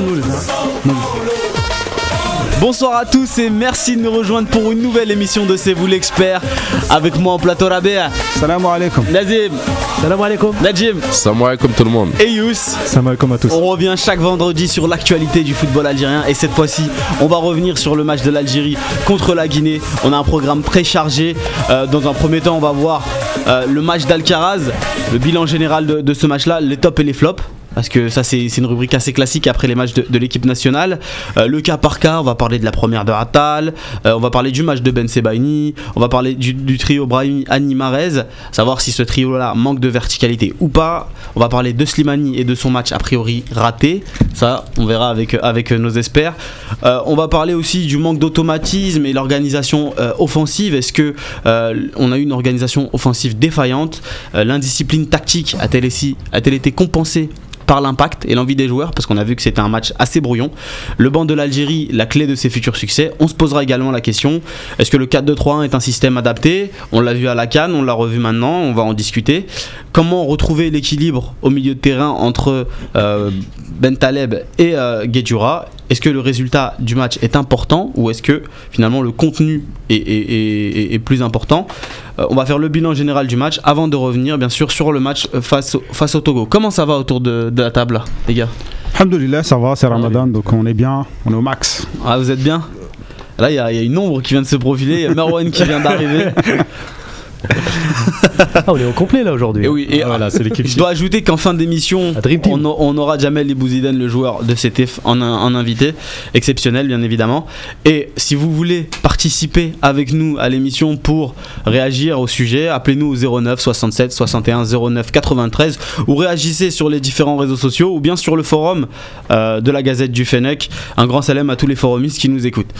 Nous les Bonsoir à tous et merci de nous rejoindre pour une nouvelle émission de C'est vous l'expert. Avec moi en plateau Rabea, Salam alaikum. Nazim, Salam alaikum. Najim Salam alaikum tout le monde. et Yous. Salam alaikum à tous. On revient chaque vendredi sur l'actualité du football algérien et cette fois-ci, on va revenir sur le match de l'Algérie contre la Guinée. On a un programme très chargé. Euh, dans un premier temps, on va voir euh, le match d'Alcaraz, le bilan général de, de ce match-là, les tops et les flops. Parce que ça, c'est une rubrique assez classique après les matchs de, l'équipe nationale. Euh, le cas par cas, on va parler de la première de Attal, euh, on va parler du match de Ben Sebaini, on va parler du, trio Brahimi, Annie Marez, savoir si ce trio-là manque de verticalité ou pas. On va parler de Slimani et de son match a priori raté. Ça, on verra avec, avec nos experts. Euh, on va parler aussi du manque d'automatisme et l'organisation euh, offensive. Est-ce que on a eu une organisation offensive défaillante? L'indiscipline tactique a-t-elle été compensée par l'impact et l'envie des joueurs parce qu'on a vu que c'était un match assez brouillon. Le banc de l'Algérie, la clé de ses futurs succès. On se posera également la question est-ce que le 4-2-3-1 est un système adapté? On l'a vu à la Cannes, on l'a revu maintenant, on va en discuter. Comment retrouver l'équilibre au milieu de terrain entre euh, Ben Taleb et euh, Est-ce que le résultat du match est important ou est-ce que finalement le contenu est, plus important? On va faire le bilan général du match avant de revenir bien sûr sur le match euh, face au, face au Togo. Comment ça va autour de, de la table là, les gars? Alhamdulillah, ça va, c'est Ramadan, donc on est bien, on est au max. Ah, vous êtes bien? Là, il y, a il y a une ombre qui vient de se profiler. Il y a Marwan qui vient d'arriver. Ah, on est au complet là aujourd'hui. Et oui, et Voilà, c'est l'équipe. je dois ajouter qu'en fin d'émission, on, on aura Jamel Ibouziden, le joueur de CTF, en, en invité. Exceptionnel, bien évidemment. Et si vous voulez participer avec nous à l'émission pour réagir au sujet, appelez-nous au 09 67 61 09 93 ou réagissez sur les différents réseaux sociaux ou bien sur le forum euh, de la Gazette du Fennec. Un grand salam à tous les forumistes qui nous écoutent.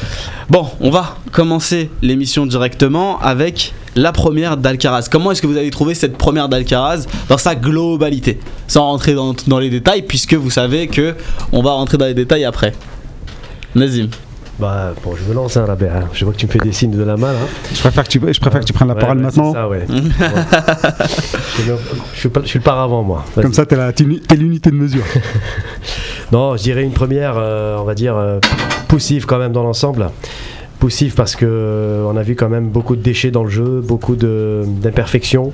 Bon, on va commencer l'émission directement avec la première d'Alcaraz. Comment est-ce que vous avez trouvé cette première d'Alcaraz dans sa globalité? Sans rentrer dans, dans les détails, puisque vous savez que on va rentrer dans les détails après. Nazim. Bah, bon, je me lance, hein, Rabé, hein. Je vois que tu me fais des signes de la main là. Je préfère que tu, je préfère que tu prennes la Ouais, parole maintenant. Ça, ouais. Ouais. je, suis le- je suis pas- je suis le paravent, moi. Vas-y. Comme ça, t'es la- t'es l'uni- t'es l'unité de mesure. Non, je dirais une première, euh, on va dire, euh, poussive quand même dans l'ensemble. Poussive parce que euh, on a vu quand même beaucoup de déchets dans le jeu, beaucoup d'imperfections.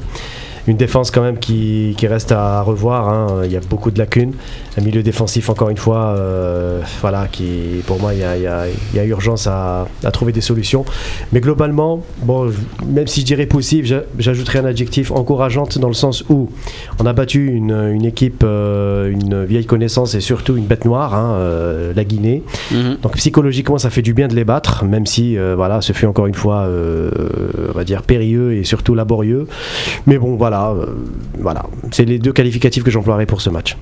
Une défense quand même qui, qui reste à revoir. hein. Il y a beaucoup de lacunes. Un milieu défensif, encore une fois, euh, voilà, qui, pour moi, il y a, il y a- il y a urgence à, à trouver des solutions. Mais globalement, bon, même si je dirais poussive, j'a- j'ajouterais un adjectif encourageante dans le sens où on a battu une, une équipe, euh, une vieille connaissance et surtout une bête noire, hein, euh, la Guinée. Donc psychologiquement, ça fait du bien de les battre, même si voilà, ce fut encore une fois, on va dire périlleux et surtout laborieux. Mais bon, voilà, euh, voilà, c'est les deux qualificatifs que j'emploierai pour ce match.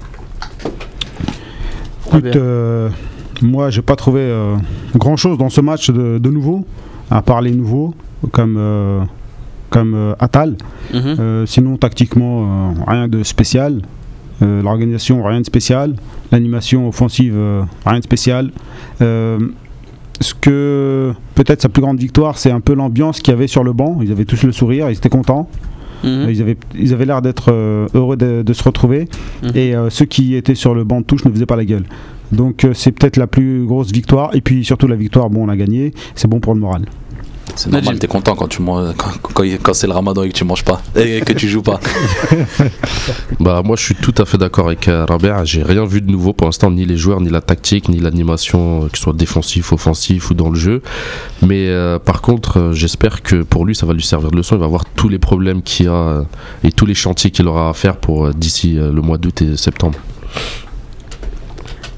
Écoute, euh, moi, j'ai pas trouvé grand chose dans ce match de, de nouveau, à part les nouveaux, comme, euh, comme euh, Attal. Mhm. Euh, sinon, tactiquement, euh, rien de spécial. Euh, L'organisation, rien de spécial. L'animation offensive, euh, rien de spécial. Euh, ce que peut-être sa plus grande victoire, c'est un peu l'ambiance qu'il y avait sur le banc. Ils avaient tous le sourire, ils étaient contents. Mhm. Ils avaient, ils avaient l'air d'être euh, heureux de, de se retrouver. Mhm. Et euh, ceux qui étaient sur le banc de touche ne faisaient pas la gueule. Donc euh, c'est peut-être la plus grosse victoire. Et puis surtout la victoire, bon, on a gagné. C'est bon pour le moral. C'est normal, t'es content quand tu manges, quand, quand, quand c'est le ramadan et que tu manges pas et que tu joues pas. Bah moi je suis tout à fait d'accord avec euh, Rabea, j'ai rien vu de nouveau pour l'instant, ni les joueurs, ni la tactique, ni l'animation, euh, que ce soit défensif, offensif ou dans le jeu. Mais euh, par contre euh, j'espère que pour lui ça va lui servir de leçon, il va voir tous les problèmes qu'il a et tous les chantiers qu'il aura à faire pour d'ici le mois d'août et septembre.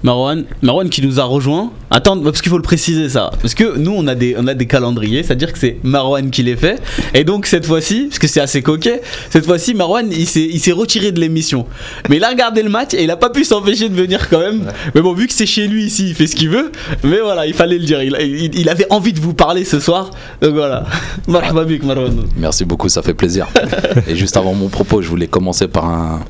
Marwan, Marwan qui nous a rejoint. Attends, parce qu'il faut le préciser ça. Parce que nous, on a des, on a des calendriers, c'est-à-dire que c'est Marwan qui les fait. Et donc, cette fois-ci, parce que c'est assez coquet, cette fois-ci, Marwan, il s'est, retiré de l'émission. Mais il a regardé le match et il a pas pu s'empêcher de venir quand même. Mais bon, vu que c'est chez lui ici, il fait ce qu'il veut. Mais voilà, il fallait le dire. Il, il- il avait envie de vous parler ce soir. Donc voilà. Marwan. Merci beaucoup, ça fait plaisir. Et juste avant mon propos, je voulais commencer par un,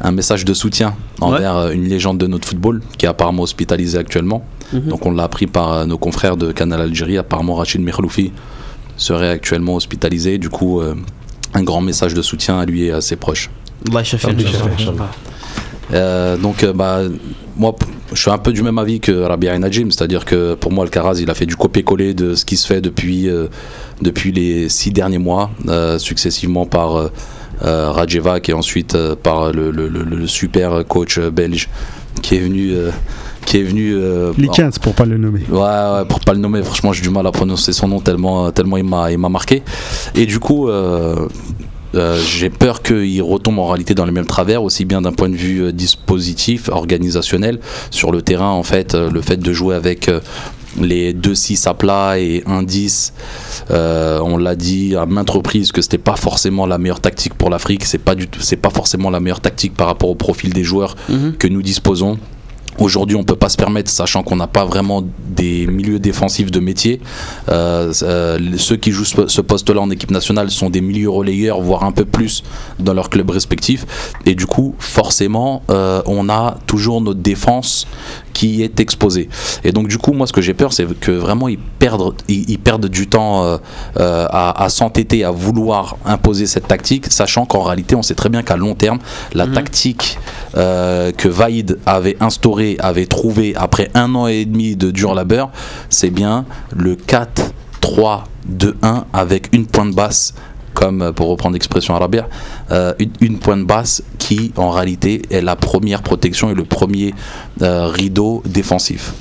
un message de soutien envers euh, une légende de notre football qui est apparemment hospitalisé actuellement. Mhm. Donc on l'a appris par euh, nos confrères de Canal Algérie. Apparemment, Rachid Mihloufi serait actuellement hospitalisé. Du coup, euh, un grand message de soutien à lui et à ses proches. Euh, donc, euh, bah, moi, je suis un peu du même avis que Rabia Najim, c'est-à-dire que pour moi, Alcaraz, il a fait du copier-coller de ce qui se fait depuis, euh, depuis les six derniers mois, euh, successivement par euh, euh, Radjevac et ensuite euh, par le, le- le- le super coach belge qui est venu. euh, qui est venu euh, Les 15 pour pas le nommer. Ouais, ouais, pour pas le nommer, franchement, j'ai du mal à prononcer son nom tellement, tellement il m'a, il m'a marqué. Et du coup, euh, euh, j'ai peur qu'il retombe en réalité dans les mêmes travers, aussi bien d'un point de vue dispositif, organisationnel, sur le terrain, en fait, le fait de jouer avec. Les 2-6 à plat et 1-10, euh, on l'a dit à maintes reprises que c'était pas forcément la meilleure tactique pour l'Afrique, c'est pas du tout, c'est pas forcément la meilleure tactique par rapport au profil des joueurs Mhm. que nous disposons. Aujourd'hui, on peut pas se permettre, sachant qu'on n'a pas vraiment des milieux défensifs de métier. Euh, euh, ceux qui jouent ce ce poste-là en équipe nationale sont des milieux relayeurs, voire un peu plus dans leur club respectif. Et du coup, forcément, euh, on a toujours notre défense qui est exposée. Et donc, du coup, moi, ce que j'ai peur, c'est que vraiment ils perdent, ils, ils perdent du temps euh, euh, à, à s'entêter, à vouloir imposer cette tactique, sachant qu'en réalité, on sait très bien qu'à long terme, la Mhm. tactique euh, que Vaïd avait instaurée, avait trouvé après un an et demi de dur labeur, c'est bien le 4-3-2-1 avec une pointe basse comme pour reprendre l'expression arabe, euh, une, pointe basse qui en réalité est la première protection et le premier euh, rideau défensif.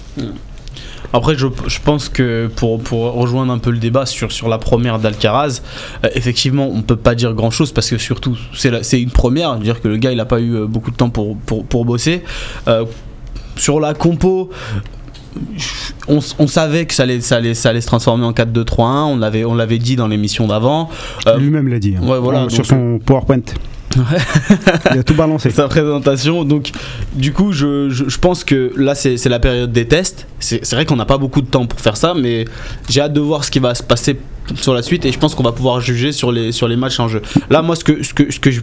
Après, je, pense que pour, rejoindre un peu le débat sur, sur la première d'Alcaraz, euh, effectivement, on peut pas dire grand chose parce que surtout, c'est une première, dire que le gars il a pas eu beaucoup de temps pour, pour, pour bosser. Sur la compo, on, savait que ça allait, ça, allait, ça allait se transformer en 4-2-3-1, on l'avait on l'avait dit dans l'émission d'avant. Euh, Lui-même l'a dit. hein. ouais, voilà, sur donc- son PowerPoint. Il a tout balancé. sa présentation. Donc, du coup, je, je, je pense que là, c'est la période des tests. C'est c'est vrai qu'on n'a pas beaucoup de temps pour faire ça, mais j'ai hâte de voir ce qui va se passer sur la suite et je pense qu'on va pouvoir juger sur les, sur les matchs en jeu. Là, moi, ce que, ce que, ce que je-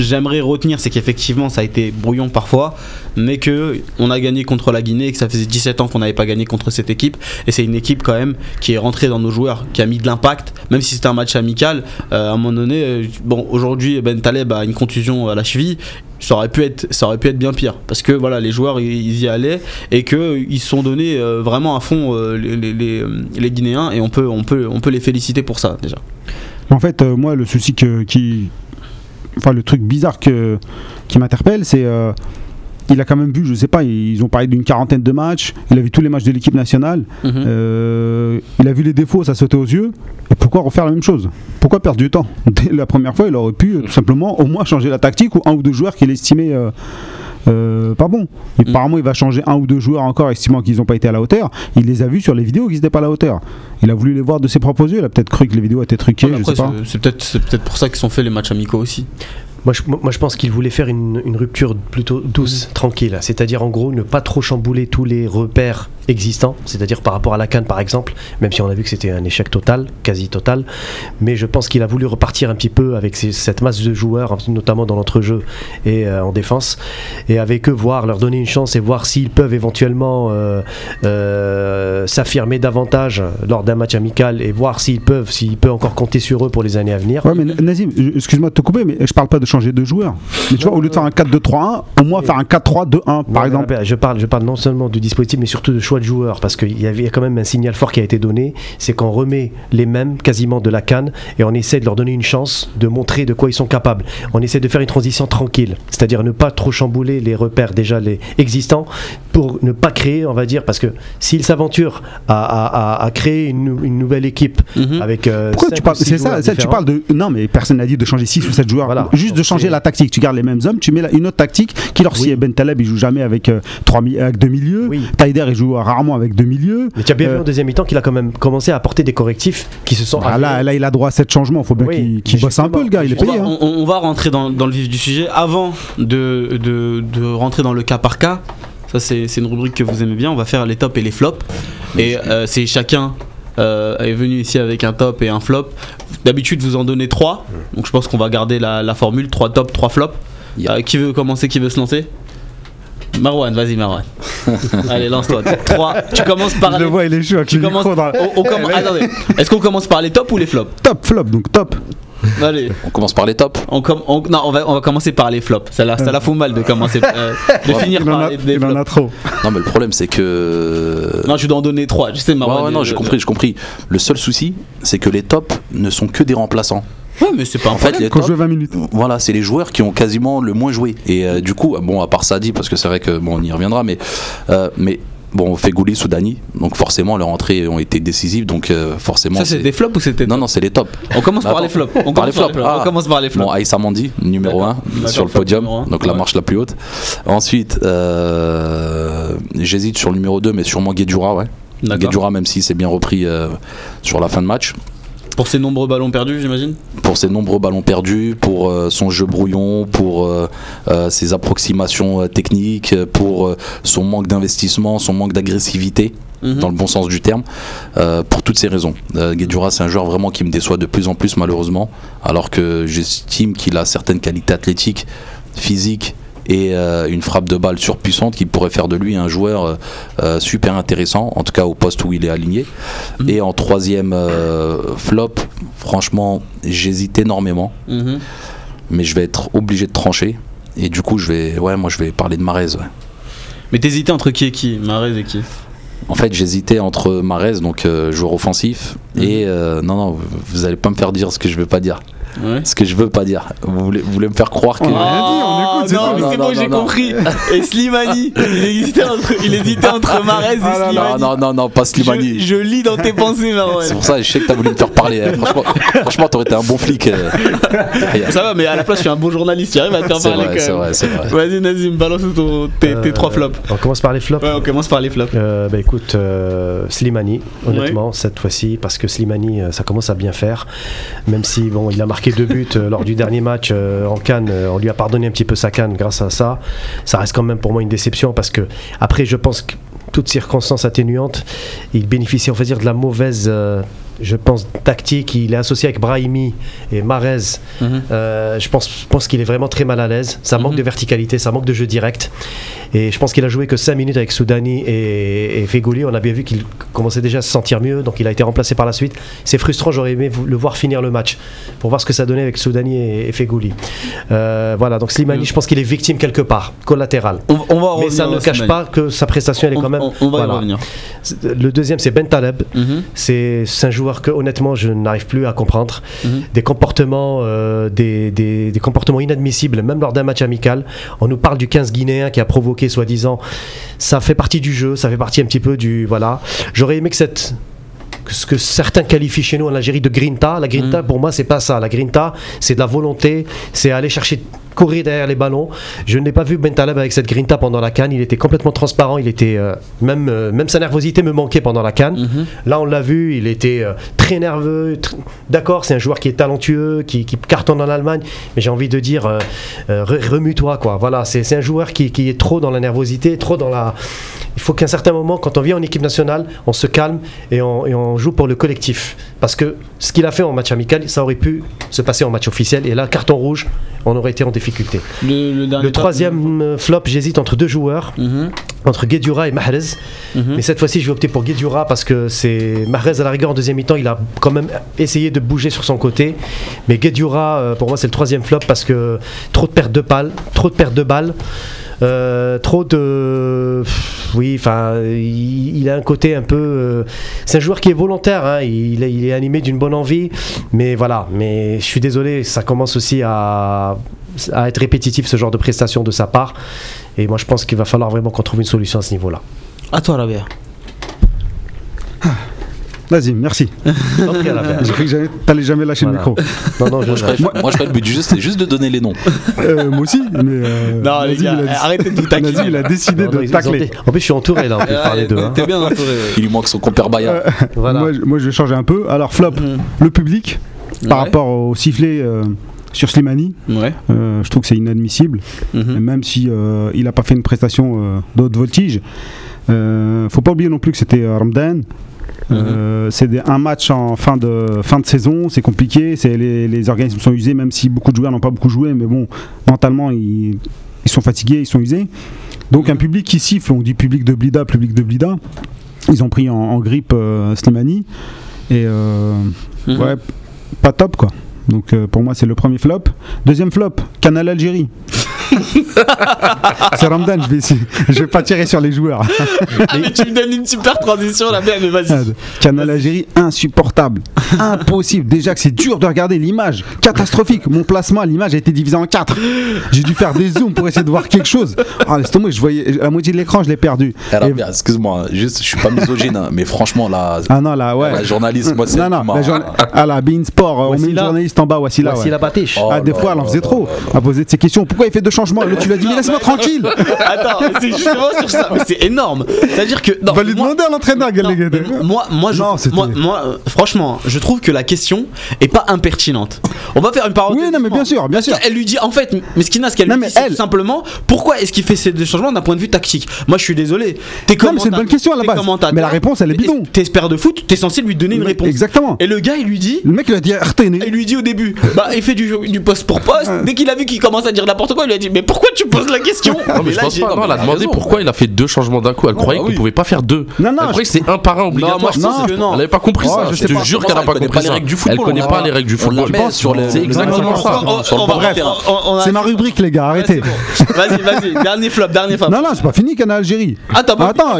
J'aimerais retenir, c'est qu'effectivement ça a été brouillon parfois, mais que on a gagné contre la Guinée et que ça faisait 17 ans qu'on n'avait pas gagné contre cette équipe. Et c'est une équipe quand même qui est rentrée dans nos joueurs, qui a mis de l'impact, même si c'était un match amical. euh, à un moment donné, euh, bon, aujourd'hui Ben Taleb a une contusion à la cheville. Ça aurait pu être, ça aurait pu être bien pire, parce que voilà, les joueurs ils, y allaient et que ils se sont donnés euh, vraiment à fond les, les, les, Guinéens et on peut, on peut, on peut les féliciter pour ça déjà. En fait, moi, le souci qui. Enfin, le truc bizarre que, qui m'interpelle, c'est. Il a quand même vu, je sais pas, ils ont parlé d'une quarantaine de matchs, il a vu tous les matchs de l'équipe nationale, Mhm. euh, il a vu les défauts, ça sautait aux yeux, et pourquoi refaire la même chose? Pourquoi perdre du temps? Dès la première fois, il aurait pu euh, tout simplement au moins changer la tactique ou un ou deux joueurs qu'il estimait euh, euh, pas bons. Et Mm. Apparemment, il va changer un ou deux joueurs encore, estimant qu'ils n'ont pas été à la hauteur. Il les a vus sur les vidéos qu'ils n'étaient pas à la hauteur. Il a voulu les voir de ses propres yeux, il a peut-être cru que les vidéos étaient truquées, Ouais, peut-être c'est peut-être pour ça qu'ils sont faits les matchs amicaux aussi. Moi je, moi, je pense qu'il voulait faire une, une rupture plutôt douce, tranquille. C'est-à-dire, en gros, ne pas trop chambouler tous les repères existants. C'est-à-dire par rapport à la Cannes, par exemple, même si on a vu que c'était un échec total, quasi total. Mais je pense qu'il a voulu repartir un petit peu avec cette masse de joueurs, notamment dans l'entrejeu et euh, en défense. Et avec eux, voir, leur donner une chance et voir s'ils peuvent éventuellement euh, euh, s'affirmer davantage lors d'un match amical et voir s'ils peuvent, s'il peut encore compter sur eux pour les années à venir. Ouais, mais Nazim, excuse-moi de te couper, mais je parle pas de changer de joueur. Mais tu vois, au lieu de faire un 4-2-3-1, au moins faire un 4-3-2-1, par Ouais, exemple. Je parle, je parle non seulement du dispositif, mais surtout de choix de joueurs, parce qu'il y avait quand même un signal fort qui a été donné, c'est qu'on remet les mêmes quasiment de la canne et on essaie de leur donner une chance de montrer de quoi ils sont capables. On essaie de faire une transition tranquille, c'est-à-dire ne pas trop chambouler les repères déjà les existants pour ne pas créer, on va dire, parce que s'ils s'aventurent à, à- à- à créer une, nou- une nouvelle équipe Mhm. avec euh, Pourquoi tu parles C'est ça, tu parles de. Non, mais personne n'a dit de changer 6 ou 7 joueurs. Voilà. Juste de changer la tactique. Tu gardes les mêmes hommes, tu mets une autre tactique qui leur Oui. sied. Ben Taleb, il joue jamais avec, euh, trois mi- avec deux milieux. Oui. Taider, il joue rarement avec deux milieux. Mais tu as bien Euh, vu en deuxième mi-temps qu'il a quand même commencé à apporter des correctifs qui se sont Ah, là, là, il a droit à 7 changements. Il faut bien Oui, qu'il bosse un peu, le gars. Il est On payé. va, hein. on- on va rentrer dans, dans le vif du sujet. Avant de, de, de rentrer dans le cas par cas, ça c'est c'est une rubrique que vous aimez bien, on va faire les tops et les flops. Et euh, c'est chacun euh, est venu ici avec un top et un flop. D'habitude vous en donnez trois, donc je pense qu'on va garder la, la formule, trois tops, trois flops. Yeah. Euh, qui veut commencer, qui veut se lancer? Marwan, vas-y Marwan. Allez, lance-toi. Trois. Tu commences par Je le les- vois, il est chaud avec tu le commences- micro dans la- on- on comm- Attendez, est-ce qu'on commence par les tops ou les flops? Top, flop, donc top. Allez, On commence par les tops. on, com- on- non, on va, on va commencer par les flops. Ça la, ça la fout mal de commencer, euh, de finir Il en par a, les, il en flops. a trop. Non, mais le problème, c'est que. Non, je dois en donner trois. Je sais, Ouais, Marwan, ouais, non, euh, j'ai compris, j'ai compris. Le seul souci, c'est que les tops ne sont que des remplaçants. Ouais, mais c'est pas un En fait, problème. les Quand je tops, joue 20 minutes. voilà, c'est les joueurs qui ont quasiment le moins joué. Et euh, du coup, bon, à part Sadi, parce que c'est vrai que bon, on y reviendra, mais, euh, mais bon, Fegouli, Soudani, donc forcément, leurs entrées ont été décisives, donc euh, forcément. Ça, c'est des flops ou c'était Non, non, c'est les tops. On commence par les flops. On Par les commence flops. On Ah. commence par les flops. Bon, Aïssa Mandi, numéro D'accord. 1 D'accord, sur le podium, donc la marche la plus haute. Ensuite, euh, j'hésite sur le numéro 2, mais sûrement Guedjura, ouais. Guedjura, même si c'est bien repris euh, sur la fin de match. Pour ces nombreux ballons perdus, j'imagine Pour ses nombreux ballons perdus, pour euh, son jeu brouillon, pour euh, euh, ses approximations techniques, pour son manque d'investissement, son manque d'agressivité, Mhm. dans le bon sens du terme, pour toutes ces raisons. Guedjura, c'est un joueur vraiment qui me déçoit de plus en plus, malheureusement, alors que j'estime qu'il a certaines qualités athlétiques, physiques et euh, une frappe de balle surpuissante qui pourrait faire de lui un joueur euh, euh, super intéressant, en tout cas au poste où il est aligné. Mhm. Et en troisième flop, franchement, j'hésite énormément, Mhm. mais je vais être obligé de trancher. Et du coup, je vais, ouais, moi, je vais parler de Marez. ouais. Mais t'hésitais entre qui et qui? Marez et qui? En fait, j'hésitais entre Marez, donc euh, joueur offensif, Mhm. et euh, non, non, vous- allez pas me faire dire ce que je veux pas dire. Ouais. Ce que je veux pas dire. Vous voulez, vous voulez me faire croire que. On a rien dit, on écoute, c'est non, tout. mais Non, c'est non, bon, non, j'ai non. compris. Et Slimani, il hésitait entre, il hésitait entre Marez et Ah. Non, Slimani. non, non, non, pas Slimani. Je, je lis dans tes pensées, Marwan. C'est pour ça, je sais que t'as voulu me faire parler. hein. Franchement, franchement, t'aurais été un bon flic. euh. Ça va, mais à la place, je suis un bon journaliste, tu arrives à te faire parler c'est même. vrai, c'est vrai. Vas-y, Nazim, balance ton- tes, tes Euh, trois flops. On commence par les flops. Ouais, on commence par les flops. Euh, bah écoute, euh, Slimani, honnêtement, cette fois-ci, parce que Slimani, ça commence à bien faire. Même si, bon, il a marqué deux buts euh, lors du dernier match euh, en Cannes, euh, on lui a pardonné un petit peu sa Cannes grâce à ça. Ça reste quand même pour moi une déception parce que, après, je pense que toutes circonstances atténuantes, il bénéficie, on va dire, de la mauvaise. Euh, je pense tactique, il est associé avec Brahimi et Marez. Mhm. Euh, je pense, je pense qu'il est vraiment très mal à l'aise. Ça manque Mhm. de verticalité, ça manque de jeu direct. Et je pense qu'il a joué que 5 minutes avec Soudani et, et. On a bien vu qu'il commençait déjà à se sentir mieux, donc il a été remplacé par la suite. C'est frustrant, j'aurais aimé le voir finir le match pour voir ce que ça donnait avec Soudani et, et. Euh, voilà, donc Slimani, Mhm. je pense qu'il est victime quelque part, collatéral. On, on va Mais ça ne cache pas que sa prestation, elle est On, quand même. on- va voilà. y revenir. Le deuxième, c'est Ben Taleb. Mhm. C'est c'est un joueur que honnêtement je n'arrive plus à comprendre. Mhm. Des comportements, euh, des, des- des comportements inadmissibles, même lors d'un match amical. On nous parle du 15 guinéen qui a provoqué, soi-disant. Ça fait partie du jeu, ça fait partie un petit peu du voilà. J'aurais aimé que cette ce que certains qualifient chez nous en Algérie de grinta. La grinta, Mhm. pour moi, c'est pas ça. La grinta, c'est de la volonté, c'est aller chercher, courir derrière les ballons. Je n'ai pas vu Ben Taleb avec cette grinta pendant la canne. Il était complètement transparent. Il était euh, même, euh, même sa nervosité me manquait pendant la canne. Mhm. Là, on l'a vu, il était euh, très nerveux. tr- D'accord, c'est un joueur qui est talentueux, qui, qui cartonne en Allemagne, mais j'ai envie de dire, re- remue-toi, quoi. Voilà, c'est c'est un joueur qui, qui est trop dans la nervosité, trop dans la. Il faut qu'à un certain moment, quand on vient en équipe nationale, on se calme et on, et on joue pour le collectif. Parce que ce qu'il a fait en match amical, ça aurait pu se passer en match officiel. Et là, carton rouge, on aurait été en difficulté. Le, le dernier Le troisième flop, j'hésite entre deux joueurs, Mhm. entre Guedjura et Mahrez. Mhm. Mais cette fois-ci, je vais opter pour Guedjura parce que c'est Mahrez à la rigueur en deuxième mi-temps, il a quand même essayé de bouger sur son côté. Mais Guedjura, euh, pour moi, c'est le troisième flop parce que trop de pertes de balles, trop de pertes de balles. Euh, trop de. Oui, enfin, il, a un côté un peu. euh, c'est un joueur qui est volontaire, hein, il, est- animé d'une bonne envie, mais voilà. Mais je suis désolé, ça commence aussi à, à être répétitif ce genre de prestation de sa part. Et moi, je pense qu'il va falloir vraiment qu'on trouve une solution à ce niveau-là. À toi, Rabia. Vas-y, merci. J'ai cru que t'allais jamais lâcher Voilà. le micro. Non, non, je, Moi, je croyais, moi, je le but du jeu, c'était juste de donner les noms. Euh, moi aussi, mais. euh, Non, les gars, a- arrêtez de vous. Nazim, il a décidé Non, non, de tacler. En plus, je suis entouré là, on peut parler d'eux. hein. T'es bien entouré. Il lui manque son compère Baya. Voilà. Moi, je- moi, je vais changer un peu. Alors, flop, Mhm. le public, par Ouais. rapport au sifflet euh, sur Slimani, Ouais. euh, je trouve que c'est inadmissible. Mhm. Même si euh, il n'a pas fait une prestation euh, haute voltige. Euh, faut pas oublier non plus que c'était euh, Euh, c'est un match en fin de, fin de saison, c'est compliqué, c'est les, les organismes sont usés, même si beaucoup de joueurs n'ont pas beaucoup joué, mais bon, mentalement ils, ils sont fatigués, ils sont usés. Donc un public qui siffle, on dit public de Blida, public de Blida, ils ont pris en, en grippe euh, Slimani, et euh, Mhm. ouais, pas top quoi. Donc euh, pour moi, c'est le premier flop. Deuxième flop, Canal Algérie. c'est Ramdan, je vais, essayer- je vais pas tirer sur les joueurs. Ah, mais tu me donnes une super transition là, mais vas-y. Canal Algérie, insupportable. Impossible. Déjà que c'est dur de regarder l'image. Catastrophique. Mon placement à l'image a été divisé en quatre. J'ai dû faire des zooms pour essayer de voir quelque chose. Ah, laisse tomber, je voyais la moitié de l'écran, je l'ai perdu. Et- excuse-moi, juste, je suis pas misogyne, hein, mais franchement, la, Ah non, là, ouais. la journaliste, moi, c'est Non, non, la journa- ah là, Bein Sport, on met une journaliste en bas, Wassila. Voici ouais. la batiche. Oh Ah, des là fois, elle en faisait trop. À poser de ces questions. Pourquoi il fait deux changements? L'autre, tu lui as dit, mais laisse-moi tranquille. Attends, c'est justement sur ça. Mais c'est énorme. C'est-à-dire que. non, On va lui demander à l'entraîneur, moi, moi, je, Non, moi, moi, euh, franchement, je trouve que la question est pas impertinente. On va faire une parenthèse. Oui, non, mais bien sûr, bien sûr. Elle lui dit, en fait, mais ce ce qu'elle lui dit, c'est tout simplement, pourquoi est-ce qu'il fait ces deux changements d'un point de vue tactique? Moi, je suis désolé. T'es Non, mais c'est une bonne question à la base. Mais la réponse, elle est bidon. T'es expert de foot, t'es censé lui donner une réponse. Exactement. Et le gars, il lui dit. Le mec, il a dit. Il lui dit au début, bah il fait du, du poste pour poste. Dès qu'il a vu qu'il commence à dire n'importe quoi, il lui a dit mais pourquoi tu poses la question Non, mais je pense pas. Non, elle a demandé raison. pourquoi il a fait deux changements d'un coup. Elle croyait bah qu'on oui. pouvait pas faire deux. Non, non, Elle croyait que c'est un par un obligatoire. moi, je pense que non. Elle avait pas compris Oh, ça. je te pas. jure qu'elle a pas compris les ça. règles du football, Elle connaît on pas les règles du football. C'est exactement ça. C'est ma rubrique, les gars, arrêtez. Vas-y, vas-y, dernier flop, dernier flop. Non, non, c'est pas fini, Canal Algérie. Ah, Attends,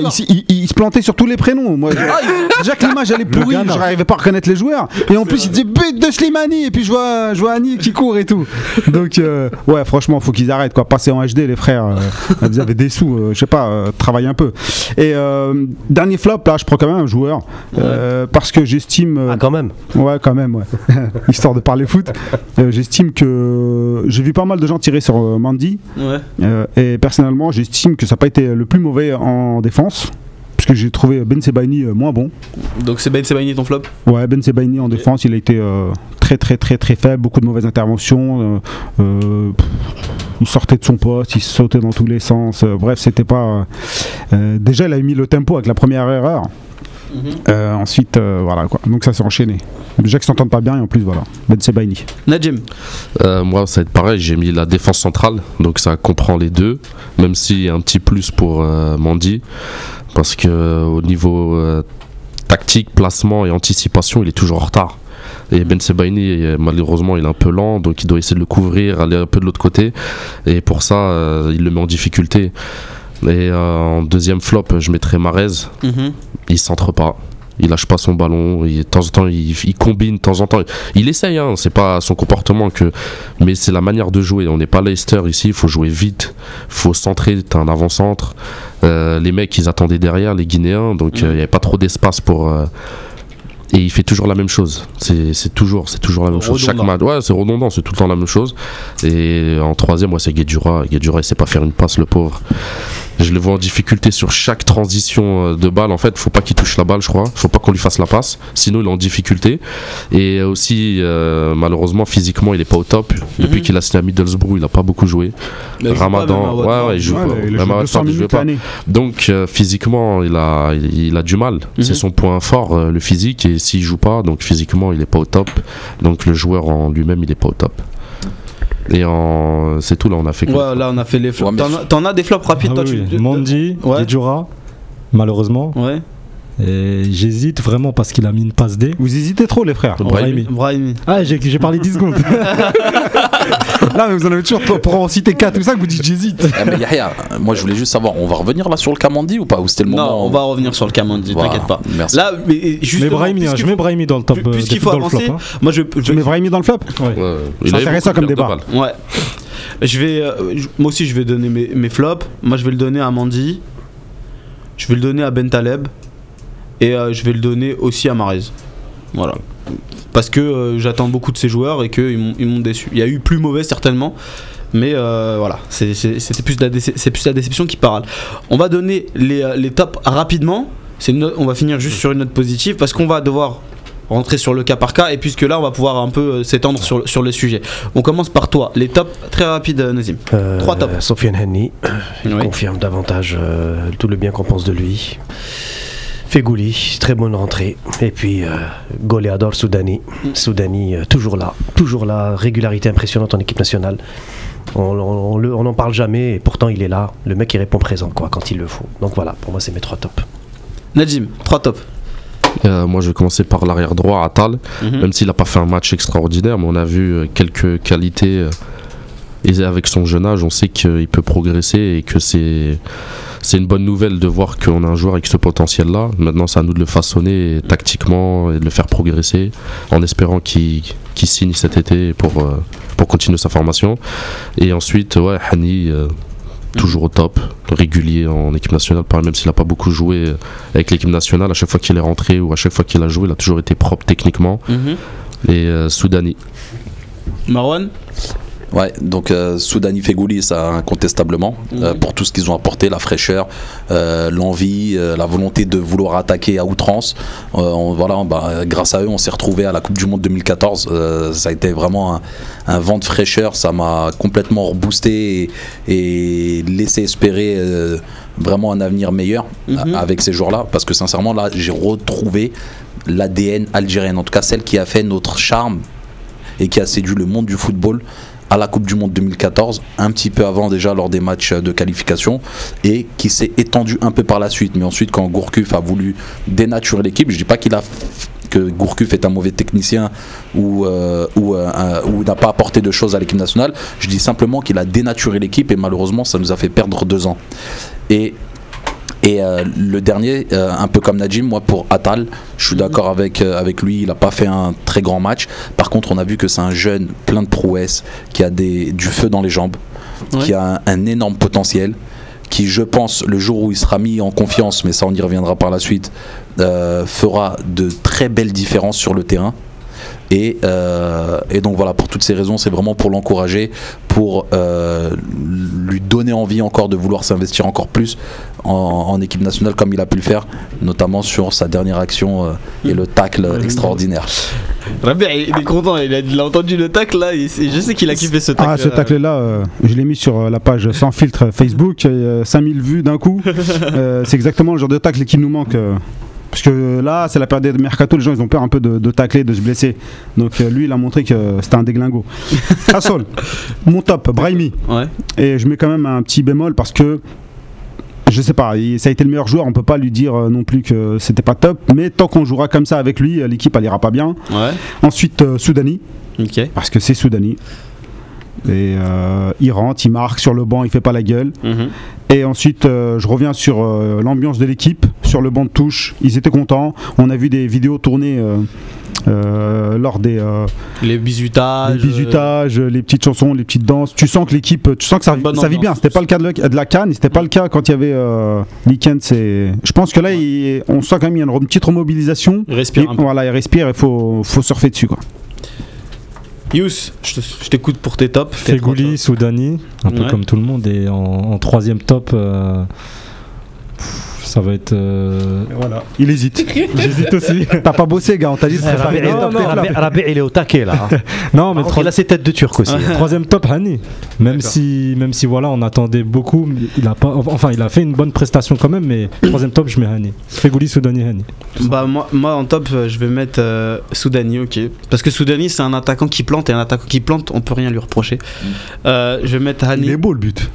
il, se plantait sur tous les prénoms. Moi, je- déjà que l'image elle est pourrie, n'arrivais pas à reconnaître les joueurs. Et en plus, il disait but de Slimani. Et puis je vois, je vois Annie qui court et tout. Donc, euh, ouais, franchement, faut qu'ils arrêtent quoi. Passer en HD, les frères. euh, vous avez des sous, euh, je sais pas, euh, travaillez un peu. Et euh, dernier flop, là, je prends quand même un joueur. euh, parce que j'estime. euh, Ah, quand même. Ouais, quand même, ouais. Histoire de parler foot. Euh, j'estime que. J'ai vu pas mal de gens tirer sur euh, Mandy. Ouais. Euh, et personnellement, j'estime que ça n'a pas été le plus mauvais en défense. Parce que j'ai trouvé Ben Sebaini euh, moins bon. Donc c'est Ben Sebaini ton flop? Ouais, Ben Sebaini en défense, il a été euh, très très très très faible, beaucoup de mauvaises interventions. euh, euh, il sortait de son poste, il sautait dans tous les sens. euh, bref, c'était pas. euh, euh, déjà, il a mis le tempo avec la première erreur. Euh, ensuite, euh, voilà quoi. Donc ça s'est enchaîné. Déjà qu'ils s'entendent pas bien et en plus, voilà. Ben Sebaini. Najim Euh, moi, ça va être pareil. J'ai mis la défense centrale, donc ça comprend les deux, même s'il y a un petit plus pour euh, Mandy, parce que au niveau euh, tactique, placement et anticipation, il est toujours en retard. Et Ben Sebaini, malheureusement, il est un peu lent, donc il doit essayer de le couvrir, aller un peu de l'autre côté. Et pour ça, euh, il le met en difficulté. Et euh, en deuxième flop, je mettrais Marez. Mhm. Il centre pas. Il lâche pas son ballon. Il, de temps en temps, il, il combine. De temps en temps, il essaye. Hein, c'est pas son comportement que, mais c'est la manière de jouer. On n'est pas Leicester ici. Il faut jouer vite. faut centrer. T'as un avant-centre. Euh, les mecs, ils attendaient derrière les Guinéens, donc euh, il n'y avait pas trop d'espace pour. euh, et il fait toujours la même chose. C'est toujours, c'est toujours la même chose. Chaque match, ouais, c'est redondant. C'est tout le temps la même chose. Et en troisième, ouais, c'est Guedjura. Guedjura, il sait pas faire une passe, le pauvre. Je le vois en difficulté sur chaque transition euh, de balle. En fait, faut pas qu'il touche la balle, je crois. Faut pas qu'on lui fasse la passe, sinon il est en difficulté. Et aussi, euh, malheureusement, physiquement, il est pas au top. Depuis Mhm. qu'il a signé à Middlesbrough, il a pas beaucoup joué. Mais il joue pas même à Ramadan, ouais, il joue Ouais, pas. il a Même joué à 200 Watford, il jouait pas. Donc euh, physiquement, il a, il, il a du mal. Mhm. C'est son point fort, euh, le physique. Et s'il joue pas, donc physiquement, il est pas au top. Donc le joueur en lui-même, il est pas au top. Et en, c'est tout là, on a fait. que- Ouais, là on a fait les flops. Ouais, mais T'en as- des flops rapides Ah toi oui, tu... oui. Mondi, Ouais. Malheureusement. Ouais. Et j'hésite vraiment parce qu'il a mis une passe D. Vous hésitez trop, les frères. Brahimi. Brahimi. Ah, j'ai j'ai parlé 10 secondes. Là, mais vous en avez toujours pour, pour en citer 4 ou 5, vous dites j'hésite. Ah, mais Yahya, moi je voulais juste savoir, on va revenir là sur le Kamandi ou pas Ou c'était le moment Non, on va revenir sur le Kamandi, Voilà, t'inquiète pas. Merci. Là, mais justement, mais Brahimi, hein, je mets Brahimi dans le top. euh, puisqu'il faut dans le avancer, flop, hein. moi je, mets Brahimi dans le flop Ouais. Ouais, C'est intéressant comme débat. Ouais. Je vais, euh, je- moi aussi, je vais donner mes, mes flops. Moi, je vais le donner à Mandy. Je vais le donner à Ben Taleb. Et euh, je vais le donner aussi à Marez. Voilà. Parce que euh, j'attends beaucoup de ces joueurs et qu'ils m'ont déçu. Il y a eu plus mauvais certainement. Mais euh, voilà, C'est- plus, la plus déception qui parle. On va donner les, euh, les tops rapidement. Une on va finir juste sur une note positive parce qu'on va devoir rentrer sur le cas par cas et puisque là on va pouvoir un peu s'étendre sur, sur le sujet. On commence par toi, les tops très rapides Nazim. Euh, Trois tops. Sofiane Henny, il Oui. confirme davantage euh, tout le bien qu'on pense de lui. Fegouli, très bonne rentrée. Et puis euh, Goleador Soudani. Soudani, euh, toujours là. Toujours là. Régularité impressionnante en équipe nationale. On on- on le- on n'en parle jamais et pourtant il est là. Le mec il répond présent quoi quand il le faut. Donc voilà, pour moi c'est mes trois tops. Najim, trois tops. Euh, moi, je vais commencer par l'arrière droit, Atal. Mhm. Même s'il n'a pas fait un match extraordinaire, mais on a vu euh, quelques qualités. Et avec son jeune âge, on sait qu'il peut progresser et que c'est c'est une bonne nouvelle de voir qu'on a un joueur avec ce potentiel-là. Maintenant, c'est à nous de le façonner tactiquement et de le faire progresser, en espérant qu'il qu'il signe cet été pour euh, pour continuer sa formation. Et ensuite, ouais, Hani. euh, Toujours au top, régulier en équipe nationale, pareil, même s'il n'a pas beaucoup joué avec l'équipe nationale, à chaque fois qu'il est rentré ou à chaque fois qu'il a joué, il a toujours été propre techniquement. Mhm. Et euh, Soudani, Marwan? Ouais, donc euh, Soudani Fegouli, ça incontestablement, euh, pour tout ce qu'ils ont apporté, la fraîcheur, euh, l'envie, la volonté de vouloir attaquer à outrance. On- voilà, bah, grâce à eux, on s'est retrouvé à la Coupe du Monde 2014. Euh, ça a été vraiment un, un vent de fraîcheur, ça m'a complètement reboosté et, et laissé espérer vraiment un avenir meilleur Mhm. avec ces joueurs-là, parce que sincèrement, là, j'ai retrouvé l'ADN algérienne, en tout cas celle qui a fait notre charme et qui a séduit le monde du football à la Coupe du Monde 2014, un petit peu avant déjà lors des matchs de qualification, et qui s'est étendu un peu par la suite. Mais ensuite, quand Gourcuff a voulu dénaturer l'équipe, je dis pas qu'il a que Gourcuff est un mauvais technicien ou, euh, euh, ou n'a pas apporté de choses à l'équipe nationale, je dis simplement qu'il a dénaturé l'équipe et malheureusement ça nous a fait perdre deux ans. Et et euh, le dernier, euh, un peu comme Najim, moi pour Atal, je suis d'accord avec, euh, avec lui, il n'a pas fait un très grand match. Par contre, on a vu que c'est un jeune plein de prouesses, qui a des, du feu dans les jambes, qui a un, un énorme potentiel, qui, je pense, le jour où il sera mis en confiance, mais ça on y reviendra par la suite, fera de très belles différences sur le terrain. Et, euh, et donc voilà, pour toutes ces raisons, c'est vraiment pour l'encourager, pour euh, lui donner envie encore de vouloir s'investir encore plus en, en équipe nationale comme il a pu le faire, notamment sur sa dernière action euh, et le tacle extraordinaire. Rabia, il est content, il a, il a entendu le tacle là, et je sais qu'il a kiffé ce tacle. Ah, ce tacle-là, euh, je l'ai mis sur la page sans filtre Facebook, euh, 5000 vues d'un coup. Euh, c'est exactement le genre de tacle qui nous manque. Euh, parce que là, c'est la période de mercato, les gens ils ont peur un peu de, de tacler, de se blesser. Donc euh, lui, il a montré que c'était un déglingo. Hassol, mon top, Brahimi. Ouais. Et je mets quand même un petit bémol parce que je sais pas, ça a été le meilleur joueur, on peut pas lui dire euh, non plus que c'était pas top, mais tant qu'on jouera comme ça avec lui, euh, l'équipe elle ira pas bien. Ouais. Ensuite, euh, Soudani, parce que c'est Soudani. Et euh, il rentre, il marque sur le banc, il fait pas la gueule. Mhm. Et ensuite, euh, je reviens sur euh, l'ambiance de l'équipe, sur le banc de touche. Ils étaient contents. On a vu des vidéos tournées lors des, Les bisutages. les bisutages, les petites chansons, les petites danses. Tu sens que l'équipe, tu sens que ça, Bonne ça vit ambiance. bien. C'était pas le cas de, la- de la Cannes, c'était pas le cas quand il y avait Weekend. C'est, je pense que là, il- on sent quand même qu'il y a une petite remobilisation. Il respire Et voilà, il respire. Il faut, faut surfer dessus, quoi. Yous, je te- je t'écoute pour tes tops. Fegouli. Soudani, un peu comme tout le monde. Et en, en troisième top, euh, pff, ça va être. euh, Voilà. Il hésite. J'hésite aussi. T'as pas bossé, gars. On t'a dit de Eh, Rabi, top, flops. Rabi- Rabi, il est au taquet là. non, mais il a ses têtes de turc aussi. Troisième top, Hani. Même D'accord. si, même si voilà, on attendait beaucoup, il a pas, enfin, il a fait une bonne prestation quand même, mais troisième top, je mets Hani. Fegouli, Soudani, Hani. Bah moi, moi en top euh, je vais mettre euh, Soudani ok parce que Soudani c'est un attaquant qui plante et un attaquant qui plante on peut rien lui reprocher Euh, je vais mettre Il Hani est beau le but.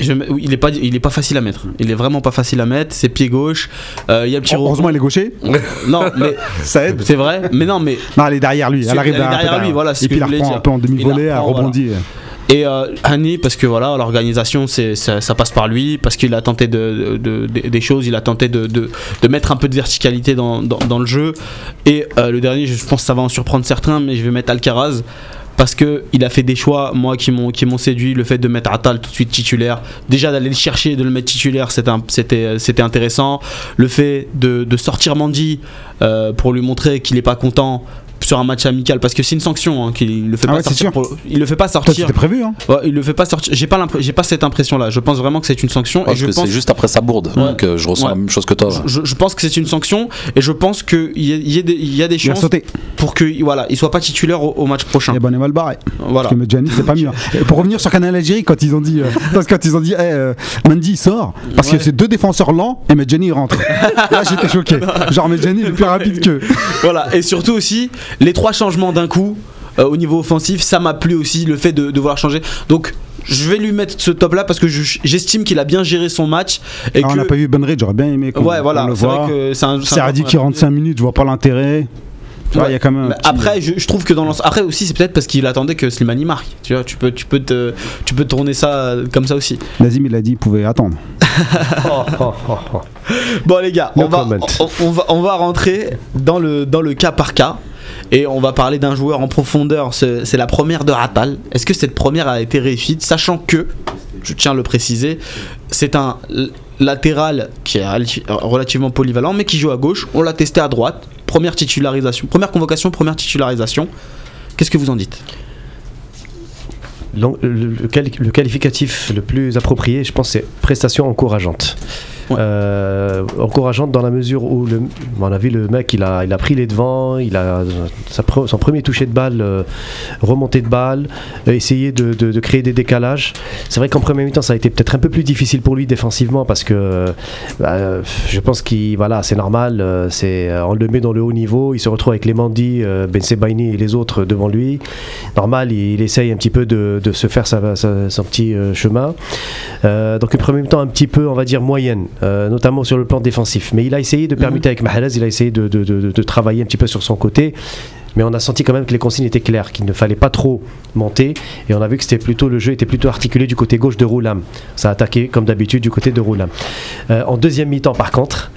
Je il est pas il est pas facile à mettre il est vraiment pas facile à mettre c'est pied gauche Euh, il y a petit Heureusement, il est gaucher. rebond. non mais Ça aide. c'est vrai mais non mais Non, elle est derrière lui. Elle arrive elle derrière lui, voilà, Et puis il reprend un peu en demi-volée, elle rebondit. Et euh, Hani, parce que voilà, l'organisation, c'est, ça, ça passe par lui, parce qu'il a tenté de, de- de- des choses, il a tenté de, de- de mettre un peu de verticalité dans, dans- dans le jeu. Et euh, le dernier, je pense que ça va en surprendre certains, mais je vais mettre Alcaraz. Parce que il a fait des choix, moi, qui m'ont qui m'ont séduit. Le fait de mettre Atal tout de suite titulaire, déjà d'aller le chercher, de le mettre titulaire, c'était intéressant. Le fait de, sortir Mandy euh, pour lui montrer qu'il est pas content sur un match amical, parce que c'est une sanction, hein, qu'il le fait Ah pas ouais, c'est sortir. sûr. pour- il le fait pas sortir. c'était prévu, hein Ouais, il le fait pas sortir. J'ai pas j'ai pas cette impression là. Je pense vraiment que c'est une sanction et Parce je que pense c'est juste après sa bourde, donc euh, je ressens Ouais. la même chose que toi. je, je pense que c'est une sanction et je pense qu'il y, a- il y, a des- il y a des Il a chances pour que voilà, il soit pas titulaire au, au match prochain. Et bon, on est mal barré. Voilà. Parce que Medjani, c'est pas mieux. hein. Et pour revenir sur Canal Algérie, quand ils ont dit, euh, que quand ils ont dit, eh, euh, Mendy il sort, parce Ouais. que c'est deux défenseurs lents et Medjani rentre. Là, j'étais choqué. Genre Medjani il est plus rapide que. voilà. Et surtout aussi les trois changements d'un coup euh, au niveau offensif, ça m'a plu aussi le fait de, de vouloir changer. Donc je vais lui mettre ce top là parce que je- j'estime qu'il a bien géré son match et Ah, que On n'a pas vu Benred, j'aurais bien aimé qu'on ouais voilà c'est un C'est qui rentre 5 minutes, je vois pas l'intérêt. Tu vois, Ouais. il y a quand même. un Mais petit- après, je, je trouve que dans l'ensemble. Après aussi, c'est peut-être parce qu'il attendait que Slimani marque. Tu vois, tu peux, tu peux te, tu peux tourner ça euh, comme ça aussi. Nazim, il a dit, il pouvait attendre. Oh, oh, oh, oh. Bon les gars, No on va, on va, on va rentrer dans le, dans le cas par cas. Et on va parler d'un joueur en profondeur. C'est la première de Ratal. Est-ce que cette première a été réussite, sachant que, je tiens à le préciser, c'est un latéral qui est relati- relativement polyvalent, mais qui joue à gauche. On l'a testé à droite. Première titularisation, première convocation, première titularisation. Qu'est-ce que vous en dites? Le, le qualificatif le plus approprié, je pense, c'est prestation encourageante. Ouais. Euh, encourageante dans la mesure où, le, on a le mec, il a, il a pris les devants, il a son premier toucher de balle, euh, remontée de balle, euh, essayé de, créer des décalages. C'est vrai qu'en premier mi-temps, ça a été peut-être un peu plus difficile pour lui défensivement parce que euh, bah, je pense qu'il, voilà, c'est normal, on le met dans le haut niveau, il se retrouve avec les Mandi, euh, Ben Sebaini et les autres devant lui. Normal, il, essaye un petit peu de, se faire sa- sa- son petit chemin. Donc, une premier mi-temps un petit peu, on va dire, moyenne, euh, notamment sur le plan défensif. Mais il a essayé de permuter avec Mahrez, il a essayé de, de- de- de travailler un petit peu sur son côté. Mais on a senti quand même que les consignes étaient claires, qu'il ne fallait pas trop monter. Et on a vu que c'était plutôt le jeu était plutôt articulé du côté gauche de Roulam. Ça a attaqué comme d'habitude du côté de Roulam. Euh, en deuxième mi-temps, par contre,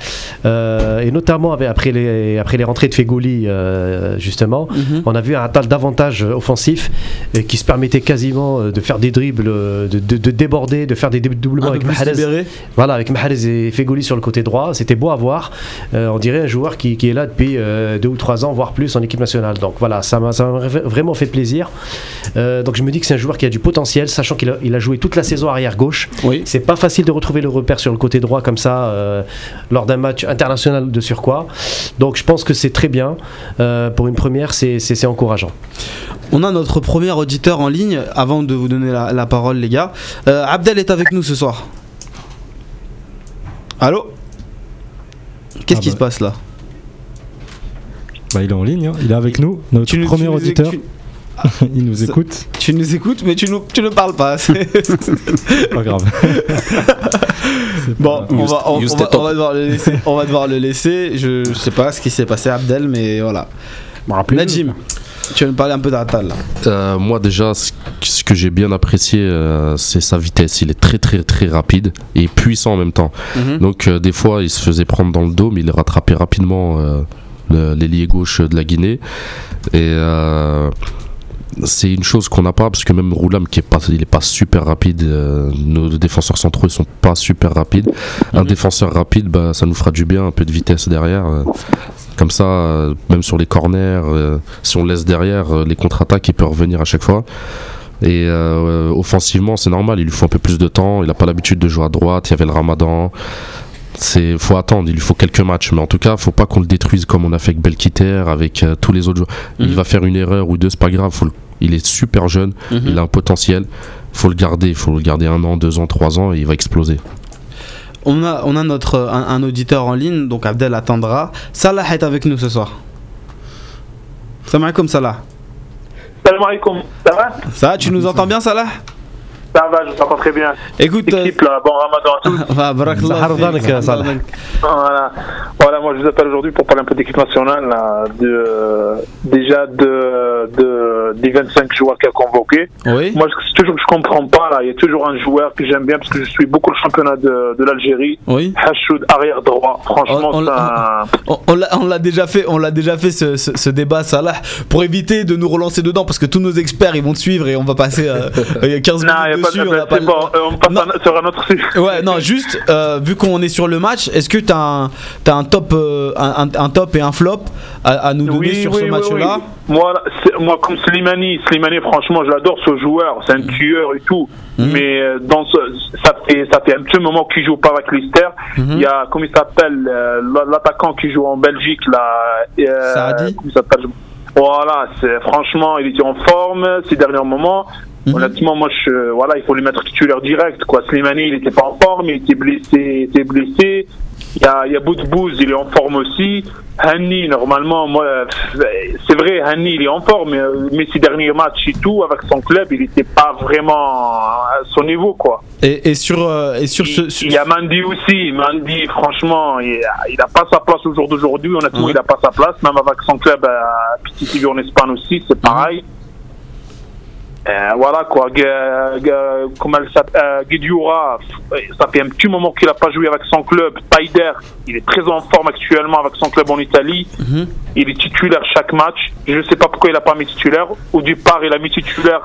euh, et notamment avec- après les après les rentrées de Fegouli, euh, justement, on a vu un tas davantage offensif euh, qui se permettait quasiment de faire des dribbles, de, de- de déborder, de faire des doublements peu avec Mahrez. Voilà, avec Mahrez et Fegouli sur le côté droit, c'était beau à voir. On dirait un joueur qui, qui est là depuis deux ou trois ans, voire plus en équipe nationale. Donc voilà, ça m'a vraiment fait plaisir. Euh, donc je me dis que c'est un joueur qui a du potentiel, sachant qu'il a, il a joué toute la saison arrière gauche. Oui. C'est pas facile de retrouver le repère sur le côté droit comme ça euh, lors d'un match international de surcroît. Donc je pense que c'est très bien. Euh, pour une première, c'est encourageant. On a notre premier auditeur en ligne. Avant de vous donner la, la parole, les gars, Abdel est avec nous ce soir. Allô? Qu'est-ce Ah qui bah. se passe là? Bah, il est en ligne, hein. il est avec nous, notre Tu premier nous- auditeur. tu- il nous écoute, Tu nous écoutes, mais tu, nous, tu ne parles pas. C'est- pas grave. Bon, on va, on, va, top. on va devoir le laisser. On va devoir le laisser. Je, je sais pas ce qui s'est passé à Abdel, mais voilà. Najim, tu veux me parler un peu d'Atal Euh, moi déjà, ce ce que j'ai bien apprécié, euh, c'est sa vitesse. Il est très très très rapide et puissant en même temps. Mhm. Donc euh, des fois, il se faisait prendre dans le dos, mais il rattrapait rapidement euh, l'ailier gauche de la Guinée. Et euh, c'est une chose qu'on n'a pas parce que même Roulam qui est pas, il est pas super rapide. euh, nos défenseurs centraux ils sont pas super rapides. Un défenseur rapide, bah, ça nous fera du bien, un peu de vitesse derrière. euh. comme ça, euh, même sur les corners, si on laisse derrière les contre-attaques, il peut revenir à chaque fois. Et offensivement, c'est normal, il lui faut un peu plus de temps. Il n'a pas l'habitude de jouer à droite. Il y avait le Ramadan. C'est faut attendre. Il lui faut quelques matchs, mais en tout cas, faut pas qu'on le détruise comme on a fait avec Belkiter, avec euh, tous les autres joueurs. Il Mhm. va faire une erreur ou deux, c'est pas grave. Faut le- Il est super jeune, Mhm. il a un potentiel. Faut le garder. Il faut le garder un an, deux ans, trois ans, et il va exploser. On a, on a notre, un, un auditeur en ligne, donc Abdel attendra. Salah est avec nous ce soir. Salam alaikum Salah. Salam alaikum. Ça va? Ça, tu nous entends bien Salah? Ça va, je t'entends très bien. Écoute, euh, Équipe là, bon ramadan à tous. voilà. voilà, moi je vous appelle aujourd'hui pour parler un peu d'équipe nationale, là, de, euh, déjà de, de, des 25 joueurs qui a convoqué. Oui. Moi, c'est toujours que je comprends pas, là, il y a toujours un joueur que j'aime bien parce que je suis beaucoup le championnat de, de l'Algérie. Oui. Hachoud, arrière droit. Franchement, On- un- On, on l'a- on l'a déjà fait, on l'a déjà fait ce, ce- ce débat Salah pour éviter de nous relancer dedans parce que tous nos experts ils vont te suivre et on va passer euh, euh, 15 Non, il minutes dessus. on pas bon, on passe Non. à- sur un autre sujet. Ouais, non, juste euh, vu qu'on est sur le match, est-ce que t'as un, t'as un top, euh, un, un- top et un flop à, à nous donner sur ce match-là? oui. Moi, moi, comme Slimani, Slimani, franchement, j'adore ce joueur. C'est un tueur et tout. Mhm. Mais euh, dans ce, ça fait ça fait un petit moment qu'il joue pas avec Leicester. Mhm. Il y a comment il s'appelle euh, l'attaquant qui joue en Belgique là. euh, Saadi comment il s'appelle? Voilà, c'est franchement, il était en forme ces derniers moments. Mhm. Honnêtement, moi, je, voilà, il faut lui mettre titulaire direct. Quoi. Slimani, il était pas en forme, il était blessé, il était blessé. Il y a, il y a Boudbouz, il est en forme aussi. Hanni, normalement, moi, euh, c'est vrai, Hanni, il est en forme, mais, euh, mais ses derniers matchs et tout, avec son club, il n'était pas vraiment à son niveau, quoi. Et, et sur, euh, et sur ce. Il, sur- y a Mandy aussi. Mandy, franchement, il n'a pas sa place au jour d'aujourd'hui. Honnêtement, Ouais. il n'a pas sa place. Même avec son club à Petit TV en Espagne aussi, c'est pareil. Euh, voilà quoi. Gu- comment elle s'appelle euh, ça fait un petit moment qu'il n'a pas joué avec son club. Taider, il est très en forme actuellement avec son club en Italie. Mhm. Il est titulaire chaque match. Je ne sais pas pourquoi il n'a pas mis titulaire. Au départ, il a mis titulaire.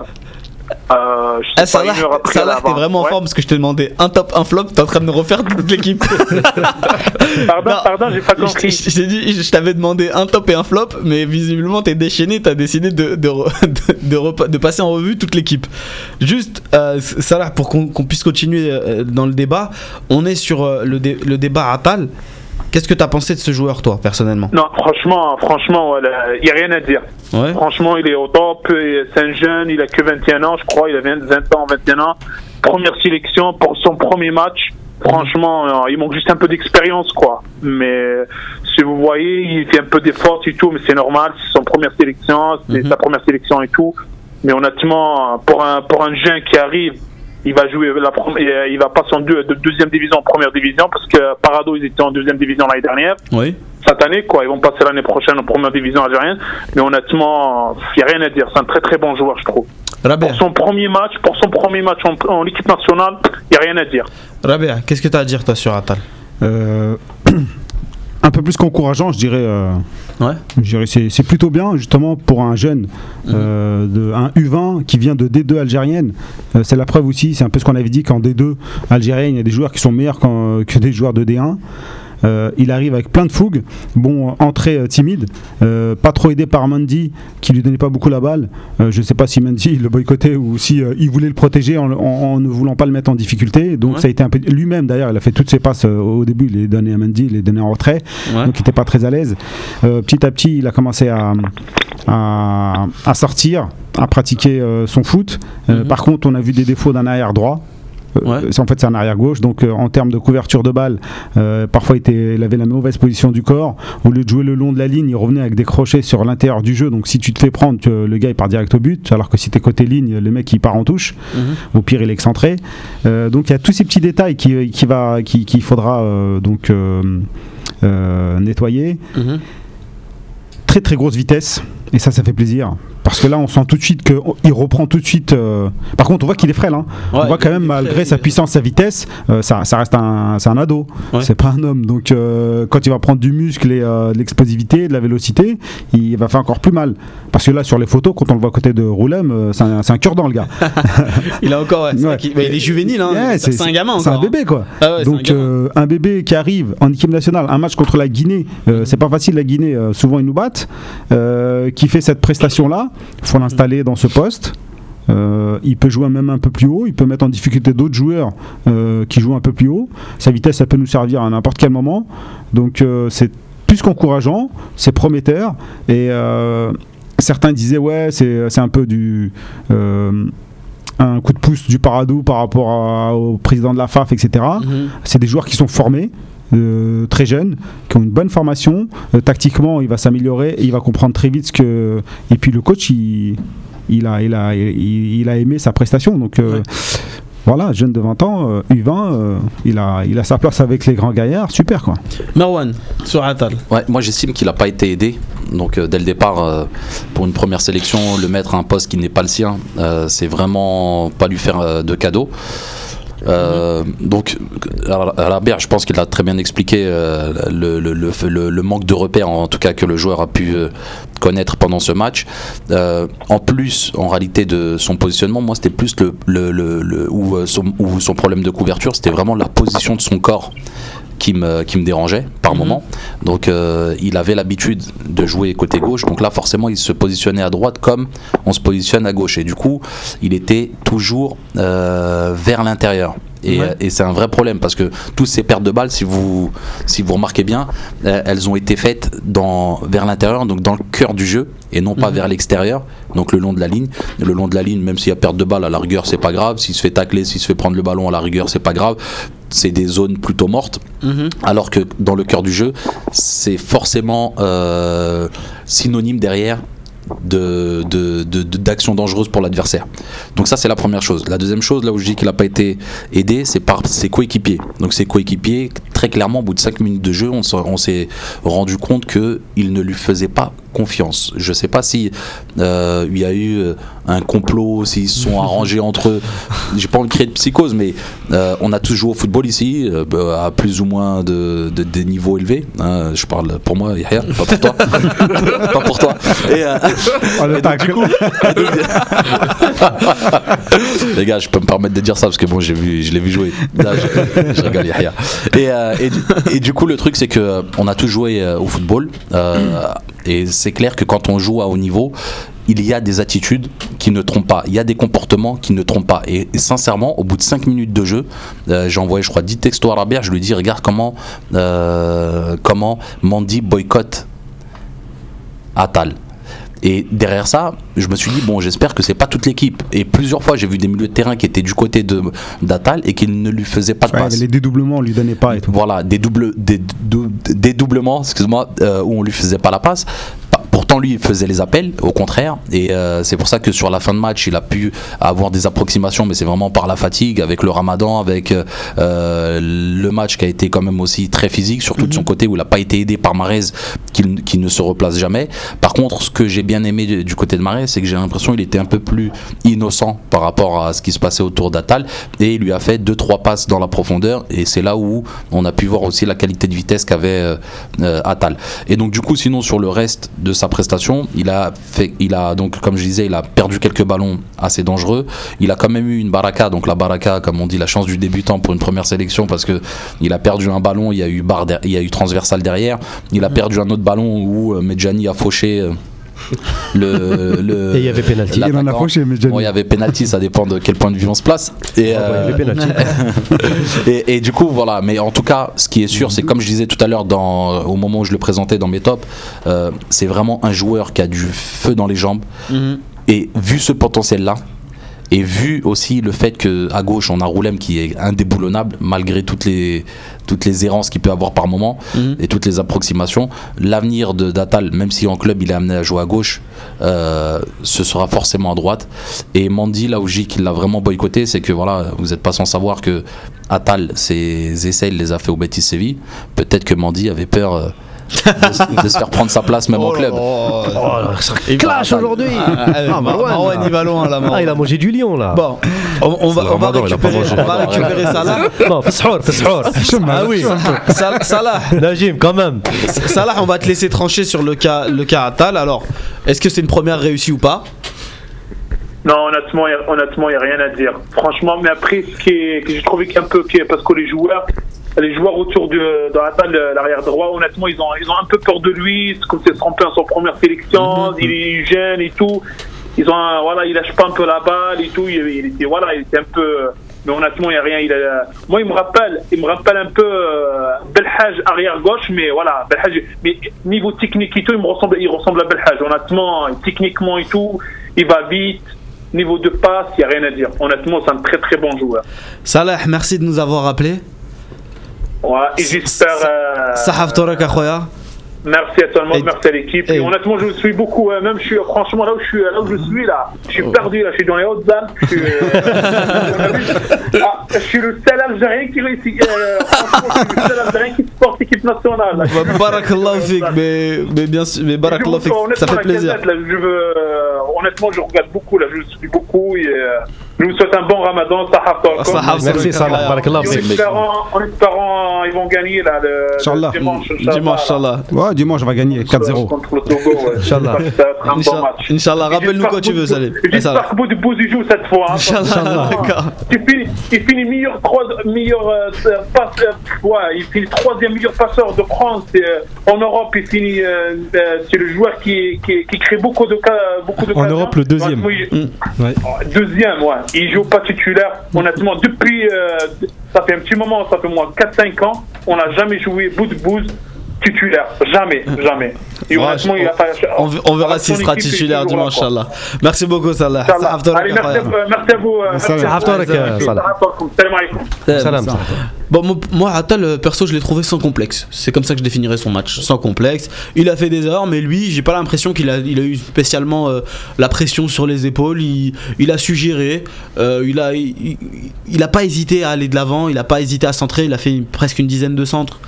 Euh, je sais Ah, pas, Salah, une heure après Salah, la t'es vraiment en Ouais. forme parce que je te demandais un top, un flop, t'es en train de me refaire toute l'équipe. Pardon, Non, pardon, j'ai pas compris. je dit, je t'avais demandé un top et un flop, mais visiblement t'es déchaîné, t'as décidé de, de, de, de passer en revue toute l'équipe. Juste, euh, Salah, pour qu'on qu'on puisse continuer euh, dans le débat, on est sur euh, le, dé- le débat Atal. Qu'est-ce que t'as pensé de ce joueur, toi, personnellement? Non, franchement, franchement, il n'y a rien à dire. Ouais. Franchement, il est au top. C'est un jeune, il a que 21 ans, je crois. Il a 20, 20 ans, 21 ans. Première sélection pour son premier match. Franchement, euh, il manque juste un peu d'expérience, quoi. Mais si vous voyez, il fait un peu d'efforts et tout, mais c'est normal. C'est son première sélection, c'est Mhm. sa première sélection et tout. Mais honnêtement, pour un, pour un jeune qui arrive, il va jouer la première, il va passer en deux, de deuxième division en première division parce que Parado, ils étaient en deuxième division l'année dernière Oui. cette année, quoi. Ils vont passer l'année prochaine en première division algérienne. Mais honnêtement, il n'y a rien à dire. C'est un très très bon joueur, je trouve. Pour son premier match, pour son premier match en, en équipe nationale, il n'y a rien à dire. Rabea, qu'est-ce que t'as à dire, toi, sur Atal? Euh, un peu plus qu'encourageant, je dirais. euh, Ouais. c'est, plutôt bien, justement, pour un jeune, euh, de, un U20 qui vient de D2 algérienne. Euh, c'est la preuve aussi, c'est un peu ce qu'on avait dit qu'en D2 algérienne, il y a des joueurs qui sont meilleurs que des joueurs de D1. Euh, il arrive avec plein de fougue. Bon, entrée euh, timide, euh, pas trop aidé par Mandy qui lui donnait pas beaucoup la balle. Euh, je sais pas si Mandy le boycottait ou si euh, il voulait le protéger en, en- en ne voulant pas le mettre en difficulté. Donc Ouais. ça a été un peu lui-même d'ailleurs. Il a fait toutes ses passes euh, au début. Il les donnait à Mandy, il les donnait en retrait. Ouais. Donc il n'était pas très à l'aise. Euh, petit à petit, il a commencé à, à, à sortir, à pratiquer euh, son foot. Euh, Mhm. Par contre, on a vu des défauts d'un arrière droit. Euh, Ouais. c'est- En fait, c'est un arrière gauche, donc euh, en termes de couverture de balle, euh, parfois il, était- il avait la mauvaise position du corps. Au lieu de jouer le long de la ligne, il revenait avec des crochets sur l'intérieur du jeu. Donc si tu te fais prendre, tu- le gars il part direct au but, alors que si tu es côté ligne, le mec il part en touche. Mhm. Au pire, il est excentré. Euh, donc il y a tous ces petits détails qui, qui va, qui- qu'il faudra euh, donc euh, euh, nettoyer. Mhm. Très très grosse vitesse et ça, ça fait plaisir. Parce que là, on sent tout de suite qu'il reprend tout de suite. euh, Par contre, on voit qu'il est frêle. hein. Ouais, on voit quand même, malgré sa puissance, sa vitesse, euh, ça, ça reste un, c'est un ado. Ouais. C'est pas un homme. Donc, euh, quand il va prendre du muscle et de l'explosivité, de la vélocité, il va faire encore plus mal. Parce que là, sur les photos, quand on le voit à côté de Roulem, c'est un, un cure-dent, le gars. Il a encore. ouais, mais il est juvénile, hein. C'est un gamin C'est un bébé, quoi. hein. Ah un Donc euh, un bébé qui arrive en équipe nationale, un match contre la Guinée, c'est pas facile la Guinée, souvent ils nous battent, qui fait cette prestation là, il faut l'installer dans ce poste. Euh, il peut jouer même un peu plus haut, il peut mettre en difficulté d'autres joueurs euh, qui jouent un peu plus haut. Sa vitesse, ça peut nous servir à n'importe quel moment. Donc euh, c'est plus qu'encourageant, c'est prometteur. Et certains disaient ouais, c'est c'est un peu du un coup de pouce du Paradou par rapport à- au président de la FAF, etc. Mhm. C'est des joueurs qui sont formés. Euh, très jeunes, qui ont une bonne formation. Euh, tactiquement, il va s'améliorer et il va comprendre très vite ce que. Et puis le coach, il, il, a, il, a, il, il a aimé sa prestation. Donc euh, Ouais. voilà, jeune de 20 ans, euh, U20, euh, il, a, il a sa place avec les grands gaillards. Super quoi. Marwan, sur Atal. Ouais, moi j'estime qu'il n'a pas été aidé. Donc euh, dès le départ, euh, pour une première sélection, le mettre à un poste qui n'est pas le sien, euh, c'est vraiment pas lui faire euh, de cadeau. Euh, donc, bière, je pense qu'il a très bien expliqué euh, le, manque de repères, en tout cas, que le joueur a pu euh, connaître pendant ce match. Euh, en plus, en réalité, de son positionnement, moi, c'était plus le, ou son problème de couverture, c'était vraiment la position de son corps qui me, qui me dérangeait par Mhm. moment. Donc euh, il avait l'habitude de jouer côté gauche, donc là forcément il se positionnait à droite comme on se positionne à gauche. Et du coup il était toujours euh, vers l'intérieur. Et, Ouais. euh, et c'est un vrai problème parce que toutes ces pertes de balles, si vous, si vous remarquez bien, euh, elles ont été faites dans, vers l'intérieur, donc dans le cœur du jeu, et non pas Mhm. vers l'extérieur, donc le long de la ligne. Le long de la ligne, même s'il y a perte de balle, à la rigueur, c'est pas grave. S'il se fait tacler, s'il se fait prendre le ballon, à la rigueur, c'est pas grave. C'est des zones plutôt mortes. Mhm. Alors que dans le cœur du jeu, c'est forcément euh, synonyme derrière de, d'actions dangereuses pour l'adversaire. Donc ça c'est la première chose. La deuxième chose, là où je dis qu'il n'a pas été aidé, c'est par ses coéquipiers. Donc ses coéquipiers, très clairement, au bout de 5 minutes de jeu, on, on s'est rendu compte qu'il ne lui faisait pas confiance. Je sais pas si euh, il y a eu euh, un complot, s'ils se sont arrangés entre eux. J'ai pas envie de créer de psychose, mais euh, on a tous joué au football ici, euh, bah, à plus ou moins de, de- des niveaux élevés. hein. je parle pour moi, Yahya, pas pour toi. pas pour toi. Et, euh, Oh, le tacle. les gars, je peux me permettre de dire ça parce que bon, j'ai vu, je l'ai vu jouer. Là, je, je rigole, Yahya. Et, euh, et, du- coup, le truc, c'est que euh, on a tous joué euh, au football. et c'est clair que quand on joue à haut niveau, il y a des attitudes qui ne trompent pas. Il y a des comportements qui ne trompent pas. Et, sincèrement, au bout de 5 minutes de jeu, j'ai envoyé, je crois, 10 textos à Rabia. Je lui dis, regarde comment, comment Mandy boycotte Atal. Et derrière ça, je me suis dit, bon, j'espère que c'est pas toute l'équipe. Et plusieurs fois, j'ai vu des milieux de terrain qui étaient du côté de d'Atal et qui ne lui faisaient pas de Ouais, passe. les dédoublements, on lui donnait pas et tout. Voilà, des, doubles, des, dou- des doublements, excuse-moi, euh, où on lui faisait pas la passe. Pourtant, lui, il faisait les appels, au contraire. Et euh, c'est pour ça que sur la fin de match, il a pu avoir des approximations, mais c'est vraiment par la fatigue, avec le ramadan, avec euh, le match qui a été quand même aussi très physique, surtout de son côté où il n'a pas été aidé par Marez, qui, ne se replace jamais. Par contre, ce que j'ai bien aimé du, côté de Marez, c'est que j'ai l'impression qu'il était un peu plus innocent par rapport à ce qui se passait autour d'Atal. Et il lui a fait 2-3 passes dans la profondeur. Et c'est là où on a pu voir aussi la qualité de vitesse qu'avait euh, Atal. Et donc, du coup, sinon, sur le reste de sa prestation, il a fait, il a donc, comme je disais, il a perdu quelques ballons assez dangereux. Il a quand même eu une baraka, donc la baraka, comme on dit, la chance du débutant pour une première sélection, parce que il a perdu un ballon, il y a eu barre, der- il y a eu transversal derrière. Il a perdu un autre ballon où euh, Medjani a fauché. le, le- Et il y avait penalty. Il en a l'attaquant. fauché, Medjani. Bon, il y avait penalty, ça dépend de quel point de vue on se place. Et, Ah bah, il y euh, avait et, et du coup, voilà. Mais en tout cas, ce qui est sûr, c'est comme je disais tout à l'heure, dans- au moment où je le présentais dans mes tops, euh, c'est vraiment un joueur qui a du feu dans les jambes. Mhm. Et vu ce potentiel-là, et vu aussi le fait que à gauche on a Roulem qui est indéboulonnable malgré toutes les toutes les errances qu'il peut avoir par moment Mhm. et toutes les approximations, l'avenir de d'Atal, même si en club il est amené à jouer à gauche, euh, ce sera forcément à droite. Et Mandy, là où qu'il l'a vraiment boycotté, c'est que voilà, vous n'êtes pas sans savoir que Atal, ses essais, il les a fait au Betis Séville. Peut-être que Mandy avait peur. euh, de, de se faire prendre sa place même en club. Oh là là. Oh, clash aujourd'hui. Ah, ah, Ah, Marwan, là. il va loin là, Marwan. Ah, il a mangé du lion là. Bon, on, on va, on va récupérer, on va récupérer Salah. Non. Ah oui, Salah, Najim, quand même. Salah, on va te laisser trancher sur le cas, le cas Atal. Alors, est-ce que c'est une première réussie ou pas? Non, honnêtement, il n'y a rien à dire. Franchement, mais après, ce qui est, que j'ai trouvé qu'un peu, qui est- parce que les joueurs, les joueurs autour de, de Atal, le- l'arrière droit, honnêtement, ils ont, ils ont un peu peur de lui. C'est comme c'est son en son première sélection, il est jeune et tout. Ils ont, un- voilà, il lâche pas un peu la balle et tout. Il, il était, voilà, il était un peu. Mais honnêtement, il n'y a rien. Il a, moi, il me rappelle, il me rappelle un peu euh, Belhaj arrière gauche, mais voilà, Belhaj. Mais niveau technique et tout, il me ressemble, il ressemble à Belhaj. Honnêtement, techniquement et tout, il va vite. Niveau de passe, il n'y a rien à dire. Honnêtement, c'est un très très bon joueur. Salah, merci de nous avoir appelé. Ouais, et j'espère. euh, Sahaf Torek Akhoya. Merci à tout le monde, merci à l'équipe. Et, honnêtement, je suis beaucoup, euh, même je suis, franchement, là où je suis, là où je suis, là, je suis perdu, là, je suis dans les Hautes-Alpes. Je suis, euh, ah, je suis le seul Algérien qui réussit, euh, franchement, je suis le seul Algérien qui supporte l'équipe nationale. là. Je suis- Barakallahu fik, mais, mais bien sûr, mais vous fik, ça fait la plaisir. là, je veux, euh, honnêtement, je regarde beaucoup, là, je suis beaucoup. Et, vous souhaite un bon ramadan, Sahaf Merci, Salah. Barakallah. En espérant, en espérant, ils vont gagner, là, le, le Inch'Allah. dimanche. Dimanche, Inch'Allah. Ouais, dimanche, on va gagner 4-0. Contre le Togo, ouais. Inch'Allah. Inch'Allah, rappelle-nous quand tu veux, Salim. J'espère que Boudou joue cette fois. hein. Inch'Allah, d'accord. Il finit, il finit meilleur, trois, meilleur euh, passe, euh, ouais, il finit troisième meilleur passeur de France euh, en Europe. Il finit, euh, euh, c'est le joueur qui, qui, qui crée beaucoup de cas, beaucoup de En Europe, le deuxième. Ouais, Ouais. Deuxième, ouais. Il joue pas titulaire. Honnêtement, depuis, euh, ça fait un petit moment, ça fait moins 4-5 ans, on n'a jamais joué bout de bouse titulaire. Jamais, jamais. Et Ouais, honnêtement, je- il a pas- On, on verra s'il sera titulaire dimanche. Inch'Allah. Merci beaucoup, Salah. Allez, merci euh, merci à vous. euh, merci à vous. After- Salam Salam. alaikum. Salam. Bon, mo- moi, Attal, euh, perso, je l'ai trouvé sans complexe. C'est comme ça que je définirais son match, sans complexe. Il a fait des erreurs, mais lui, j'ai pas l'impression qu'il a, il a eu spécialement euh, la pression sur les épaules. Il, il a su gérer. euh, il a, il, il- il a pas hésité à aller de l'avant. Il a pas hésité à centrer. Il a fait presque une dizaine de centres.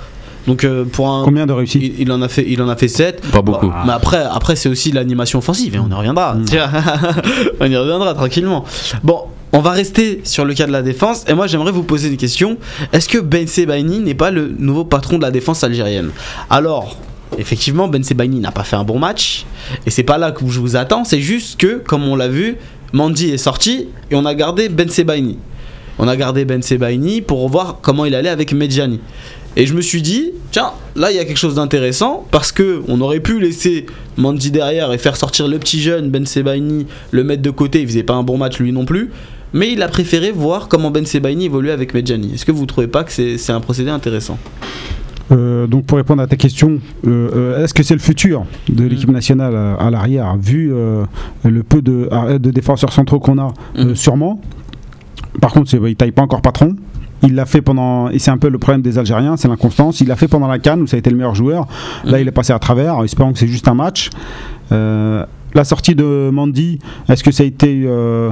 Donc euh, pour un, Combien de réussites il, il en a fait, il en a fait 7 Pas beaucoup. mais après, après c'est aussi l'animation offensive et on y reviendra. Mm. Tiens, on y reviendra tranquillement. Bon, on va rester sur le cas de la défense et moi j'aimerais vous poser une question. Est-ce que Ben Sebaini n'est pas le nouveau patron de la défense algérienne? Alors, effectivement, Ben Sebaini n'a pas fait un bon match et c'est pas là que je vous attends. C'est juste que, comme on l'a vu, Mandy est sorti et on a gardé Ben Sebaini. On a gardé Ben Sebaini pour voir comment il allait avec Medjani. Et je me suis dit, tiens, là il y a quelque chose d'intéressant parce que on aurait pu laisser Mandy derrière et faire sortir le petit jeune Ben Sebaini, le mettre de côté. Il faisait pas un bon match lui non plus. Mais il a préféré voir comment Ben Sebaini évoluait avec Medjani. Est-ce que vous trouvez pas que c'est c'est un procédé intéressant? Euh, donc pour répondre à ta question, euh, euh, est-ce que c'est le futur de l'équipe nationale à l'arrière, vu euh, le peu de, euh, de défenseurs centraux qu'on a Mhm. Sûrement? Par contre, il taille pas encore patron. Il l'a fait pendant, et c'est un peu le problème des Algériens, c'est l'inconstance. Il l'a fait pendant la Cannes où ça a été le meilleur joueur. Là, Mhm. il est passé à travers. Espérons que c'est juste un match. Euh, la sortie de Mandy, est-ce que ça a été euh,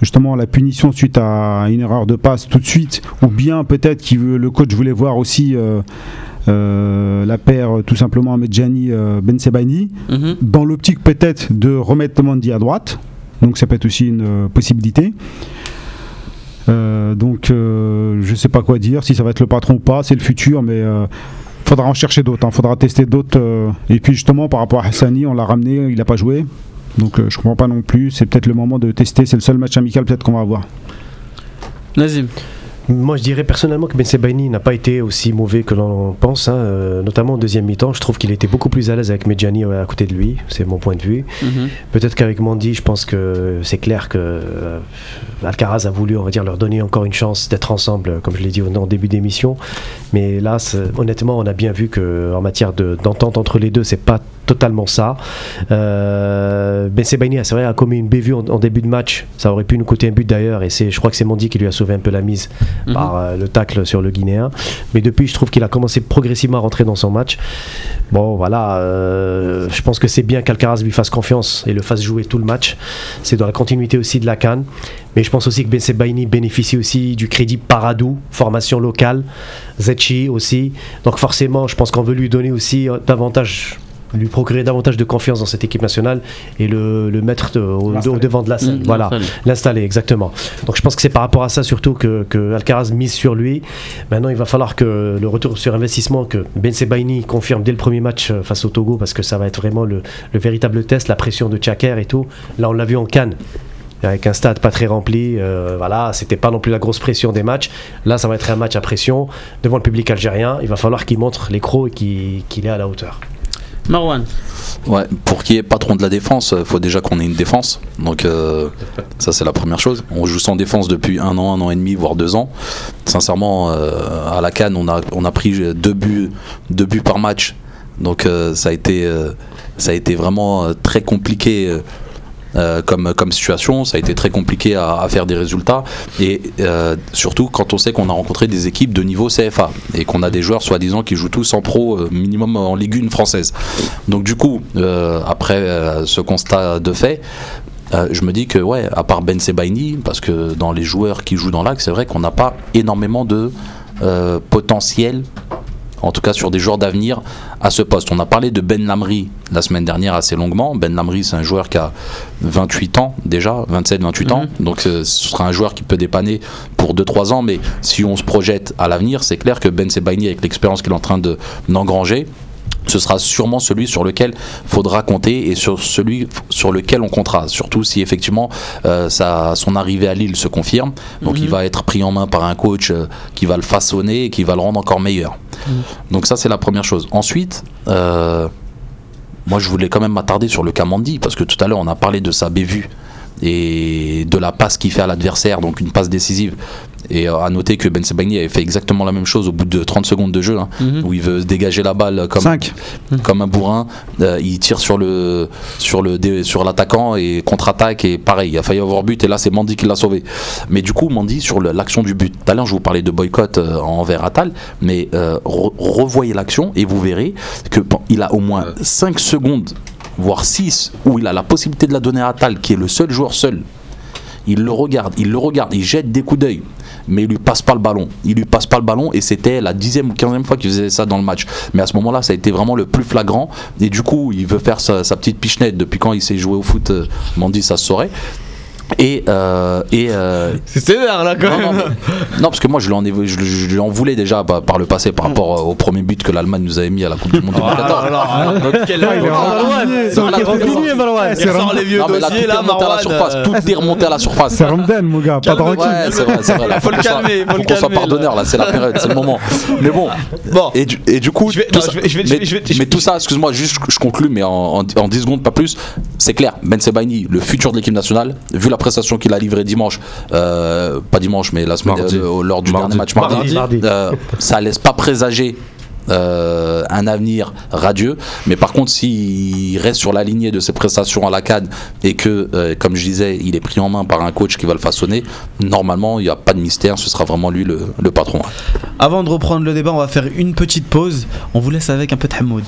justement la punition suite à une erreur de passe tout de suite, ou bien peut-être que le coach voulait voir aussi euh, euh, la paire tout simplement Medjani euh, Ben Sebaini, Mhm. dans l'optique peut-être de remettre Mandy à droite, donc ça peut être aussi une euh, possibilité. Euh, donc euh, je sais pas quoi dire, si ça va être le patron ou pas, c'est le futur, mais euh, faudra en chercher d'autres, hein, faudra tester d'autres. et puis justement par rapport à Hassani, on l'a ramené, il n'a pas joué. Donc euh, je comprends pas non plus, c'est peut-être le moment de tester, c'est le seul match amical peut-être qu'on va avoir. Nazim. Moi, je dirais personnellement que Ben Sebaini n'a pas été aussi mauvais que l'on pense, hein, euh, notamment au deuxième mi-temps. Je trouve qu'il était beaucoup plus à l'aise avec Medjani euh, à côté de lui, c'est mon point de vue. Mhm. Peut-être qu'avec Mandy, je pense que c'est clair que euh, Alcaraz a voulu, on va dire, leur donner encore une chance d'être ensemble, comme je l'ai dit au en début d'émission. Mais là, honnêtement, on a bien vu que en matière de- d'entente entre les deux, c'est pas totalement ça. Euh, ben Sebaini, c'est vrai, a commis une bévue en, en début de match. Ça aurait pu nous coûter un but d'ailleurs, et c'est, je crois que c'est Mandy qui lui a sauvé un peu la mise Mhm. par euh, le tacle sur le Guinéen. Mais depuis, je trouve qu'il a commencé progressivement à rentrer dans son match. Bon, voilà, euh, je pense que c'est bien qu'Alcaraz lui fasse confiance et le fasse jouer tout le match. C'est dans la continuité aussi de la Cannes. Mais je pense aussi que Ben Sebaini bénéficie aussi du crédit Paradou, formation locale, Zetchi aussi. Donc forcément, je pense qu'on veut lui donner aussi davantage lui procurer davantage de confiance dans cette équipe nationale et le, le mettre euh, au, au devant de la scène. Mhm. Voilà, l'installer exactement. Donc je pense que c'est par rapport à ça surtout que, que Alcaraz mise sur lui. Maintenant, il va falloir que le retour sur investissement que Ben Sebaini confirme dès le premier match euh, face au Togo parce que ça va être vraiment le, le véritable test, la pression de Tchaker et tout. Là, on l'a vu en Cannes. Avec un stade pas très rempli, euh, voilà, c'était pas non plus la grosse pression des matchs. Là, ça va être un match à pression devant le public algérien. Il va falloir qu'il montre les crocs et qu'il qu'il est à la hauteur. Marwan. Ouais, pour qui est patron de la défense, il faut déjà qu'on ait une défense. Donc euh, ça c'est la première chose. On joue sans défense depuis un an, un an et demi, voire deux ans. Sincèrement, euh, à la Cannes, on a, on a pris deux buts, deux buts par match. Donc euh, ça a été, euh, ça a été vraiment euh, très compliqué. Euh, comme, situation, ça a été très compliqué à, faire des résultats et euh, surtout quand on sait qu'on a rencontré des équipes de niveau CFA et qu'on a des joueurs soi-disant qui jouent tous en pro euh, minimum en Ligue 1 française. Donc du coup, après ce constat de fait, je me dis que ouais, à part Ben Sebaini, parce que dans les joueurs qui jouent dans l'AC, c'est vrai qu'on n'a pas énormément de potentiel en tout cas sur des joueurs d'avenir à ce poste. On a parlé de Ben Lamry la semaine dernière assez longuement. Ben Lamry, c'est un joueur qui a 28 ans déjà, 27-28 ans, donc euh, ce sera un joueur qui peut dépanner pour 2-3 ans, mais si on se projette à l'avenir, c'est clair que Ben Sebaini, avec l'expérience qu'il est en train de- d'engranger, ce sera sûrement celui sur lequel faudra compter et sur celui sur lequel on comptera. Surtout si effectivement euh, sa- son arrivée à Lille se confirme. Donc il va être pris en main par un coach euh, qui va le façonner et qui va le rendre encore meilleur. Donc ça c'est la première chose. Ensuite, euh, moi je voulais quand même m'attarder sur le Kamandi parce que tout à l'heure on a parlé de sa bévue et de la passe qu'il fait à l'adversaire, donc une passe décisive. Et euh, à noter que Ben Sebaini avait fait exactement la même chose au bout de 30 secondes de jeu, hein, Mhm. où il veut se dégager la balle comme, 5. comme un bourrin. Euh, il tire sur le sur le sur l'attaquant et contre-attaque et pareil, il a failli avoir but et là c'est Mandy qui l'a sauvé. Mais du coup Mandy sur l'action du but. Tout à l'heure je vous parlais de boycott euh, envers Atal, mais euh, re- revoyez l'action et vous verrez que pen- il a au moins 5 secondes voire 6 où il a la possibilité de la donner à Atal qui est le seul joueur seul. Il le regarde, il le regarde, il jette des coups d'œil mais il lui passe pas le ballon. Il lui passe pas le ballon et c'était la dixième ou quinzième fois qu'il faisait ça dans le match. Mais à ce moment-là, ça a été vraiment le plus flagrant. Et du coup, il veut faire sa, sa petite pichenette depuis quand il s'est joué au foot. Euh, Mandy, ça se saurait. Et, euh, et euh, C'est sévère là quand non, non, même. mais- non, parce que moi je lui en, je, je lui en voulais déjà par, par le passé par rapport au premier but que l'Allemagne nous avait mis à la Coupe du Monde 2014. Quel C'est Il ressort les vieux Non, dossiers tout est là, remonté à la Marwan. surface. euh, Tout est remonté à la surface. C'est Ramdan, mon gars, pas rancune. Ouais, c'est vrai, c'est vrai. là. Faut le calmer, faut le qu'on soit pardonneur là, c'est la période, c'est le moment. Mais bon, Bon. et du, et du coup, Je vais- tout non, ça- je vais- je vais- je mais, tout ça, excuse-moi, juste je- conclue, mais en, en, en 10 secondes, pas plus. C'est clair, Ben Sebaini, le futur de l'équipe nationale, vu la prestation qu'il a livrée dimanche, euh, pas dimanche, mais la semaine euh, lors du Mardi. dernier match mardi, Mardi. Mardi. euh, ça laisse pas présager. euh, un avenir radieux, mais par contre, s'il reste sur la lignée de ses prestations à la CAD et que, euh, comme je disais, il est pris en main par un coach qui va le façonner, normalement, il n'y a pas de mystère, ce sera vraiment lui le, le patron. Avant de reprendre le débat, on va faire une petite pause. On vous laisse avec un peu de Hamoud.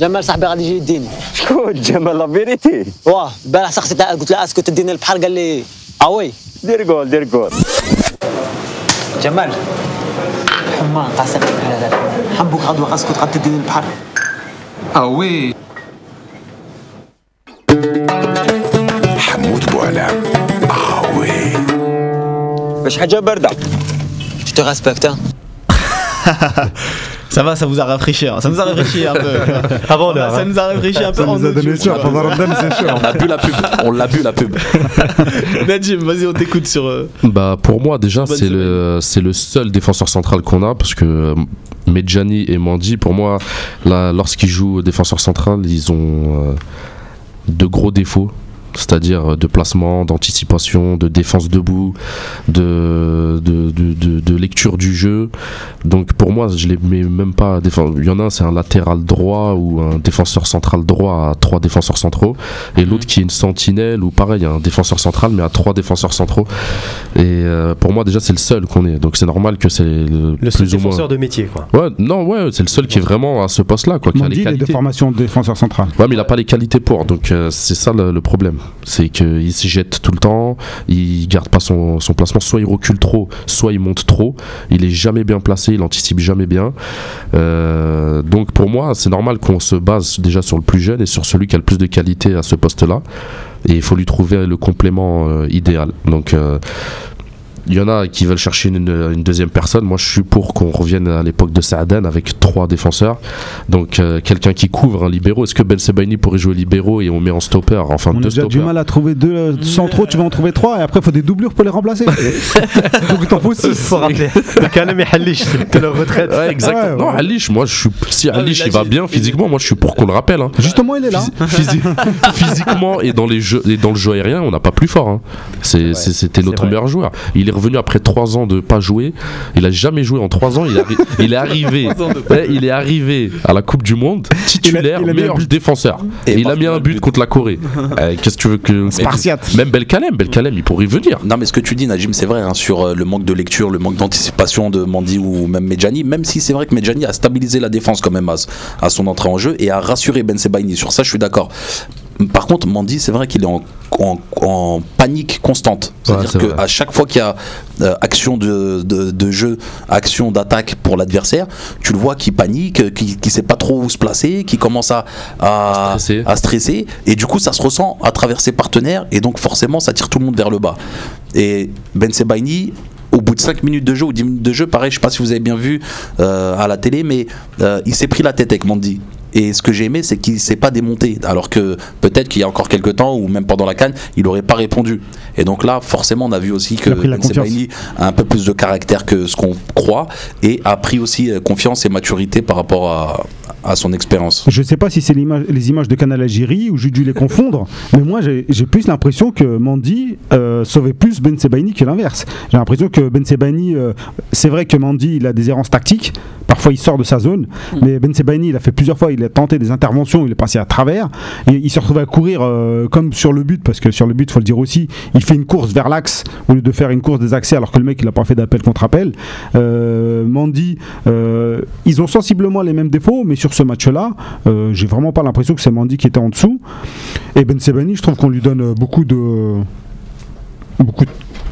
جمال صاحبي غادي يجي يديني. شكون؟ جمال لا فيريتي واه البارح سقسيت قلت له اسكت تديني البحر قال لي أوي. دير جول دير جول. جمال حمان على ذلك حبك غدوه اسكت غادي تديني البحر. حمود بوعلام. آوي. باش حاجة باردة. Je te respecte. Ça va, ça vous a rafraîchi, hein. ça nous a rafraîchi un peu. Avant l'heure. ça nous a rafraîchi un peu Ça en nous a donné audio, chaud. quoi. Pendant Ramadan, c'est chaud. On a bu la pub, on l'a bu la pub. Vas-y, on t'écoute sur. euh, Bah pour moi déjà c'est le c'est le seul défenseur central qu'on a parce que euh, Medjani et Mandi pour moi là lorsqu'ils jouent défenseur central ils ont euh, de gros défauts c'est-à-dire de placement, d'anticipation, de défense debout, de, de, de, de- de lecture du jeu. Donc pour moi, je les mets même pas. défense. Il y en a un, c'est un latéral droit ou un défenseur central droit à trois défenseurs centraux, et l'autre qui est une sentinelle ou pareil, un défenseur central mais à trois défenseurs centraux. Et euh, pour moi, déjà, c'est le seul qu'on est. Donc c'est normal que c'est le, Le seul plus ou moins. défenseur de métier, quoi. Ouais, non, ouais, c'est le seul qui est vraiment à ce poste-là, quoi, qui a les il est de qualités. formation de défenseur central. Ouais, mais il a pas les qualités pour. Donc euh, c'est ça le, le problème. C'est qu'il se jette tout le temps, il garde pas son, son placement. Soit il recule trop, soit il monte trop. Il est jamais bien placé, il anticipe jamais bien. Euh, donc pour moi, c'est normal qu'on se base déjà sur le plus jeune et sur celui qui a le plus de qualité à ce poste-là. Et il faut lui trouver le complément euh, idéal. Donc euh, il y en a qui veulent chercher une, une deuxième personne. Moi, je suis pour qu'on revienne à l'époque de Saaden avec trois défenseurs. Donc, euh, quelqu'un qui couvre un libéraux. Est-ce que Ben Sebaini pourrait jouer libéraux et on met en stopper? Enfin, On a deux déjà du stoppers. mal à trouver deux euh, centraux, tu vas en trouver trois et après il faut des doublures pour les remplacer. Donc t'en faut six. Faut rappeler. Le Kanem et Halish de leur retraite. Ouais, exactement. Ouais, non, ouais. Alish, moi, je suis. Si mais Alish là, il va bien physiquement, moi, je suis pour qu'on le rappelle. hein. Justement, il est là. Physi- physi- physiquement et dans les jeux et dans le jeu aérien, on n'a pas plus fort. hein. C'était notre vrai. meilleur joueur. Il est revenu après trois ans de pas jouer. Il a jamais joué en trois ans. Il, est arri- il est arrivé. Ouais, il est arrivé à la Coupe du Monde titulaire, il a un meilleur but. défenseur. Et Et il a mis un but but. contre la Corée. Euh, Qu'est-ce que tu veux que Spartiate. Même Belkalem, Belkalem, il pourrait y venir. Non, mais ce que tu dis, Najim, c'est vrai, hein, sur euh, le manque de lecture, le manque d'anticipation de Mandy ou même Medjani, même si c'est vrai que Medjani a stabilisé la défense quand même à, à son entrée en jeu et a rassuré Ben Sebaini. Sur ça, je suis d'accord. Par contre, Mandy, c'est vrai qu'il est en, en- en panique constante. C'est-à-dire qu'à chaque fois qu'il y a euh, action de, de- de jeu, action d'attaque pour l'adversaire, tu le vois qui panique, qui ne sait pas trop où se placer, qui commence à, à, À stresser. à stresser. Et du coup, ça se ressent à travers ses partenaires. Et donc, forcément, ça tire tout le monde vers le bas. Et Ben Sebaini, au bout de 5 minutes de jeu ou 10 minutes de jeu, pareil, je sais pas si vous avez bien vu euh, à la télé, mais euh, il s'est pris la tête avec Mandy. Et ce que j'ai aimé, c'est qu'il s'est pas démonté. Alors que peut-être qu'il y a encore quelques temps, ou même pendant la canne, il aurait pas répondu. Et donc là, forcément, on a vu aussi que Ben. Sebaini a un peu plus de caractère que ce qu'on croit et a pris aussi euh, confiance et maturité par rapport à, à son expérience. Je sais pas si c'est les images de Canal Algérie ou j'ai dû les confondre, mais moi j'ai plus l'impression que Mandy euh, sauvait plus Ben Sebaini que l'inverse. J'ai l'impression que Ben Sebaini, euh, c'est vrai que Mandy il a des errances tactiques, parfois il sort de sa zone, mais Ben Sebaini il a fait plusieurs fois, il a tenté des interventions, il est passé à travers, il se retrouve à courir euh, comme sur le but, parce que sur le but, faut le dire aussi, il fait une course vers l'axe au lieu de faire une course des accès alors que le mec il a pas fait d'appel contre appel. Euh, Mandy, euh, ils ont sensiblement les mêmes défauts, mais sur ce match-là, j'ai vraiment pas l'impression que c'est Mandy qui était en dessous. Et Ben Sebani, je trouve qu'on lui donne beaucoup de beaucoup de,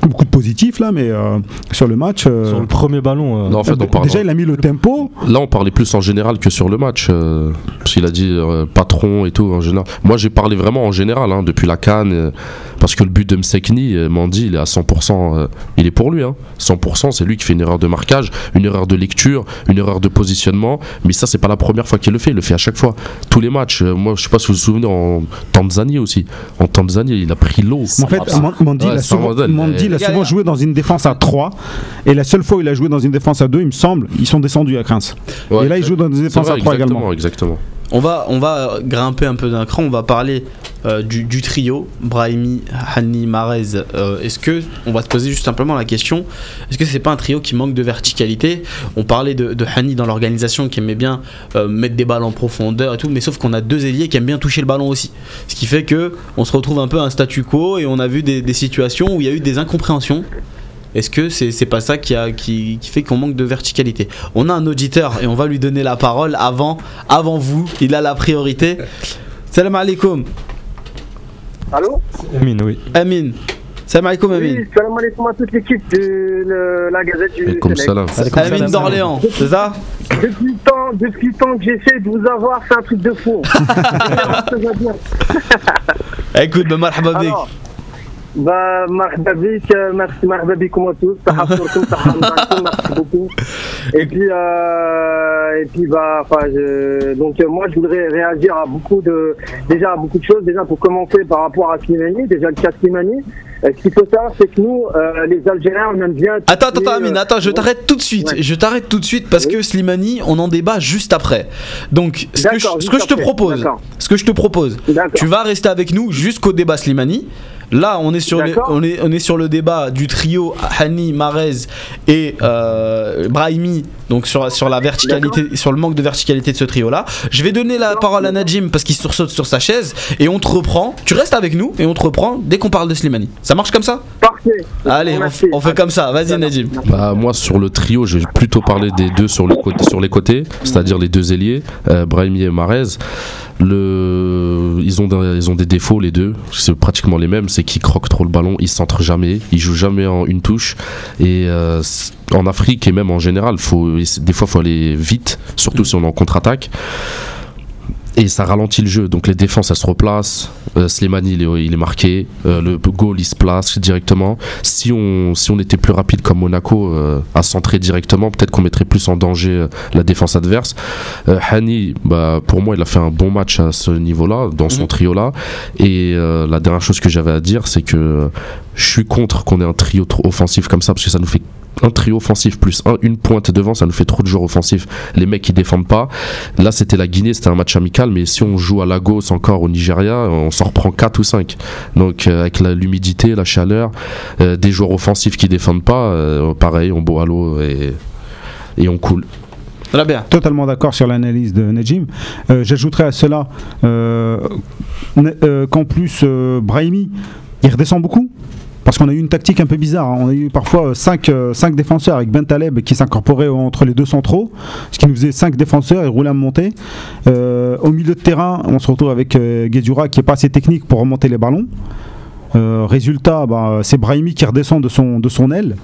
beaucoup de positifs là, mais euh, sur le match. euh, Sur le premier ballon. euh, Non, en fait, on parle- déjà, il a mis le tempo. Là, on parlait plus en général que sur le match. euh, parce qu'il a dit euh, patron et tout en général. Moi, j'ai parlé vraiment en général hein, depuis la canne. Parce que le but de Msekni, euh, Mandy, il est à 100%. euh, il est pour lui. Hein. 100%, c'est lui qui fait une erreur de marquage, une erreur de lecture, une erreur de positionnement. Mais ça, c'est pas la première fois qu'il le fait. Il le fait à chaque fois. Tous les matchs. Euh, moi, je sais pas si vous vous souvenez en Tanzanie aussi. En Tanzanie, il a pris l'eau. En fait, Man- Mandy, Ouais, il a sans souvent, modèle, Mandy, il a souvent joué dans une défense à 3 et la seule fois où il a joué dans une défense à 2 il me semble, ils sont descendus à Reims. Ouais, et là, il joue dans une défense vrai, à 3 exactement, également. Exactement. On va, on va grimper un peu d'un cran, on va parler euh, du, trio, Brahimi, Hani, Marez. Euh, est-ce que, on va se poser juste simplement la question, est-ce que c'est pas un trio qui manque de verticalité? On parlait de, Hani dans l'organisation qui aimait bien euh, mettre des balles en profondeur et tout, mais sauf qu'on a deux ailiers qui aiment bien toucher le ballon aussi. Ce qui fait que on se retrouve un peu à un statu quo et on a vu des situations où il y a eu des incompréhensions. Est-ce que c'est c'est pas ça qui, a, qui, qui fait qu'on manque de verticalité? On a un auditeur et on va lui donner la parole avant, avant vous. Il a la priorité. Salam alaikum. Allô? Amine, oui. Amin. Salam alaikum Amin. Oui, salam alaikum à toute l'équipe de le- la Gazette du comme salam. D'Orléans, c'est ça? Depuis le temps, depuis le temps que j'essaie de vous avoir, c'est un truc de fou. Écoute, bah, marhaba bah, merci, merci à tous. merci beaucoup. Et puis, euh, et puis bah, je, donc euh, moi, je voudrais réagir à beaucoup de, déjà à beaucoup de choses. Déjà pour commencer par rapport à Slimani, déjà le cas Slimani. Euh, ce qu'il faut savoir, c'est que nous, euh, les Algériens, on aime bien. Attends, attends, Amine, attends, je t'arrête tout de suite. Je t'arrête tout de suite parce que Slimani, on en débat juste après. Donc, ce que je te propose, ce que je te propose, tu vas rester avec nous jusqu'au débat Slimani. Là, on est sur, les- D'accord. on est, on est sur le débat du trio Hani, Marez et euh, Brahimi, donc sur, sur la verticalité, sur le manque de verticalité de ce trio-là. Je vais donner la parole à Najim parce qu'il sursaute sur sa chaise et on te reprend. Tu restes avec nous et on te reprend dès qu'on parle de Slimani. Ça marche comme ça? Parfait. Allez, on, fait comme ça. Vas-y, Najim. Bah, moi, sur le trio, j'ai plutôt parlé des deux sur, le côté, sur les côtés, c'est-à-dire les deux ailiers, euh, Brahimi et Marez. Le... Ils, ont des, ils ont des défauts, les deux. C'est pratiquement les mêmes. C'est qu'ils croquent trop le ballon, ils centrent jamais, ils jouent jamais en une touche. Et euh, en Afrique et même en général, faut, des fois, faut aller vite, surtout si on est en contre-attaque. Et ça ralentit le jeu, donc les défenses elles se replacent. Euh, Slimani il est, il est marqué, Euh, le goal il se place directement. Si on, si on était plus rapide comme Monaco euh, à centrer directement, peut-être qu'on mettrait plus en danger euh, la défense adverse. Euh, Hani, bah, pour moi il a fait un bon match à ce niveau-là, dans son Mhm. trio-là. Et euh, la dernière chose que j'avais à dire, c'est que je suis contre qu'on ait un trio trop offensif comme ça, parce que ça nous fait un trio offensif plus un, une pointe devant, ça nous fait trop de joueurs offensifs. Les mecs qui défendent pas. Là, c'était la Guinée, c'était un match amical, mais si on joue à Lagos encore au Nigeria, on s'en reprend 4 ou 5. Donc, euh, avec la- l'humidité, la chaleur, euh, des joueurs offensifs qui défendent pas, euh, pareil, on boit à l'eau et, et on coule. Très bien. Totalement d'accord sur l'analyse de Najim. Euh, J'ajouterais à cela euh, euh, qu'en plus, euh, Brahimi, il redescend beaucoup. Parce qu'on a eu une tactique un peu bizarre. hein. On a eu parfois 5 défenseurs avec Ben Taleb qui s'incorporait entre les deux centraux, ce qui nous faisait 5 défenseurs et rouler à monter. Euh, au milieu de terrain, on se retrouve avec euh, qui est pas assez technique pour remonter les ballons. Euh, résultat, bah, c'est Brahimi qui redescend de de son aile.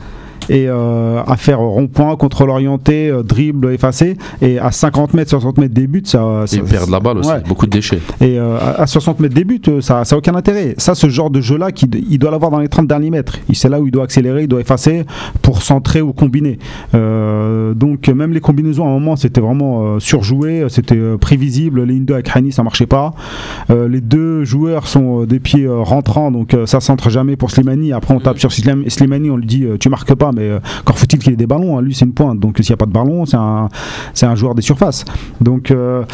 Et euh, à faire rond-point, contrôle orienté, euh, dribble effacé. Et à 50 mètres, 60 mètres des buts, ça. ça Ils perdent la balle aussi, Ouais. beaucoup de déchets. Et euh, à à 60 mètres des buts, ça n'a aucun intérêt. Ça, ce genre de jeu-là, il doit l'avoir dans les 30 derniers mètres. C'est là où il doit accélérer, il doit effacer pour centrer ou combiner. Euh, donc, même les combinaisons, à un moment, c'était vraiment euh, surjoué, c'était euh, prévisible. Les 2 avec Hani, ça marchait pas. Les deux joueurs sont des pieds rentrants, donc ça centre jamais pour Slimani. Après, on tape sur Slim- Slimani, on lui dit tu marques pas, mais euh, encore faut-il qu'il ait des ballons. hein. Lui, c'est une pointe, donc s'il n'y a pas de ballon, c'est un, c'est un joueur des surfaces. Donc, euh,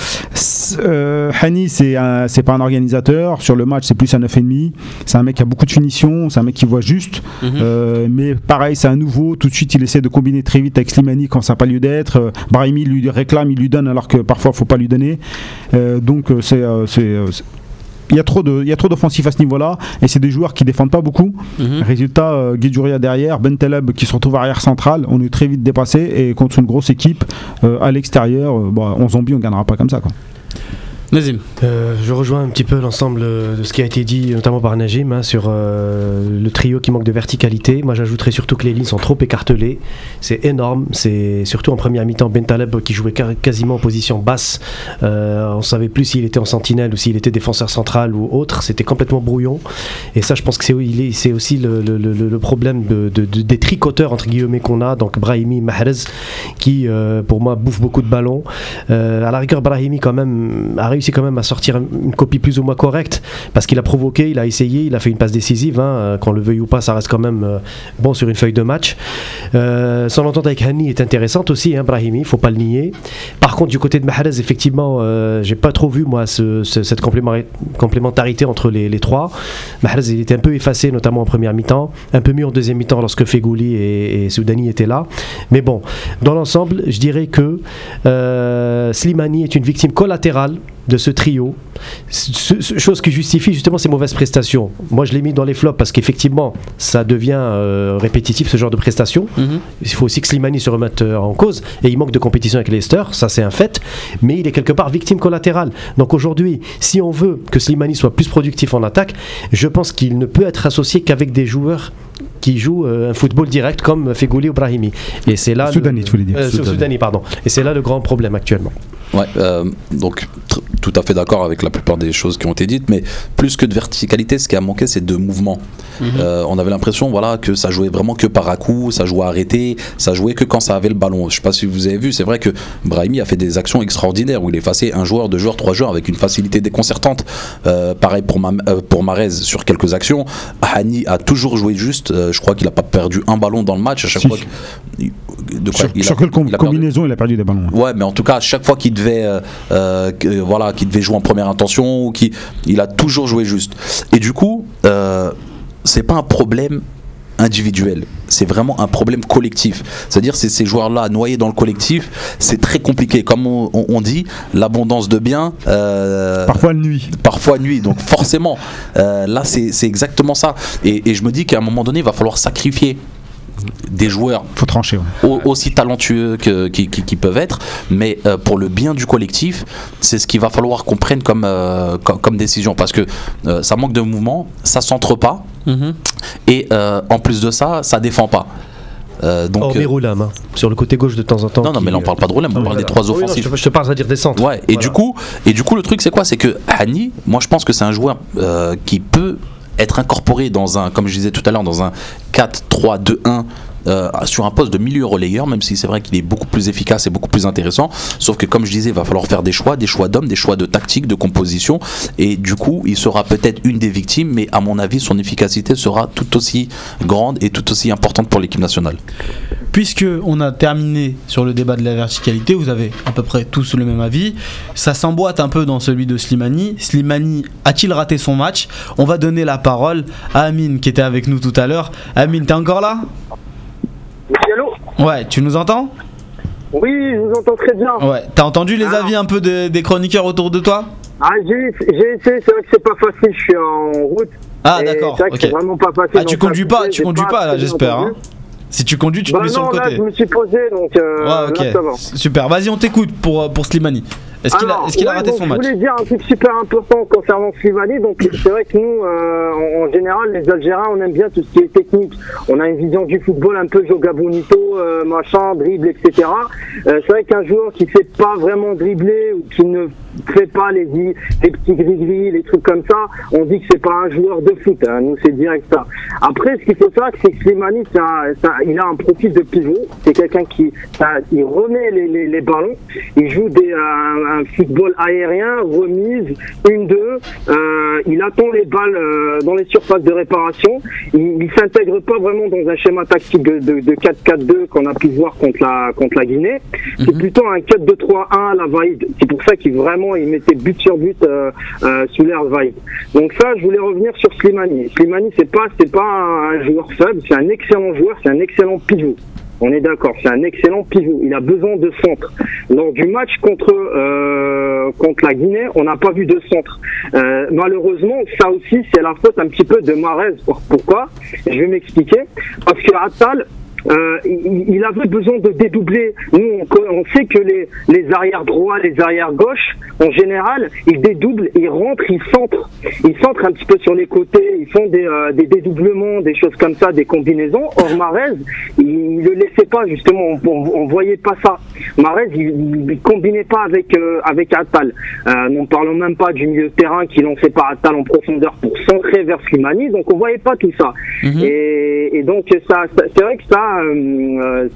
euh, Hani, c'est c'est pas un organisateur. Sur le match, c'est plus un 9,5. C'est un mec qui a beaucoup de finition, c'est un mec qui voit juste. Mhm. Mais pareil, c'est un nouveau. Tout de suite, il essaie de combiner très vite avec Slimani quand ça n'a pas lieu d'être. Brahimi lui réclame, il lui donne alors que parfois, faut pas lui donner. Donc, c'est. Euh, euh, il y a trop de, il y a trop d'offensifs à ce niveau-là, et c'est des joueurs qui défendent pas beaucoup. Mhm. Résultat, euh, Guedjouria derrière, Ben Taleb qui se retrouve arrière central, on est très vite dépassé et contre une grosse équipe euh, à l'extérieur, euh, bon, on zombie, on gagnera pas comme ça. Quoi. Euh, je rejoins un petit peu l'ensemble de ce qui a été dit, notamment par Najim, hein, sur euh, le trio qui manque de verticalité. Moi, j'ajouterais surtout que les lignes sont trop écartelées. C'est énorme. C'est surtout en première mi-temps, Bentaleb qui jouait quasiment en position basse. Euh, on savait plus s'il était en sentinelle ou s'il était défenseur central ou autre. C'était complètement brouillon. Et ça, je pense que c'est aussi le, problème de- de- de- des tricoteurs entre guillemets qu'on a. Donc Brahimi, Mahrez, qui euh, pour moi bouffe beaucoup de ballons. Euh, à la rigueur, Brahimi quand même a réussi quand même à sortir une copie plus ou moins correcte parce qu'il a provoqué, il a essayé, il a fait une passe décisive. hein, euh, qu'on le veuille ou pas, ça reste quand même euh, bon sur une feuille de match. Euh, son entente avec Hani est intéressante aussi, hein, Brahimi, faut pas le nier. Par contre, du côté de Mahrez, effectivement, euh, j'ai pas trop vu moi ce- ce- cette complémenta- complémentarité entre les, trois. Mahrez, il était un peu effacé, notamment en première mi-temps, un peu mieux en deuxième mi-temps lorsque Fegouli et, Soudani étaient là. Mais bon, dans l'ensemble, je dirais que Slimani est une victime collatérale de ce trio, chose qui justifie justement ces mauvaises prestations. Moi, je l'ai mis dans les flops parce qu'effectivement, ça devient euh, répétitif ce genre de prestations. Mhm. Il faut aussi que Slimani se remette euh, en cause et il manque de compétition avec Leicester, ça c'est un fait, mais il est quelque part victime collatérale. Donc aujourd'hui, si on veut que Slimani soit plus productif en attaque, je pense qu'il ne peut être associé qu'avec des joueurs qui jouent euh, un football direct comme Fegouli ou Brahimi. Et c'est là Soudani, tu voulais dire. Euh, Soudani. Soudani, pardon. Et c'est là le grand problème actuellement. Ouais, euh, donc tout à fait d'accord avec la plupart des choses qui ont été dites, mais plus que de verticalité, ce qui a manqué, c'est de mouvement. Euh, on avait l'impression, voilà, que ça jouait vraiment que par à coup, ça jouait arrêté, ça jouait que quand ça avait le ballon. Je sais pas si vous avez vu, c'est vrai que Brahimi a fait des actions extraordinaires où il effacé un joueur, deux joueurs, trois joueurs avec une facilité déconcertante. Euh, pareil pour, Ma- euh, pour Marez sur quelques actions. Hani a toujours joué juste. Euh, je crois qu'il a pas perdu un ballon dans le match à chaque Si. fois. que- de quoi Sur, il a- sur quelle com- il a perdu combinaison il a perdu des ballons Ouais, mais en tout cas, à chaque fois qu'il devait, euh, euh, voilà, qu'il devait jouer en première intention, ou qu'il- il a toujours joué juste. Et du coup, c'est pas un problème individuel, c'est vraiment un problème collectif. C'est-à-dire, c'est ces joueurs-là noyés dans le collectif, c'est très compliqué. Comme on, dit, l'abondance de biens. euh, Parfois nuit. parfois nuit. Donc forcément, euh, là c'est c'est exactement ça. Et, et je me dis qu'à un moment donné, il va falloir sacrifier des joueurs Faut trancher. ouais. au- aussi talentueux que, qui, qui- qui peuvent être, mais euh, pour le bien du collectif, c'est ce qu'il va falloir qu'on prenne comme, euh, comme, comme décision, parce que euh, ça manque de mouvement, ça centre pas, Mhm. et en plus de ça, ça défend pas. Euh, donc, Hormis Roulam, hein, sur le côté gauche de temps en temps. non, non, mais là on parle pas de Roulem, on parle des trois Oui, non, offensifs. je, te- parle, c'est-à-dire des centres. Ouais, et Voilà. du coup, et du coup, le truc c'est quoi? C'est que Hani, moi je pense que c'est un joueur euh, qui peut être incorporé dans un, comme je disais tout à l'heure, dans un 4-3-2-1. euh, sur un poste de milieu relayeur, même si c'est vrai qu'il est beaucoup plus efficace et beaucoup plus intéressant. Sauf que, comme je disais, il va falloir faire des choix, des choix d'hommes, des choix de tactique, de composition. Et du coup, il sera peut-être une des victimes, mais à mon avis, son efficacité sera tout aussi grande et tout aussi importante pour l'équipe nationale. Puisque on a terminé sur le débat de la verticalité, vous avez à peu près tous le même avis. Ça s'emboîte un peu dans celui de Slimani. Slimani a-t-il raté son match? On va donner la parole à Amine qui était avec nous tout à l'heure. Amine, t'es encore là? Allô? Ouais, tu nous entends? Oui, je vous entends très bien. Ouais, t'as entendu les Ah. avis un peu de- des chroniqueurs autour de toi? Ah, j'ai essayé, c'est vrai que c'est pas facile, je suis en route. Ah, d'accord. C'est vrai que ok. c'est vraiment pas facile. Ah, tu conduis ça, pas, tu conduis pas là, très bien j'espère. hein. Si tu conduis, tu te Bah mets sur non, le là, côté. je me suis posé, donc euh, Ouais, ok. là. Super. Vas-y, on t'écoute pour, euh, pour Slimani. Est-ce qu'il a, est-ce qu'il a ouais, raté donc, son match Je voulais dire un truc super important concernant Slimani. Donc, c'est vrai que nous, euh, en, général, les Algériens, on aime bien tout ce qui est technique. On a une vision du football un peu joga bonito, euh, machin, dribble, etc. Euh, c'est vrai qu'un joueur qui sait pas vraiment dribbler ou qui ne fait pas les, les petits gris-gris, les trucs comme ça, on dit que c'est pas un joueur de foot. hein. Nous, c'est direct ça. Après, ce qu'il faut savoir, c'est que Slimani, un- il a un profil de pivot. C'est quelqu'un qui, ça- il remet les, les- les ballons. Il joue des, un, un football aérien, remise, une deux. Euh, il attend les balles euh, dans les surfaces de réparation. Il, il s'intègre pas vraiment dans un schéma tactique de, de, de 4-4-2 qu'on a pu voir contre la contre la Guinée. C'est plutôt un 4-2-3-1 à la Vaïd. C'est pour ça qu'il vraiment il mettait but sur but euh, euh, sous l'air Vaïd. Donc ça, je voulais revenir sur Slimani. Slimani, c'est pas c'est pas un joueur faible, c'est un excellent joueur, c'est un excellent pivot. On est d'accord, c'est un excellent pivot. Il a besoin de centre. Lors du match contre euh, contre la Guinée, on n'a pas vu de centre. Euh, malheureusement, ça aussi, c'est la faute un petit peu de Marez. Pourquoi? Je vais m'expliquer. Parce que Attal, euh, il, il avait besoin de dédoubler. Nous, on, on sait que les, les arrières droits, les arrières gauches, en général, ils dédoublent, ils rentrent, ils centrent. Ils centrent un petit peu sur les côtés, ils font des, euh, des dédoublements, des choses comme ça, des combinaisons. Or, Marez, il, il le laissait pas, justement, on, on, on voyait pas ça. Marez, il, il combinait pas avec, euh, avec Attal. Euh, N'en parlons même pas du milieu de terrain qui lançait pas Attal en profondeur pour centrer vers Slimani, donc on voyait pas tout ça. Et, et donc ça, ça- c'est vrai que ça,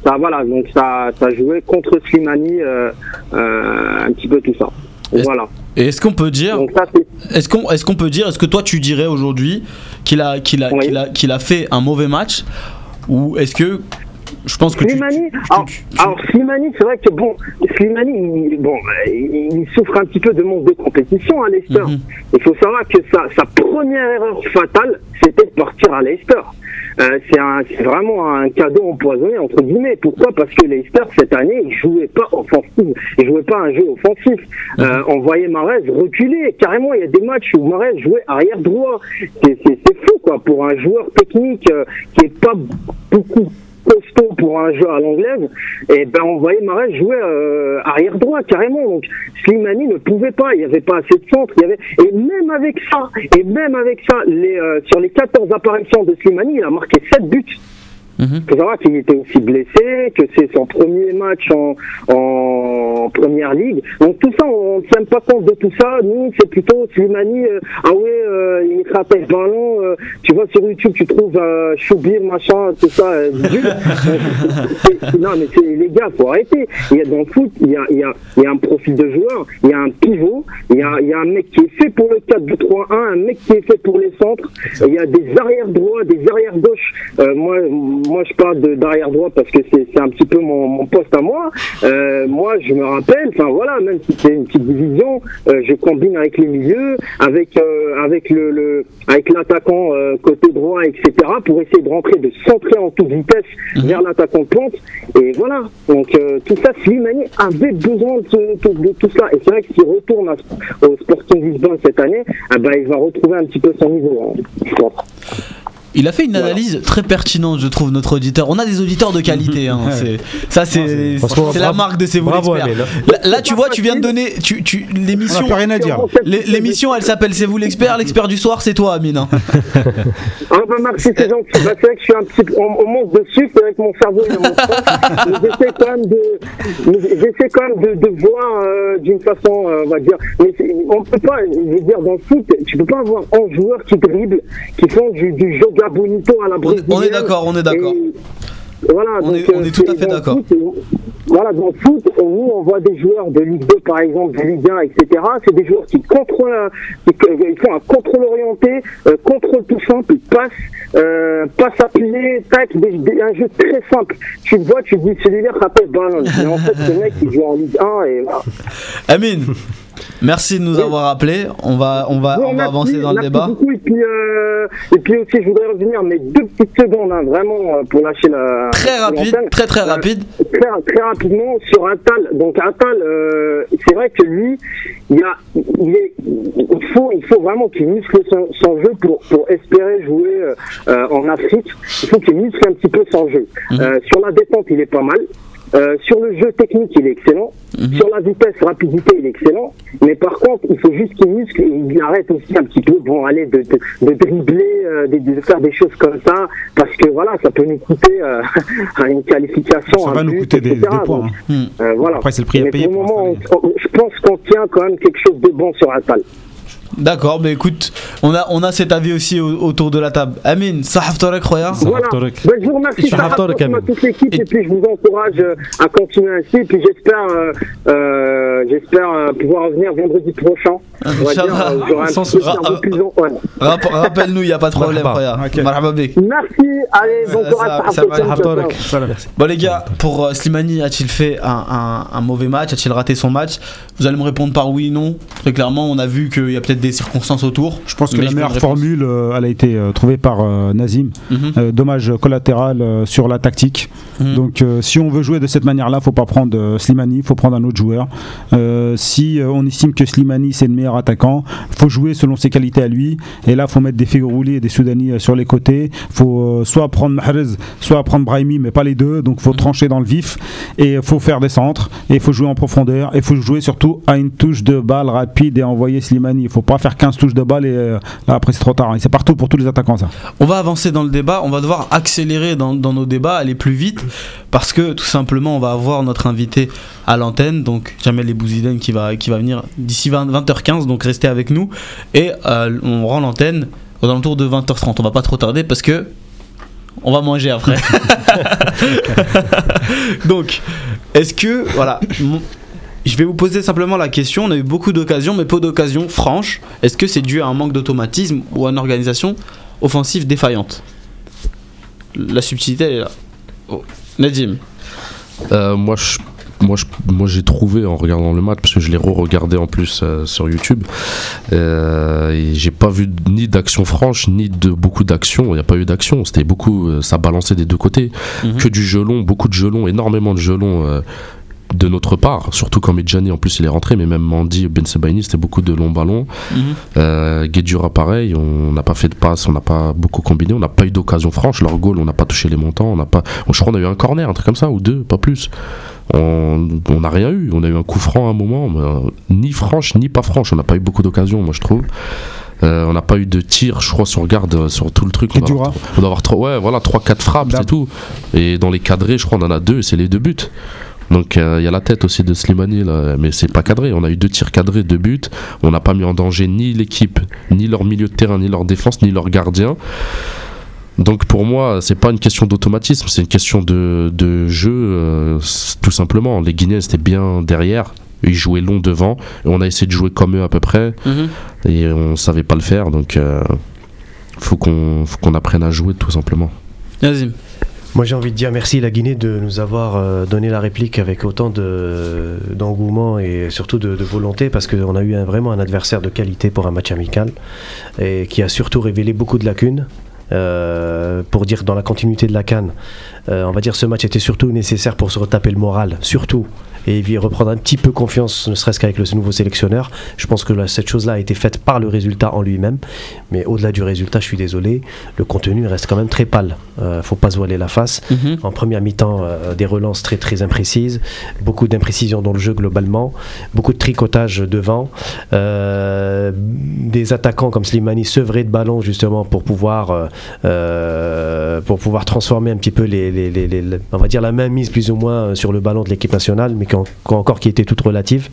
ça voilà, donc ça, ça jouait contre Slimani euh, euh, un petit peu tout ça. Est-ce- Voilà. Et est-ce qu'on peut dire, est-ce qu'on, est-ce qu'on peut dire, est-ce que toi tu dirais aujourd'hui qu'il a, qu'il a, Oui. qu'il a, qu'il a fait un mauvais match, ou est-ce que, je pense que Slimani, tu- alors, tu- alors Slimani, c'est vrai que bon, Slimani, il, bon, il, il souffre un petit peu de manque de compétition à Leicester. Mhm. Il faut savoir que sa, sa première erreur fatale, c'était de partir à Leicester. Euh, c'est vraiment un cadeau empoisonné entre guillemets. Pourquoi? Parce que Leicester cette année, il jouait pas offensif, il jouait pas un jeu offensif. Euh, on voyait Marez reculer carrément. Il y a des matchs où Marez jouait arrière droit. C'est fou quoi pour un joueur technique euh, qui est pas beaucoup costaud pour un jeu à l'anglaise, et ben on voyait Marez jouer euh, arrière droit carrément. Donc Slimani ne pouvait pas, il n'y avait pas assez de centre. Il y avait et même avec ça, et même avec ça, les, euh, sur les 14 apparitions de Slimani, il a marqué 7 buts. Il faut savoir qu'il était aussi blessé, que c'est son premier match en, en première ligue. Donc tout ça, on ne tient pas compte de tout ça. Nous, c'est plutôt Slimani, euh, ah ouais, euh, il frappe le ballon. euh, tu vois sur YouTube, tu trouves euh, Choubir, machin, tout ça. euh, non, mais c'est- les gars, faut arrêter. Il y a dans le foot, il y a, il y, a, il y a un profil de joueur, il y a un pivot, il y a, il y a un mec qui est fait pour le 4-2-3-1, un mec qui est fait pour les centres. Il y a des arrières droits, des arrières gauches. Euh, moi, moi, je parle de- d'arrière droit parce que c'est un petit peu mon, mon poste à moi. Euh, moi, je me rappelle, enfin voilà, même si c'est une petite division, euh, je combine avec les milieux, avec euh, avec le, le avec l'attaquant côté droit, etc. pour essayer de rentrer, de centrer en toute vitesse vers l'attaquant de pointe. Et voilà. Donc tout ça, Slimani avait besoin de, de- de tout ça. Et c'est vrai que s'il retourne à- au Sporting Lisbonne cette année, ben, il va retrouver un petit peu son niveau. hein, je pense. Il a fait une analyse très pertinente, je trouve, notre auditeur. On a des auditeurs de qualité. hein, c'est- Ça, c'est la marque de ces vous bravo, hein. Là, là, tu vois, tu viens de donner. Tu, tu, On l'émission. rien à dire. l'é- L'émission, elle s'appelle C'est vous l'expert. L'expert du soir, c'est toi, Amine. hein. Ah bah merci, c'est gentil. Bah, c'est vrai que je suis un petit on, on monte dessus, c'est vrai que mon cerveau il est mon j'essaie quand même de, j'essaie quand même de, de voir euh, d'une façon, euh, on va dire. Mais on peut pas, je veux dire, dans le foot, tu peux pas avoir 11 joueurs qui dribblent, qui font du, du bonito à la On est- brésilienne. on est d'accord, on est d'accord. Voilà, On donc, est- on euh, est tout à fait d'accord. c'est- Voilà, dans le foot, nous, on voit des joueurs de Ligue 2, par exemple, de Ligue 1, etc. C'est des joueurs qui contrôlent, euh, qui, qui font un contrôle orienté, euh, contrôle tout simple, passe, euh, passe appuyé, tac, des- des- un jeu très simple. Tu le vois, tu te dis, celui-là rappelle ballon. Mais en fait, ce mec, il joue en Ligue 1 et voilà. Amine, merci de nous avoir appelés. On va, on va, on va avancer dans le débat. beaucoup. Et puis, euh, et puis aussi, je voudrais revenir, mais deux petites secondes, hein, vraiment, euh, pour lâcher la. Très rapide, l'antenne. très très Euh, rapide. très, très rapidement sur Attal. Donc Attal, euh, c'est vrai que lui, il, y a, il, est, il, faut, il faut vraiment qu'il muscle son, son jeu pour, pour espérer jouer euh, euh, en Afrique. Il faut qu'il muscle un petit peu son jeu. Euh, sur la détente, il est pas mal. Euh, sur le jeu technique, il est excellent. Mhm. Sur la vitesse, rapidité, il est excellent. Mais par contre, il faut juste qu'il muscle et il arrête aussi un petit peu bon, aller de, de, de dribbler, euh, de, de faire des choses comme ça. Parce que voilà, ça peut nous coûter euh, une qualification. Ça un va nous but, coûter des, des points. Donc, hein. euh, voilà. Après, c'est le prix à Mais payer pour le moment, on- on- je pense qu'on tient quand même quelque chose de bon sur Atal. D'accord, mais écoute, on a, on a cet avis aussi au- autour de la table. Amin, Sahaf Torek, Roya Voilà. Ben, je vous remercie Sahaf Torek, Amin. toute l'équipe et puis je vous encourage euh, à continuer ainsi. Et puis j'espère, euh, euh, j'espère euh, pouvoir revenir vendredi prochain. Inch'Allah. euh, en- ouais. Rapp- Rappelle-nous, il n'y a pas de problème. Merci. Allez, bon courage. Sahaf Torek. Bon les gars, pour euh, Slimani, a-t-il fait un, un- un mauvais match? A-t-il raté son match? Vous allez me répondre par oui, non. Très clairement, on a vu qu'il y a peut-être des circonstances autour. Je pense que la meilleure formule, euh, elle a été euh, trouvée par euh, Nazim. Mhm. Dommage collatéral sur la tactique. Mhm. Donc, si on veut jouer de cette manière-là, faut pas prendre Slimani, faut prendre un autre joueur. Si on estime que Slimani c'est le meilleur attaquant, faut jouer selon ses qualités à lui. Et là, faut mettre des Figurouli et des Soudani sur les côtés. Faut soit prendre Mahrez, soit prendre Brahimi, mais pas les deux. Donc, faut trancher dans le vif et faut faire des centres et faut jouer en profondeur et faut jouer surtout à une touche de balle rapide et envoyer Slimani. Il faut pas faire 15 touches de balle et euh, là après c'est trop tard. C'est partout pour tous les attaquants ça. On va avancer dans le débat, on va devoir accélérer dans, dans nos débats, aller plus vite, parce que tout simplement on va avoir notre invité à l'antenne, donc Jamel Ebouziden qui va, qui va venir d'ici 20, 20h15, donc restez avec nous, et euh, on rend l'antenne aux alentours de 20h30, on va pas trop tarder parce que on va manger après. donc, est-ce que, voilà, je vais vous poser simplement la question, on a eu beaucoup d'occasions, mais peu d'occasions franches, est-ce que c'est dû à un manque d'automatisme ou à une organisation offensive défaillante? La subtilité elle est là. Oh. Nadim, Euh, moi, je, moi, je- moi, j'ai trouvé en regardant le match parce que je l'ai re-regardé en plus euh, sur YouTube. Euh, et j'ai pas vu ni d'action franche ni de beaucoup d'action. Il n'y a pas eu d'action. C'était beaucoup, euh, ça balançait des deux côtés. Mhm. Que du gelon, beaucoup de gelons, énormément de gelons. De notre part, surtout quand Medjani en plus il est rentré, mais même Mandy, Ben Sebaini, c'était beaucoup de longs ballons. Euh, Guedjura pareil, on n'a pas fait de passe, on n'a pas beaucoup combiné, on n'a pas eu d'occasion franche. Leur goal, on n'a pas touché les montants, on n'a pas. Je crois qu'on a eu un corner, un truc comme ça, ou deux, pas plus. On n'a rien eu, on a eu un coup franc à un moment, mais, euh, ni franche ni pas franche. On n'a pas eu beaucoup d'occasions, moi je trouve. Euh, on n'a pas eu de tir, je crois, si on regarde euh, sur tout le truc. On doit avoir, on doit avoir trois- ouais, voilà, 3-4 frappes, c'est tout. Et dans les cadrés, je crois, on en a deux, et c'est les deux buts. Donc euh, il y a la tête aussi de Slimani, là, mais c'est pas cadré. On a eu deux tirs cadrés, deux buts. On n'a pas mis en danger ni l'équipe, ni leur milieu de terrain, ni leur défense, ni leur gardien. Donc pour moi, c'est pas une question d'automatisme, c'est une question de, de jeu, euh, tout simplement. Les Guinéens étaient bien derrière, ils jouaient long devant, et on a essayé de jouer comme eux à peu près, Mhm. et on savait pas le faire. Donc euh, faut qu'on apprenne à jouer tout simplement. Nazim. Moi j'ai envie de dire merci la Guinée de nous avoir euh, donné la réplique avec autant de- d'engouement et surtout de, volonté parce qu'on a eu vraiment un adversaire de qualité pour un match amical et qui a surtout révélé beaucoup de lacunes. Euh, pour dire dans la continuité de la canne, euh, on va dire ce match était surtout nécessaire pour se retaper le moral, surtout, et reprendre un petit peu confiance, ne serait-ce qu'avec le nouveau sélectionneur. Je pense que là, cette chose-là a été faite par le résultat en lui-même, mais au-delà du résultat, je suis désolé, le contenu reste quand même très pâle. Euh, faut pas se voiler la face. Mhm. En première mi-temps, euh, des relances très très imprécises, beaucoup d'imprécisions dans le jeu globalement, beaucoup de tricotage devant, euh, des attaquants comme Slimani sevrés de ballon justement pour pouvoir euh, pour pouvoir transformer un petit peu les, les- les- les- les- on va dire la main mise plus ou moins sur le ballon de l'équipe nationale, mais qui en- qui encore qui était toute relative.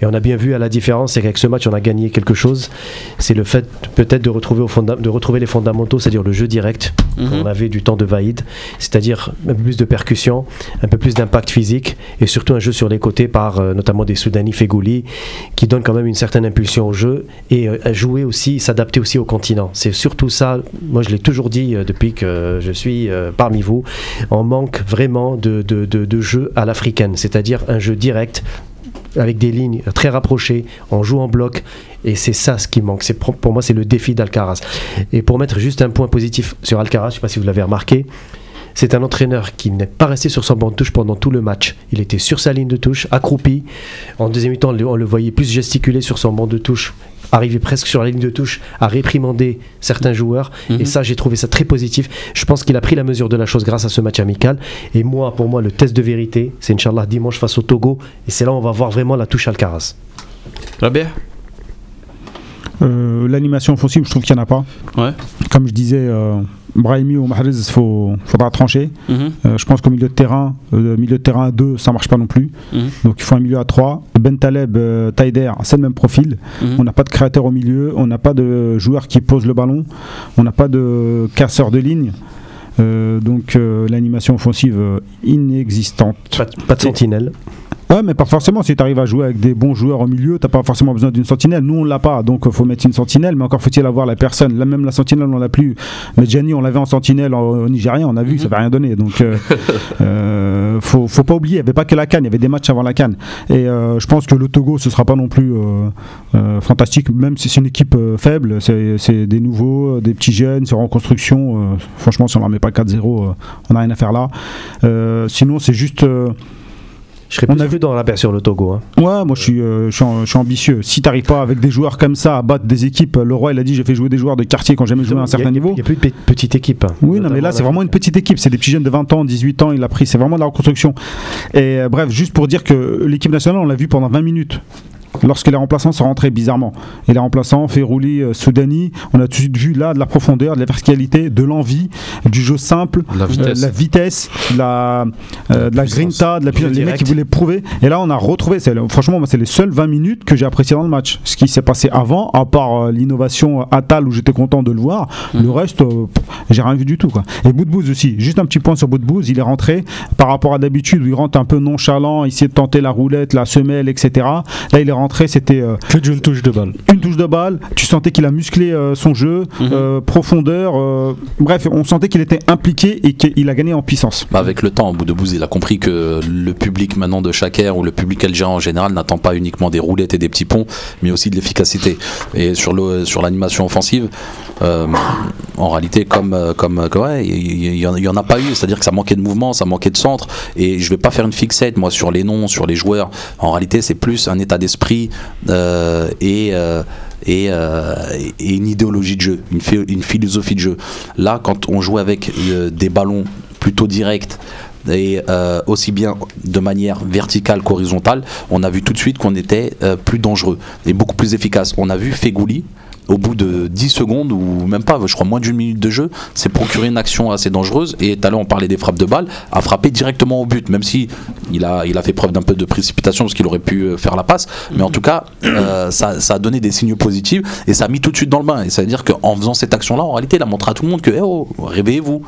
Et on a bien vu à la différence, c'est qu'avec ce match on a gagné quelque chose. C'est le fait peut-être de retrouver au de retrouver les fondamentaux, c'est-à-dire le jeu direct. Mhm. On avait du temps de vaïd, c'est-à-dire un peu plus de percussion, un peu plus d'impact physique et surtout un jeu sur les côtés par euh, notamment des Soudani Fegouli qui donne quand même une certaine impulsion au jeu et euh, à jouer aussi, s'adapter aussi au continent. C'est surtout ça, moi je l'ai toujours dit euh, depuis que je suis parmi vous, on manque vraiment de, de, de- de jeu à l'africaine, c'est-à-dire un jeu direct avec des lignes très rapprochées, on joue en bloc, et c'est ça ce qui manque. C'est pour moi, c'est le défi d'Alcaraz. Et pour mettre juste un point positif sur Alcaraz, je ne sais pas si vous l'avez remarqué, c'est un entraîneur qui n'est pas resté sur son banc de touche pendant tout le match. Il était sur sa ligne de touche, accroupi. En deuxième le- on le voyait plus gesticuler sur son banc de touche arrivé presque sur la ligne de touche à réprimander certains joueurs. Mhm. Et ça, j'ai trouvé ça très positif. Je pense qu'il a pris la mesure de la chose grâce à ce match amical. Et moi, pour moi, le test de vérité, c'est Inch'Allah dimanche face au Togo. Et c'est là où on va voir vraiment la touche Alcaraz. Rabia Euh, L'animation offensive, je trouve qu'il n'y en a pas. Ouais. Comme je disais, euh, Brahimi ou Mahrez, il faut, faudra trancher. Mhm. Euh, je pense qu'au milieu de terrain, euh, milieu de terrain à 2, ça marche pas non plus. Mhm. Donc il faut un milieu à 3. Ben Taleb, euh, Taider, c'est le même profil. Mhm. On n'a pas de créateur au milieu, on n'a pas de joueur qui pose le ballon, on n'a pas de casseur de ligne. Euh, donc euh, l'animation offensive euh, inexistante. Pas de sentinelle. Ouais, mais pas forcément. Si tu arrives à jouer avec des bons joueurs au milieu, t'as pas forcément besoin d'une sentinelle. Nous, on l'a pas, donc il faut mettre une sentinelle. Mais encore faut-il avoir la personne. Là, même la sentinelle, on l'a plus. Mais Gianni, on l'avait en sentinelle en- au Nigérien, on a vu, ça va rien donner. Donc, euh, euh, faut, faut pas oublier, il y avait pas que la canne, il y avait des matchs avant la canne. Et euh, je pense que le Togo, ce sera pas non plus euh, euh, fantastique, même si c'est une équipe euh, faible. C'est des nouveaux, euh, des petits jeunes, c'est en reconstruction. euh, franchement, si on leur met pas 4-0, euh, on n'a rien à faire là. Euh, sinon, c'est juste. Je serais On plus a vu dans la paire sur le Togo. hein. Ouais, moi je suis, euh, je suis, en- je suis ambitieux. Si t'arrives pas avec des joueurs comme ça à battre des équipes, le roi il a dit j'ai fait jouer des joueurs de quartier quand j'ai jamais joué à un certain niveau. Il n'y a plus de pe- petite équipe. hein. Oui, non, mais là c'est en vraiment une petite équipe. C'est des petits jeunes de 20 ans, 18 ans, il a pris. C'est vraiment de la reconstruction. Et euh, bref, juste pour dire que l'équipe nationale, on l'a vu pendant 20 minutes. Lorsque les remplaçants sont rentrés bizarrement. Et les remplaçants, Ferrouli, euh, Soudani, on a tout de suite vu là de la profondeur, de la verticalité, de l'envie, du jeu simple, La vitesse. euh, la vitesse, de la, euh, de la grinta, de la puissance. Les mecs qui voulaient prouver. Et là, on a retrouvé. Franchement, moi, c'est les seules 20 minutes que j'ai apprécié dans le match. Ce qui s'est passé avant, à part euh, l'innovation Atal où j'étais content de le voir, le reste, j'ai rien vu du tout. Quoi. Et Boudbouz aussi. Juste un petit point sur Boudbouz. Il est rentré par rapport à d'habitude où il rentre un peu nonchalant, il essayait de tenter la roulette, la semelle, etc. Là, il est rentré, c'était. euh, Que d'une touche de balle. une touche de balle, tu sentais qu'il a musclé euh, son jeu, euh, profondeur, euh, bref, on sentait qu'il était impliqué et qu'il a gagné en puissance. Bah, avec le temps, au bout de Bouz, il a compris que le public maintenant de chaque ère ou le public algérien en général n'attend pas uniquement des roulettes et des petits ponts, mais aussi de l'efficacité. Et sur le sur l'animation offensive, euh, en réalité, comme comme comme- ouais, il y, il y en- en a pas eu, c'est-à-dire que ça manquait de mouvement, ça manquait de centre. Et je vais pas faire une fixette moi sur les noms, sur les joueurs. En réalité, c'est plus un état d'esprit euh, et euh, euh, et une idéologie de jeu, une, phi- une philosophie de jeu. Là, quand on joue avec des ballons plutôt directs et aussi bien de manière verticale qu'horizontale, on a vu tout de suite qu'on était plus dangereux et beaucoup plus efficace. On a vu Fegouli au bout de 10 secondes ou même pas, je crois moins d'une minute de jeu, s'est procuré une action assez dangereuse. Et tout à l'heure on parlait des frappes de balle, a frappé directement au but, même si il a, il a fait preuve d'un peu de précipitation parce qu'il aurait pu euh, faire la passe, mais en tout cas euh, ça, ça a donné des signaux positifs et ça a mis tout de suite dans le bain. Et ça veut dire qu'en faisant cette action là, en réalité il a montré à tout le monde que eh oh, réveillez-vous,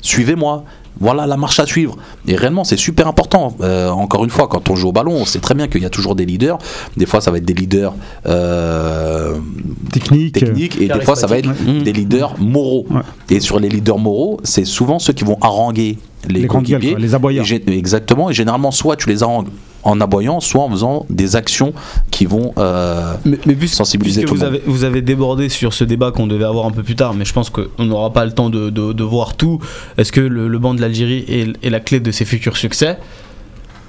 suivez-moi. Voilà la marche à suivre. Et réellement, c'est super important. Euh, encore une fois, quand on joue au ballon, on sait très bien qu'il y a toujours des leaders. Des fois, ça va être des leaders euh, Technique. techniques et des fois, ça va être des leaders moraux. Ouais. Et sur les leaders moraux, c'est souvent ceux qui vont haranguer les, Les les gé- Exactement. Et généralement, soit tu les harangues en aboyant, soit en faisant des actions qui vont euh, Mais, mais puisque, sensibiliser puisque tout vous le monde. avez, vous avez débordé sur ce débat qu'on devait avoir un peu plus tard, mais je pense qu'on n'aura pas le temps de, de- de voir tout. Est-ce que le, le banc de l'Algérie est, est la clé de ses futurs succès?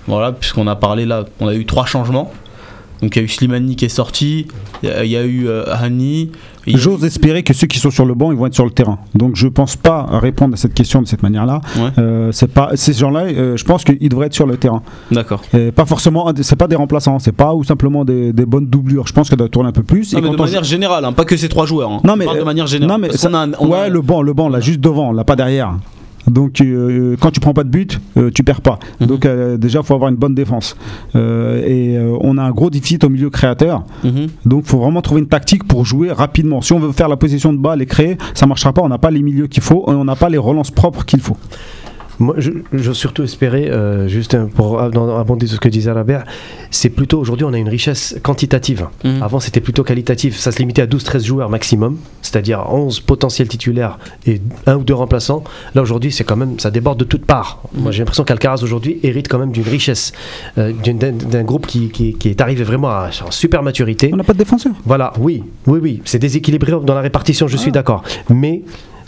Voilà, puisqu'on a parlé là, on a eu trois changements. Donc il y a eu Slimani qui est sorti, il y a, eu euh, Hani. et J'ose espérer que ceux qui sont sur le banc, ils vont être sur le terrain. Donc je pense pas répondre à cette question de cette manière-là. Ouais. Euh, c'est pas ces gens-là. euh, je pense qu'ils devraient être sur le terrain. D'accord. Pas forcément. C'est pas des remplaçants. C'est pas ou simplement des, des bonnes doublures. Je pense qu'elles doivent tourner un peu plus. Non, Et mais de manière générale, hein, pas que ces trois joueurs. hein. Non, On mais, parle de manière générale. Non mais ça- a on ouais, le banc, le banc, là, juste devant, là, pas derrière. Donc euh, quand tu prends pas de but, euh, tu perds pas. Mhm. Donc euh, déjà, faut avoir une bonne défense. Euh, et euh, on a un gros déficit au milieu créateur. Mhm. Donc faut vraiment trouver une tactique pour jouer rapidement. Si on veut faire la possession de balle et créer, ça marchera pas. On n'a pas les milieux qu'il faut, et on n'a pas les relances propres qu'il faut. Moi, je, je surtout espérais, euh, juste pour abonder sur ce que disait Robert, c'est plutôt aujourd'hui on a une richesse quantitative. Mhm. Avant c'était plutôt qualitatif, ça se limitait à 12-13 joueurs maximum, c'est-à-dire 11 potentiels titulaires et un ou deux remplaçants. Là aujourd'hui c'est quand même, ça déborde de toutes parts. Moi j'ai l'impression qu'Alcaraz aujourd'hui hérite quand même d'une richesse, euh, d'un groupe qui, qui- qui est arrivé vraiment à en super maturité. On n'a pas de défenseur. Voilà, oui, oui, oui, c'est déséquilibré dans la répartition, je suis d'accord. Mais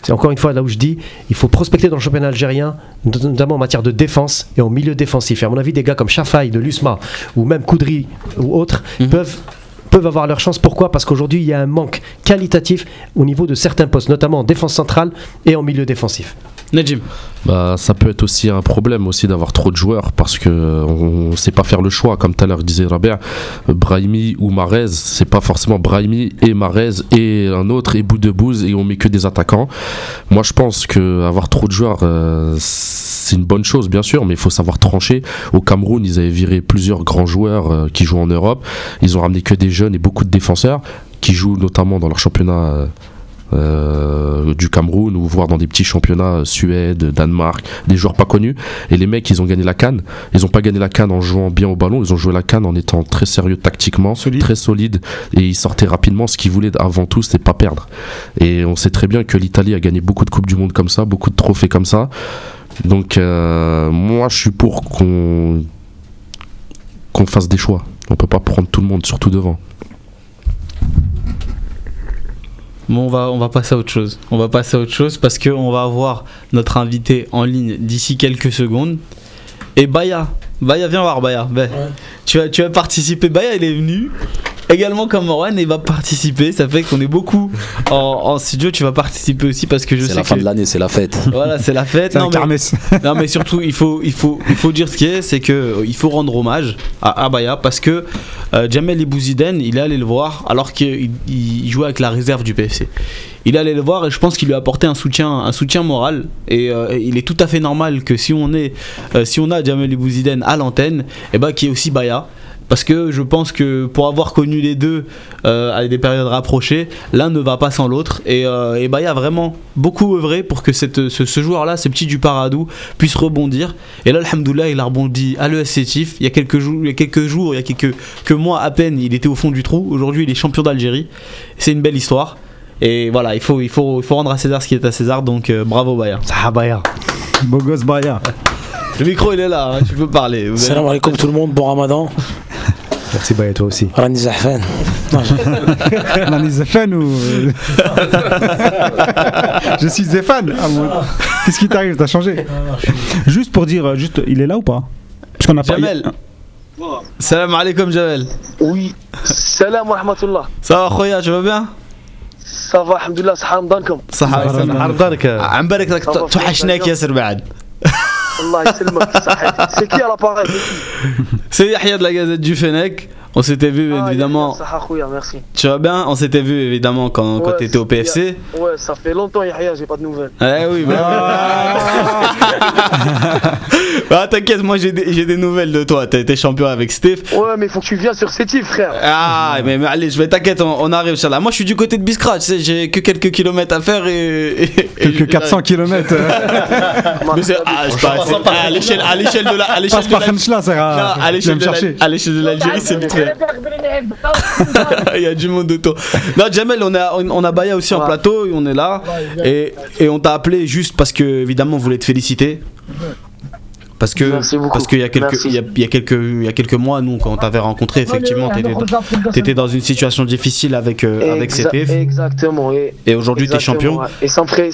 c'est encore une fois là où je dis, il faut prospecter dans le championnat algérien, notamment en matière de défense et en milieu défensif. Et à mon avis, des gars comme Chafaï de l'USMA ou même Koudri ou autres Mhm. peuvent peuvent avoir leur chance. Pourquoi? Parce qu'aujourd'hui, il y a un manque qualitatif au niveau de certains postes, notamment en défense centrale et en milieu défensif. Najim. Bah, ça peut être aussi un problème aussi d'avoir trop de joueurs parce que on ne sait pas faire le choix. Comme tout à l'heure disait Robert, Brahimi ou Marez, c'est pas forcément Brahimi et Marez et un autre et bout de bouse et on met que des attaquants. Moi, je pense que avoir trop de joueurs, euh, c'est une bonne chose bien sûr, mais il faut savoir trancher. Au Cameroun, ils avaient viré plusieurs grands joueurs euh, qui jouent en Europe. Ils ont ramené que des jeunes et beaucoup de défenseurs qui jouent notamment dans leur championnat. euh, du Cameroun ou voire dans des petits championnats euh, Suède, Danemark, des joueurs pas connus. Et les mecs, ils ont gagné la canne. Ils ont pas gagné la canne en jouant bien au ballon, ils ont joué la canne en étant très sérieux tactiquement, très solide et ils sortaient rapidement. Ce qu'ils voulaient avant tout, c'était pas perdre. Et on sait très bien que l'Italie a gagné beaucoup de coupes du monde comme ça, beaucoup de trophées comme ça. Donc euh, moi, je suis pour qu'on qu'on fasse des choix. On peut pas prendre tout le monde, surtout devant. Bon, on va, on va passer à autre chose. On va passer à autre chose parce qu'on va avoir notre invité en ligne d'ici quelques secondes. Et Baya, Baya, viens voir Baya. Ben, tu, vas, tu vas participer. Baya, il est venu également comme Morwan et il va participer. Ça fait qu'on est beaucoup en, en studio. Tu vas participer aussi parce que je C'est sais la fin que- de l'année, c'est la fête. Voilà, c'est la fête. C'est un Non, mais- non mais surtout il faut il faut il faut dire ce qui est c'est que euh, il faut rendre hommage à Abaya parce que euh, Jamel Ebouziden il est allé le voir alors qu'il il jouait avec la réserve du PFC il est allé le voir et je pense qu'il lui a apporté un soutien un soutien moral et euh, il est tout à fait normal que si on est euh, si on a Jamel Ebouziden à l'antenne et ben qui est aussi Baya parce que je pense que pour avoir connu les deux euh, à des périodes rapprochées, l'un ne va pas sans l'autre. Et, euh, et Baya a vraiment beaucoup œuvré pour que cette, ce, ce joueur-là, ce petit du Paradou, puisse rebondir. Et là, Alhamdoulilah, il a rebondi à l'ES Sétif. Il y a quelques jours, il y a quelques jours, il y a quelques que mois à peine, il était au fond du trou. Aujourd'hui, il est champion d'Algérie. C'est une belle histoire. Et voilà, il faut, il faut, il faut rendre à César ce qui est à César. Donc euh, bravo Baya. Ah, Baya. Beau gosse Baya. Le micro, il est là, hein, tu peux parler. Salam alaikum tout le monde, bon ramadan. Merci Baya, toi aussi. Rani Zahfan. On a les Zéphane ou. je suis Zéphane. Ah, bon. Qu'est-ce qui t'arrive T'as changé Juste pour dire, euh, juste, il est là ou pas Parce qu'on a pas. Jamel. Salam alaikum Jamel. Oui. Salam wa rahmatullah. Ça va Khoya, tu vas bien Ça va, alhamdulillah, صحة رمضانكم صحة وسلامة عرضانك عم بالك راك الله توحشناك ياسر بعد الله يسلمك صحتك C'est qui à l'appareil C'est Yahya de la Gazette du Fennec. On s'était vu ah, évidemment. Merci. Tu vas bien? On s'était vu évidemment quand, quand t'étais au PFC. Ouais, ça fait longtemps, Yahya, j'ai pas de nouvelles. Eh oui, bah. bah t'inquiète, moi j'ai des, nouvelles de toi. T'as été champion avec Steph. Ouais, mais faut que tu viennes sur Sétif, frère. Ah, mais, mais allez, je vais t'inquiète, on, on, arrive, là. Moi je suis du côté de Biskra, tu sais, j'ai que quelques kilomètres à faire et. quelques 400 kilomètres. mais c'est. Ah, à l'échelle de la. À l'échelle de la. À l'échelle de l'Algérie, c'est ah, très. Il y a du monde autour. Non, Jamel, on a, on a Baya aussi en plateau, et on est là. Et, et on t'a appelé juste parce que, évidemment, on voulait te féliciter. Parce que, parce qu'il y a quelques, il y a, il y a quelques, il y a quelques mois, nous, quand on t'avait rencontré, effectivement, t'étais dans, t'étais dans une situation difficile avec, euh, avec CTF. Exactement. Et, Et aujourd'hui, t'es exactement, champion. ouais. Et ça me, ferait,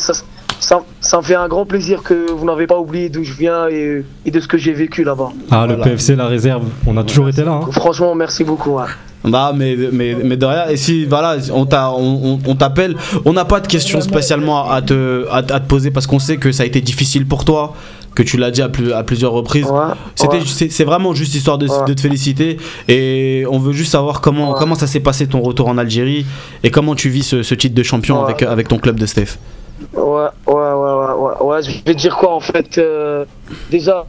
ça, ça, me fait un grand plaisir que vous n'avez pas oublié d'où je viens et, et de ce que j'ai vécu là-bas. Ah, le Voilà. PFC, la réserve, on a toujours été là. hein. Franchement, merci beaucoup. ouais. Bah, mais, mais, mais de rien. Et si, voilà, on t'a- on, on- on t'appelle, on n'a pas de questions spécialement à te, à, à te poser parce qu'on sait que ça a été difficile pour toi, que tu l'as dit à, plus, à plusieurs reprises. Ouais, C'était, ouais. c'est, c'est vraiment juste histoire de, Ouais. de te féliciter et on veut juste savoir comment, Ouais. comment ça s'est passé ton retour en Algérie et comment tu vis ce, ce titre de champion Ouais. avec, avec ton club de Steph. Ouais, ouais, ouais, ouais, ouais, je vais te dire quoi en fait. euh, déjà,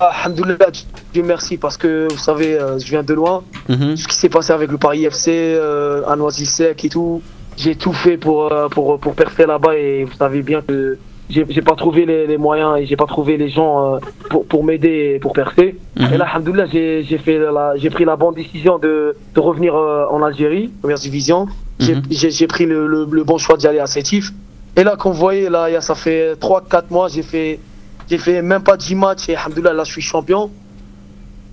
Alhamdoulilah, Dieu merci parce que vous savez, euh, je viens de loin. Mhm. Ce qui s'est passé avec le Paris FC, euh, à Noisy-le-Sec et tout, j'ai tout fait pour, euh, pour, pour percer là-bas et vous savez bien que j'ai pas trouvé les, les moyens et j'ai pas trouvé les gens euh, pour, pour m'aider et pour percer. Mhm. Et là, Alhamdoulilah, j'ai fait la- j'ai pris la bonne décision de, de revenir euh, en Algérie, première division. J'ai Mhm. pris le, le, le bon choix d'y aller à Sétif. Et là, comme vous voyez, là, ça fait 3-4 mois, j'ai fait, j'ai fait même pas 10 matchs et Alhamdoulilah, là, je suis champion.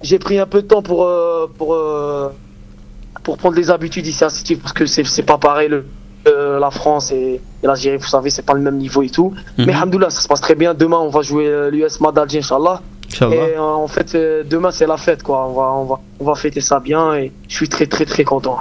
J'ai pris un peu de temps pour, euh, pour, euh, pour prendre les habitudes ici à Sétif parce que c'est c'est pas pareil. Le, euh, la France et, et l'Algérie, vous savez, c'est pas le même niveau et tout. Mhm. Mais Alhamdoulilah, ça se passe très bien. Demain, on va jouer l'US Madalji, Inch'Allah. Et euh, en fait, euh, demain c'est la fête quoi. On va, on va, on va fêter ça bien et je suis très très très content.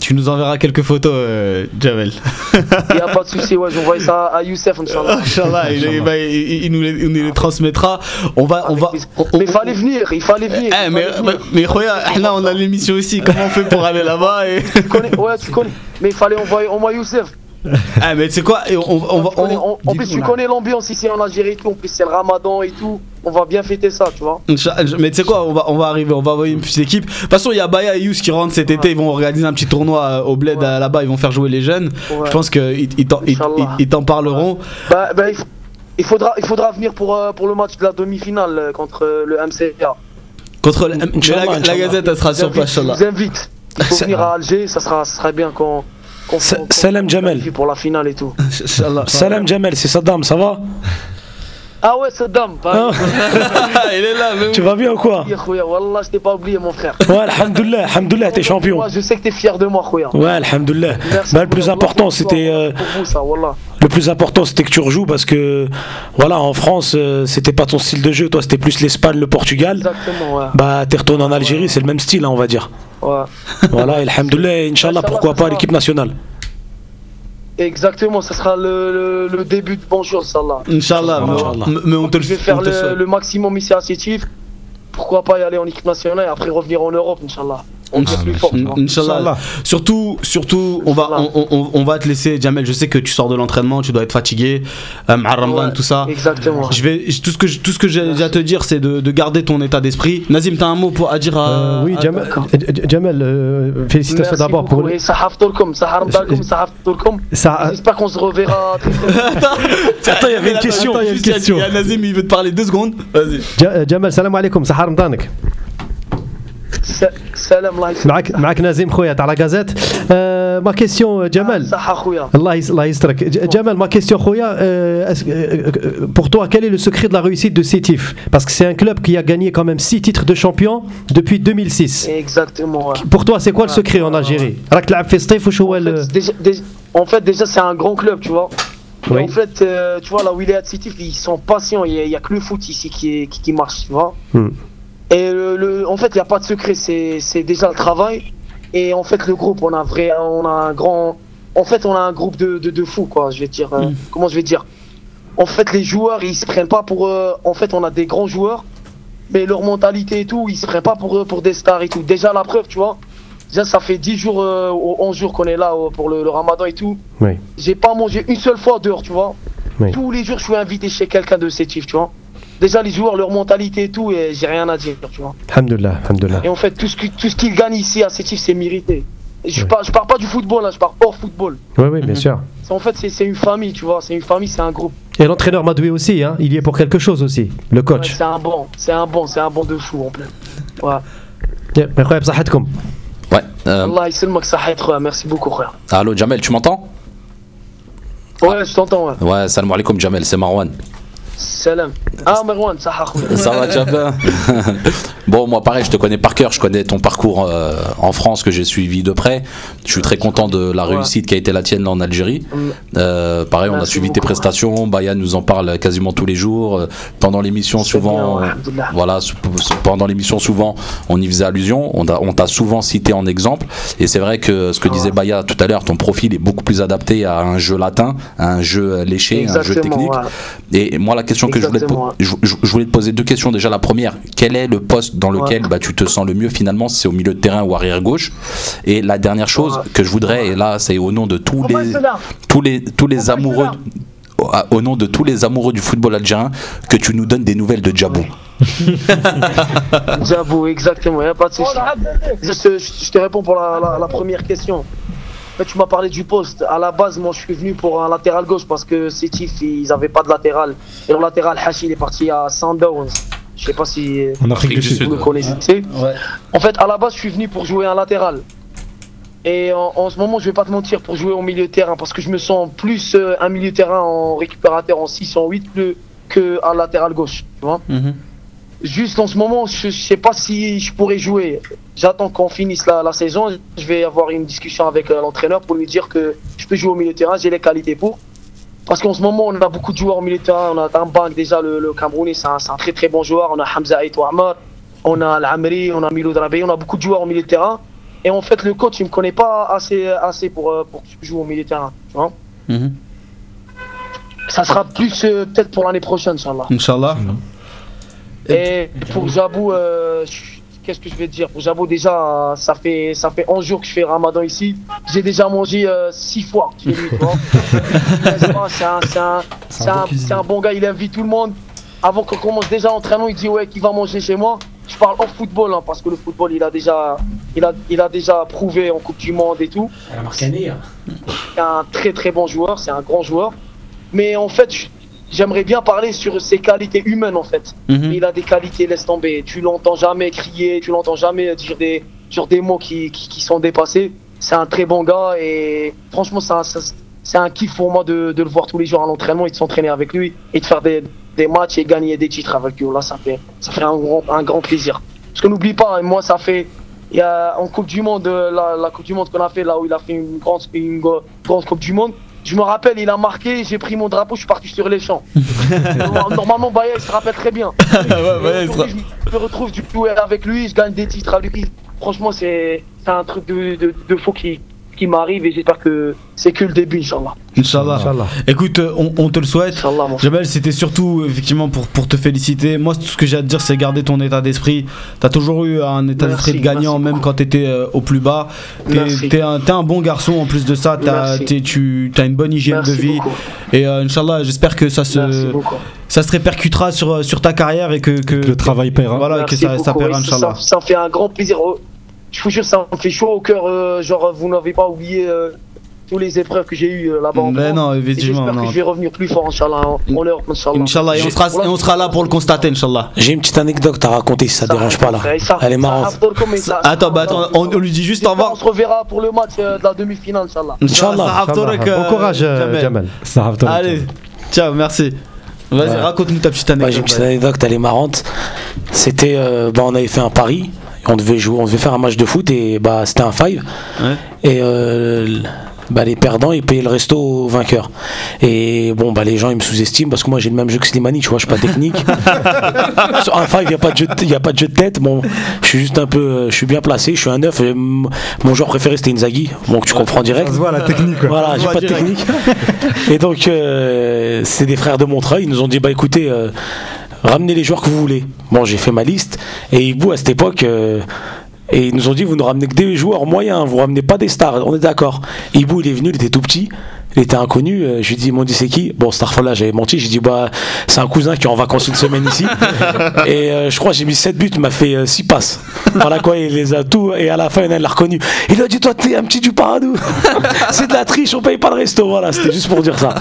Tu nous enverras quelques photos, euh, Jamel. Il y a pas de souci, ouais, j'envoie ça à Youssef, Inch'Allah. Inch'Allah, il, il- bah, il- il nous les, il nous les transmettra. On va, on va. Mais il fallait venir, il fallait venir. Eh, mais, fallait mais, venir. mais regarde, là on a l'émission aussi. Comment on fait pour aller là-bas et... Tu connais, ouais, tu connais. Mais il fallait envoyer au moins Youssef. Ah, mais tu sais quoi on, va. On- en- plus, tu connais l'ambiance ici en Algérie et tout. En plus, c'est le ramadan et tout. On va bien fêter ça, tu vois. Mais tu sais quoi, on va, on va arriver, on va envoyer une petite équipe. De toute façon, il y a Baya et Yous qui rentrent cet été. Ils vont organiser un petit tournoi euh, au bled là-bas. Ils vont faire jouer les jeunes. Ouais. Je pense qu'ils ils t'en- parleront. Bah, bah, il, faudra, il faudra venir pour, euh, pour le match de la demi-finale euh, contre euh, le MCA. Contre le- la, la Inch'Allah. gazette, elle sera Je sur vous invite, place, Je vous invite. Il faut venir à Alger, ça sera, ça serait bien qu'on. Salam Jamel. Pour la finale et tout. Salam Jamel, c'est Saddam, ça va? Ah ouais, cette dame. Ah. Il est là, mais Tu vas bien ou quoi Wallah, je t'ai pas oublié, mon frère. Ouais, alhamdoulilah, alhamdoulilah, t'es champion. Moi, je sais que t'es fier de moi, khouya. Ouais, alhamdoulilah. Merci Bah, le plus important, c'était. euh. Le plus important, c'était que tu rejoues parce que, voilà, en France, euh, c'était pas ton style de jeu. Toi, c'était plus l'Espagne, le Portugal. Exactement, ouais. Bah, t'es retourné en Algérie, c'est le même style, hein, on va dire. Ouais. Voilà, et alhamdoulilah, Inch'Allah, pourquoi pas l'équipe nationale Exactement, ça sera le, le, le début de bonjour, Salah. Inch'Allah, mais- on te le Je vais faire le, le maximum ici à Sétif. Pourquoi pas y aller en équipe nationale et après revenir en Europe, Inch'Allah. On ne ah, plus fort. Inch'Allah. Surtout, surtout on, va, on, va te laisser, Jamel. Je sais que tu sors de l'entraînement, tu dois être fatigué. Euh, ouais, tout ça. Exactement. Je vais, tout ce que, tout ce que j'ai à te dire, c'est de, garder ton état d'esprit. Nazim, tu as un mot à dire à. Euh, oui, Jamel. Euh, Jamel euh, félicitations d'abord pour. Oui, euh, ça... J'espère euh, qu'on se reverra. Attends, il y avait une question. Il y a Nazim, il veut te parler deux secondes. Vas-y. Jamel, salam alaikum. Sahar Ramdanek. رمضانك Sa- Salam, Allah yassalmك. معك معك نازم خويا تاع لا غازيت آه، ما كيسيون جمال صحة خويا. الله يس- الله يسترك J- Jamal ma question خويا euh, est-ce que, euh, pour toi quel est le secret de la réussite de Sétif parce que c'est un club qui a gagné quand même 6 titres de champion depuis 2006 Exactement, ouais. pour toi c'est quoi le secret en Algérie راك تلعب في الصيف وش هو ال- Déjà- déjà- en fait, déjà, c'est un grand club, tu vois. Et Oui. En fait, euh, tu vois, là où il est à Sétif, ils sont patients. Il n'y a, que le foot ici qui, est- qui, qui marche, tu vois. Hmm. Et le, le- en fait, il n'y a pas de secret. C'est déjà le travail. Et en fait, le groupe, on a, vrai, on a un grand. En fait, on a un groupe de, de, de fous, quoi. Je vais dire. euh, Comment je vais dire En fait, les joueurs, ils se prennent pas pour. euh, en fait, on a des grands joueurs. Mais leur mentalité et tout, ils se prennent pas pour, euh, pour des stars et tout. Déjà, la preuve, tu vois. Déjà, ça fait 10 jours, euh, ou 11 jours qu'on est là pour le, le ramadan et tout. Oui. J'ai pas mangé une seule fois dehors, tu vois. Oui. Tous les jours, je suis invité chez quelqu'un de Sétif, tu vois. Déjà, les joueurs, leur mentalité et tout, et j'ai rien à dire, tu vois. Alhamdulillah, alhamdulillah. Et en fait, tout ce qui- tout ce qu'ils gagnent ici à Sétif, c'est mérité. Et Je, parle, je parle pas du football, là, je parle hors football. Oui, oui, bien sûr. C'est- En fait, c'est c'est une famille, tu vois. C'est une famille, c'est un groupe. Et l'entraîneur Madoué aussi, hein, il y est pour quelque chose aussi, le Ouais, coach. c'est un bon, c'est un bon, c'est un bon de fou en plein. Ouais. يا خويا بصحتكم Ouais. euh, Allah يسلمك صحة خويا. Merci beaucoup, frère. allô, Jamel, tu m'entends Ouais, je t'entends, ouais. Ouais, salam alaikum, Jamel, c'est Marwan. سلام. آه مروان صح اخويا صباح شباب Bon, moi, pareil, je te connais par cœur. Je connais ton parcours euh, en France que j'ai suivi de près. Je suis très content de la réussite qui a été la tienne là en Algérie. Euh, pareil, on a suivi tes prestations. Bayan nous en parle quasiment tous les jours. Euh, Pendant l'émission, souvent, voilà, pendant l'émission, souvent, on y faisait allusion. On t'a souvent cité en exemple. Et c'est vrai que ce que disait Baya tout à l'heure, ton profil est beaucoup plus adapté à un jeu latin, à un jeu léché, un jeu Exactement, technique. ouais. Et moi, la question que je voulais, Exactement, je- je voulais te poser deux questions. Déjà, la première, quel est le poste dans lequel bah, tu te sens le mieux finalement C'est au milieu de terrain ou arrière gauche. Et la dernière chose que je voudrais, et là, c'est au nom de tous Comment les, tous les, tous les amoureux. au- Au nom de tous les amoureux du football algérien, que tu nous donnes des nouvelles de Djabou. J'avoue, exactement, y a pas de souci. Je, te- je te réponds pour la, la- la première question. Tu m'as parlé du poste. À la base, moi, je suis venu pour un latéral gauche parce que Sétif, ils n'avaient pas de latéral. Et le latéral, Hachi, il est parti à Sundowns. Je sais pas si En Afrique du Sud. vous le connaissez. En fait, à la base, je suis venu pour jouer un latéral. Et en, en ce moment, je vais pas te mentir, pour jouer au milieu de terrain, parce que je me sens plus euh, un milieu de terrain en récupérateur en 6, en 8 que, que un latéral gauche. Tu vois Juste en ce moment, je, je sais pas si je pourrais jouer. J'attends qu'on finisse la, la saison. Je vais avoir une discussion avec euh, l'entraîneur pour lui dire que je peux jouer au milieu de terrain, j'ai les qualités pour. Parce qu'en ce moment, on a beaucoup de joueurs au milieu de terrain. On a Tambang, déjà, le, le Camerounais, c'est un, très très bon joueur. On a Hamza Aït Ouamar, on a Al-Amri, on a Milo Drabé, on a beaucoup de joueurs au milieu de terrain. Et en fait, le coach, il me connaît pas assez, assez pour, euh, pour que je joue au milieu de terrain. Tu vois Mhm. Ça sera plus euh, peut-être pour l'année prochaine, Inch'Allah. Inch'Allah. Et pour Jabou, euh, je- qu'est-ce que je vais te dire? Jabou, déjà, euh, ça fait, ça fait 11 jours que je fais Ramadan ici. J'ai déjà mangé 6 fois chez lui, tu vois. N'est-ce pas C'est un, c'est un- c'est un- c'est un bon gars, il invite tout le monde. Avant qu'on commence déjà l'entraînement, il dit ouais, qui va manger chez moi? Je parle en football, hein, parce que le football, il a déjà, il a, il a déjà prouvé en Coupe du Monde et tout. C'est un très très bon joueur, c'est un grand joueur. Mais en fait, j'aimerais bien parler sur ses qualités humaines en fait. Mhm. Il a des qualités, laisse tomber. Tu l'entends jamais crier, tu l'entends jamais dire des, dire des mots qui, qui, qui sont dépassés. C'est un très bon gars et franchement, c'est un, c'est- c'est un kiff pour moi de, de le voir tous les jours à l'entraînement et de s'entraîner avec lui et de faire des, des matchs et gagner des titres avec lui. Là, ça fait, ça fait un, grand, un grand plaisir. Parce que n'oublie pas, moi, ça fait. Il y a en Coupe du Monde, euh, la, la Coupe du Monde qu'on a fait, là où il a fait une grande, une grande Coupe du Monde, je me rappelle, il a marqué, j'ai pris mon drapeau, je suis parti sur les champs. Normalement, Baya, il se rappelle très bien. Je me retrouve du coup avec lui, je gagne des titres avec lui. Franchement, c'est c'est un truc de, de, de faux qui, qui m'arrive et j'espère que c'est que le début, Inch'Allah. Inch'Allah. Écoute, euh, on, on te le souhaite. mon Jabel, c'était surtout effectivement pour, pour te féliciter. Moi, tout ce que j'ai à te dire, c'est garder ton état d'esprit. T'as toujours eu un état Merci, d'esprit de gagnant, même quand t'étais euh, au plus bas. T'es t'es un, t'es un bon garçon en plus de ça. T'as t'es- tu as une bonne hygiène Merci de vie. beaucoup. Et euh, Inch'Allah, j'espère que ça se, ça se répercutera sur, sur ta carrière et que, que le travail paiera. Voilà, que Merci ça, ça beaucoup, paiera, ça, Inch'Allah. ça me fait un grand plaisir. Je vous jure, ça me fait chaud au cœur. euh, genre, vous n'avez pas oublié euh, tous les épreuves que j'ai eues euh, là-bas. en Mais France. non, effectivement, J'espère non. que je vais revenir plus fort, Inch'Allah, en, Europe, Inch'Allah. Inch'Allah, et on, sera, et on sera là pour le constater, Inch'Allah. J'ai une petite anecdote à raconter si ça te dérange pas là. Elle est marrante. Attends, bah attends, on, on lui dit juste au revoir. On se reverra pour le match euh, de la demi-finale, Inch'Allah. Inch'Allah. Bon courage, Jamel. Allez, ciao, merci. Vas-y, Ouais. raconte-nous ta petite Bah, J'ai anecdote. une petite anecdote, elle est marrante. C'était, euh, bah, on avait fait un pari. On devait jouer, on devait faire un match de foot et bah c'était un five. Et euh, bah, les perdants ils payaient le resto aux vainqueurs. Et bon bah les gens ils me sous-estiment parce que moi j'ai le même jeu que Slimani, tu vois, je suis pas technique. Sur un five il y a pas de jeu, de- y a pas de jeu de tête. Bon, je suis juste un peu, euh, je suis bien placé, je suis un neuf. et m- Mon joueur préféré c'était Inzaghi. Donc tu comprends direct. Ça se voit, la technique, quoi. Voilà, Ça se j'ai voit pas de technique. Et donc, euh, c'est des frères de Montreuil. Ils nous ont dit bah écoutez, euh, ramenez les joueurs que vous voulez. Bon, j'ai fait ma liste. Et Ibou, à cette époque, euh, et ils nous ont dit vous ne ramenez que des joueurs moyens, vous ramenez pas des stars. On est d'accord. Ibou, il est venu, il était tout petit. Il était inconnu, euh, je lui ai dit, ils m'ont dit c'est qui? Bon, cette fois-là, j'avais menti, j'ai dit, bah, c'est un cousin qui est en vacances une semaine ici. et euh, je crois j'ai mis 7 buts, il m'a fait 6 passes. Voilà quoi, il les a tout, et à la fin, il l'a reconnu. Il a dit, toi, t'es un petit du Paradou. c'est de la triche, on paye pas le resto. Voilà, c'était juste pour dire ça.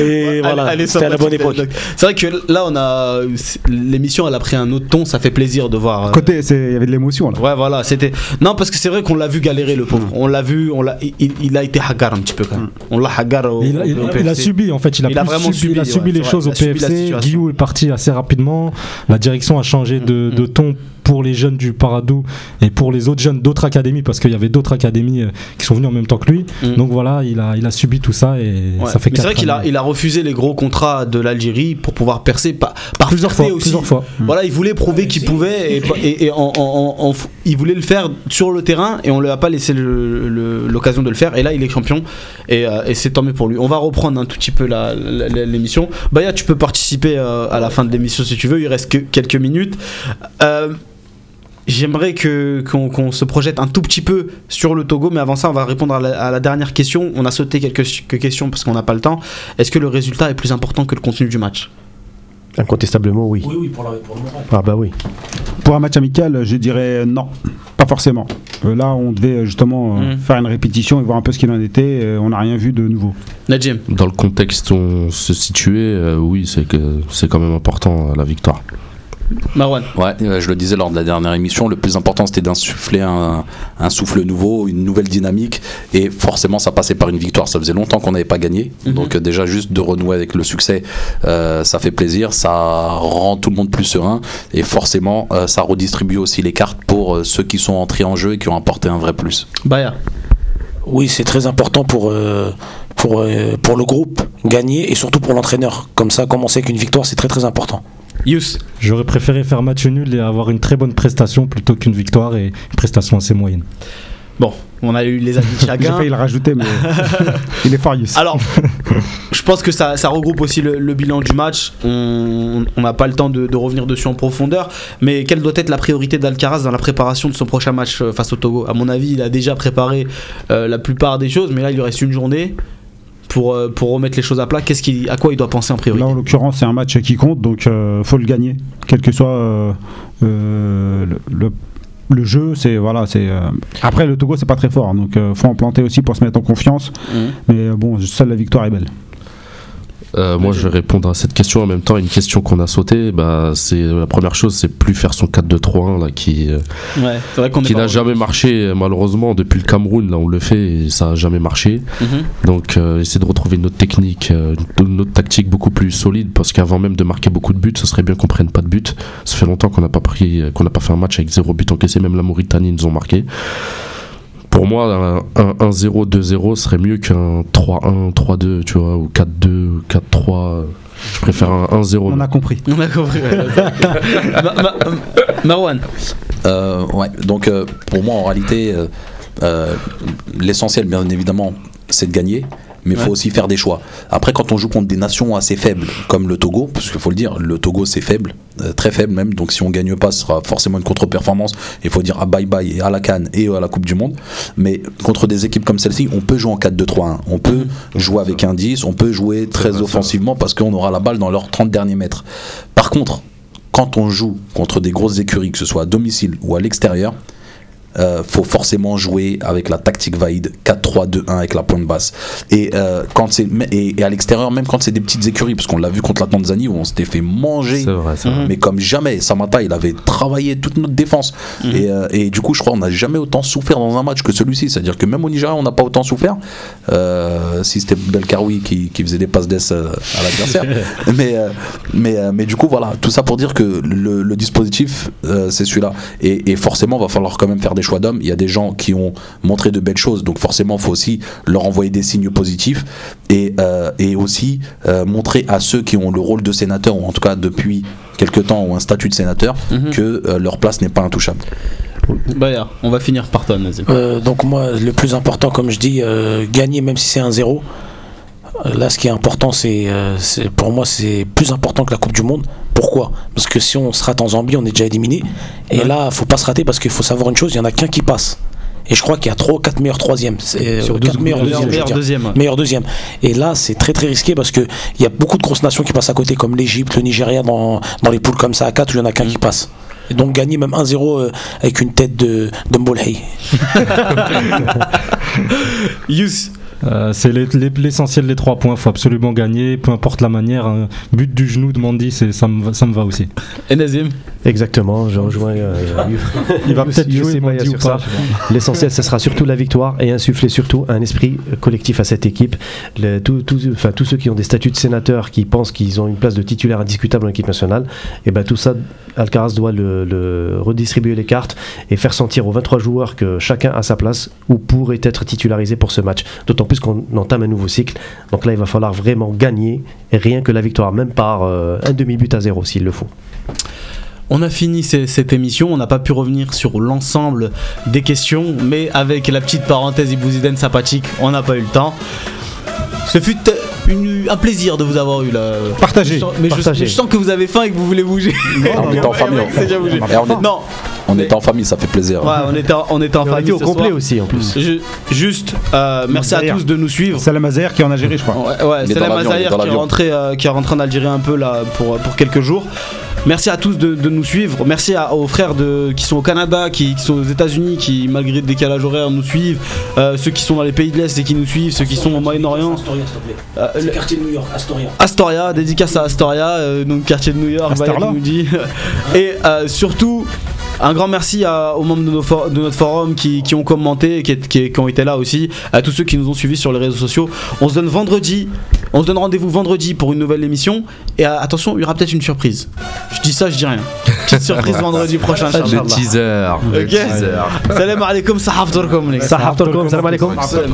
Et voilà, c'était à la bonne époque. C'est vrai que là, on a l'émission, elle a pris un autre ton. Ça fait plaisir de voir. euh, Côté, il y avait de l'émotion là. Ouais, voilà, c'était. Non, parce que c'est vrai qu'on l'a vu galérer, le pauvre. On l'a vu, on l'a. Il, il a été hagar un petit peu quand même. On l'a au. Il a, il- au il a PFC. subi en fait, il a, vraiment subi, il a subi les choses au PFC. Guillaume est parti assez rapidement. La direction a changé de, Mm, de ton pour les jeunes du Paradou et pour les autres jeunes d'autres académies parce qu'il y avait d'autres académies euh, qui sont venus en même temps que lui. Donc voilà, il a, il a subi tout ça et Mm. Ouais. ça fait c'est vrai qu'il a, il a refusé les gros contrats de l'Algérie pour pouvoir percer par, par Plusieurs fois, aussi. plusieurs fois. Voilà, il voulait prouver qu'il pouvait et, et- et en- en- en- en- il voulait le faire sur le terrain et on lui a pas laissé l'occasion de le faire. Et là, il est champion et, euh, et c'est tant mieux pour lui. On va reprendre un tout petit peu l'émission. Baya, tu peux participer euh, à la fin de l'émission si tu veux. Il reste que quelques minutes. Euh, J'aimerais que qu'on se projette un tout petit peu sur le Togo, mais avant ça, on va répondre à la, à la dernière question. On a sauté quelques, quelques questions parce qu'on n'a pas le temps. Est-ce que le résultat est plus important que le contenu du match? Incontestablement, oui. Oui, oui, pour, le moral. Ah bah oui. Pour un match amical, je dirais non, pas forcément. Euh, là, on devait euh, justement euh, Mm. faire une répétition et voir un peu ce qu'il en était. On n'a rien vu de nouveau. Najim Dans le contexte où on se situait, euh, oui, c'est que c'est quand même important la victoire. Marwan Ouais, euh, je le disais lors de la dernière émission, le plus important c'était d'insuffler un, un souffle nouveau, une nouvelle dynamique, et forcément ça passait par une victoire. Ça faisait longtemps qu'on n'avait pas gagné, Mhm. donc euh, déjà juste de renouer avec le succès, euh, ça fait plaisir, ça rend tout le monde plus serein, et forcément euh, ça redistribue aussi les cartes pour euh, ceux qui sont entrés en jeu et qui ont apporté un vrai plus. Baya Oui, c'est très important pour, euh, pour, euh, pour le groupe gagner et surtout pour l'entraîneur. Comme ça, comme on sait qu'une victoire, c'est très très important. Yous J'aurais préféré faire match nul et avoir une très bonne prestation plutôt qu'une victoire et une prestation assez moyenne. Bon, on a eu les avis de J'ai chacun. failli le rajouter, mais il est fort, Yous. Alors, je pense que ça, ça regroupe aussi le, le bilan du match. On n'a pas le temps de, de revenir dessus en profondeur. Mais quelle doit être la priorité d'Alcaraz dans la préparation de son prochain match euh, face au Togo? À mon avis, il a déjà préparé euh, la plupart des choses, mais là, il lui reste une journée pour, euh, pour remettre les choses à plat. Qu'est-ce qu'il, à quoi il doit penser en priorité Là, en l'occurrence, c'est un match qui compte, donc euh, faut le gagner, quel que soit euh, euh, le, le- le jeu. C'est voilà, c'est euh, après le Togo, c'est pas très fort, hein, donc euh, faut en planter aussi pour se mettre en confiance. Mhm. Mais bon, seule la victoire est belle. Euh, moi, je vais répondre à cette question en même temps. Une question qu'on a sautée, bah, c'est la première chose, c'est plus faire son 4-2-3-1 là, qui, euh, Ouais, vrai qui n'a jamais marché malheureusement depuis le Cameroun. Là, on le fait et ça a jamais marché. Mhm. Donc, euh, essayer de retrouver une autre technique, une autre tactique beaucoup plus solide, parce qu'avant même de marquer beaucoup de buts, ce serait bien qu'on prenne pas de buts. Ça fait longtemps qu'on n'a pas pris, qu'on n'a pas fait un match avec zéro but encaissé. Même la Mauritanie nous ont marqué. Pour moi, un, un 1-0, 2-0 serait mieux qu'un 3-1, 3-2, tu vois, ou 4-2, 4-3. Je préfère un 1-0. On a compris. On a compris. ouais. Ma- ma- euh, Marwan, Euh, ouais, donc euh, pour moi en réalité, euh, euh, l'essentiel bien évidemment c'est de gagner. Mais il faut aussi faire des choix. Après, quand on joue contre des nations assez faibles, comme le Togo, parce qu'il faut le dire, le Togo c'est faible, euh, très faible même, donc si on gagne pas, ce sera forcément une contre-performance. Il faut dire à bye bye et à la Cannes et à la Coupe du Monde. Mais contre des équipes comme celle-ci, on peut jouer en 4-2-3-1. On peut jouer avec un 10, on peut jouer très offensivement parce qu'on aura la balle dans leurs 30 derniers mètres. Par contre, quand on joue contre des grosses écuries, que ce soit à domicile ou à l'extérieur, euh, faut forcément jouer avec la tactique Vaïd 4-3-2-1 avec la pointe basse. Et euh, quand c'est et, et à l'extérieur même quand c'est des petites écuries parce qu'on l'a vu contre la Tanzanie où on s'était fait manger C'est vrai, c'est vrai. mais comme jamais. Samata il avait travaillé toute notre défense. Et, euh, et du coup je crois on n'a jamais autant souffert dans un match que celui-ci. C'est à dire que même au Nigeria on n'a pas autant souffert. Euh, si c'était Belkaroui qui, qui faisait des passes d'ess à l'adversaire. Mais, euh, mais, euh, mais du coup voilà. Tout ça pour dire que le, le dispositif euh, c'est celui-là. Et, et forcément va falloir quand même faire des choix d'hommes il y a des gens qui ont montré de belles choses donc forcément il faut aussi leur envoyer des signes positifs et, euh, et aussi euh, montrer à ceux qui ont le rôle de sénateur ou en tout cas depuis quelque temps ou un statut de sénateur Mhm. que euh, leur place n'est pas intouchable Baya, on va finir par toi, Nazim. Euh, donc moi, le plus important, comme je dis, euh, gagner même si c'est un 0 Euh, Là, ce qui est important, c'est, euh, c'est- pour moi, c'est plus important que la Coupe du Monde. Pourquoi? Parce que si on se rate en Zambie, on est déjà éliminé. Et là, faut pas se rater parce qu'il faut savoir une chose, il y en a qu'un qui passe. Et je crois qu'il y a 3 ou 4 meilleurs troisièmes. C'est, Sur euh, 12 quatre meilleurs meilleurs- deuxièmes. je veux meilleurs dire. deuxièmes, ouais. Meilleurs deuxièmes. Et là, c'est très très risqué parce qu'il y a beaucoup de grosses nations qui passent à côté, comme l'Égypte, le Nigeria, dans, dans les poules comme ça à 4 où il y en a qu'un qui passe. Et donc gagner même 1-0 euh, avec une tête de, de. Yous, Euh, c'est les- les- l'essentiel des trois points. faut absolument gagner, peu importe la manière. Un but du genou de Mandy, c'est- ça me, va- ça me va aussi. et Nazim? Exactement, je rejoins. euh, Il va peut-être jouer Mandy ou sur ça. pas. L'essentiel, ce sera surtout la victoire et insuffler surtout un esprit collectif à cette équipe. Le- tous- tous- enfin, tous ceux qui ont des statuts de sénateurs, qui pensent qu'ils ont une place de titulaire indiscutable en équipe nationale, et ben tout ça, Alcaraz doit le, le redistribuer les cartes et faire sentir aux 23 joueurs que chacun a sa place ou pourrait être titularisé pour ce match. D'autant plus qu'on entame un nouveau cycle. Donc là, il va falloir vraiment gagner et rien que la victoire, même par euh, un demi-but à zéro s'il le faut. On a fini ce- cette émission, on n'a pas pu revenir sur l'ensemble des questions, mais avec la petite parenthèse Ibouziden sympathique, on n'a pas eu le temps. Ce fut une- un plaisir de vous avoir eu là. Partagé. Je sens- mais je, Partagé. je sens que vous avez faim et que vous voulez bouger. on est en famille Non, on est en famille ça fait plaisir ouais, on était en, on était en famille au complet soir. aussi en plus. Je- juste, euh, merci à tous de nous suivre. C'est la Mazère qui en a géré, je crois. Ouais, est est Mazaïr dans qui est rentré, euh, qui est rentré en Algérie un peu là pour, pour quelques jours. Merci à tous de, de nous suivre. Merci à- aux frères de, qui sont au Canada, qui, qui sont aux États-Unis, qui malgré le décalage horaire nous suivent. Euh, ceux qui sont dans les pays de l'Est et qui nous suivent, ceux qui sont au Moyen-Orient. Euh, le- quartier de New York, Astoria. Astoria, dédicace à Astoria, euh, donc quartier de New York, Baya Astorla. qui nous dit. Et euh, surtout, Un grand merci à- aux membres de, nos for- de notre forum qui, qui ont commenté, qui, qui- qui ont été là aussi, à tous ceux qui nous ont suivis sur les réseaux sociaux. On se donne vendredi, on se donne rendez-vous vendredi pour une nouvelle émission. Et euh, attention, il y aura peut-être une surprise. Je dis ça, je dis rien. Petite surprise vendredi prochain. Le teaser. le Ok. teaser. Salam alaikum, salam alaikum. Salam.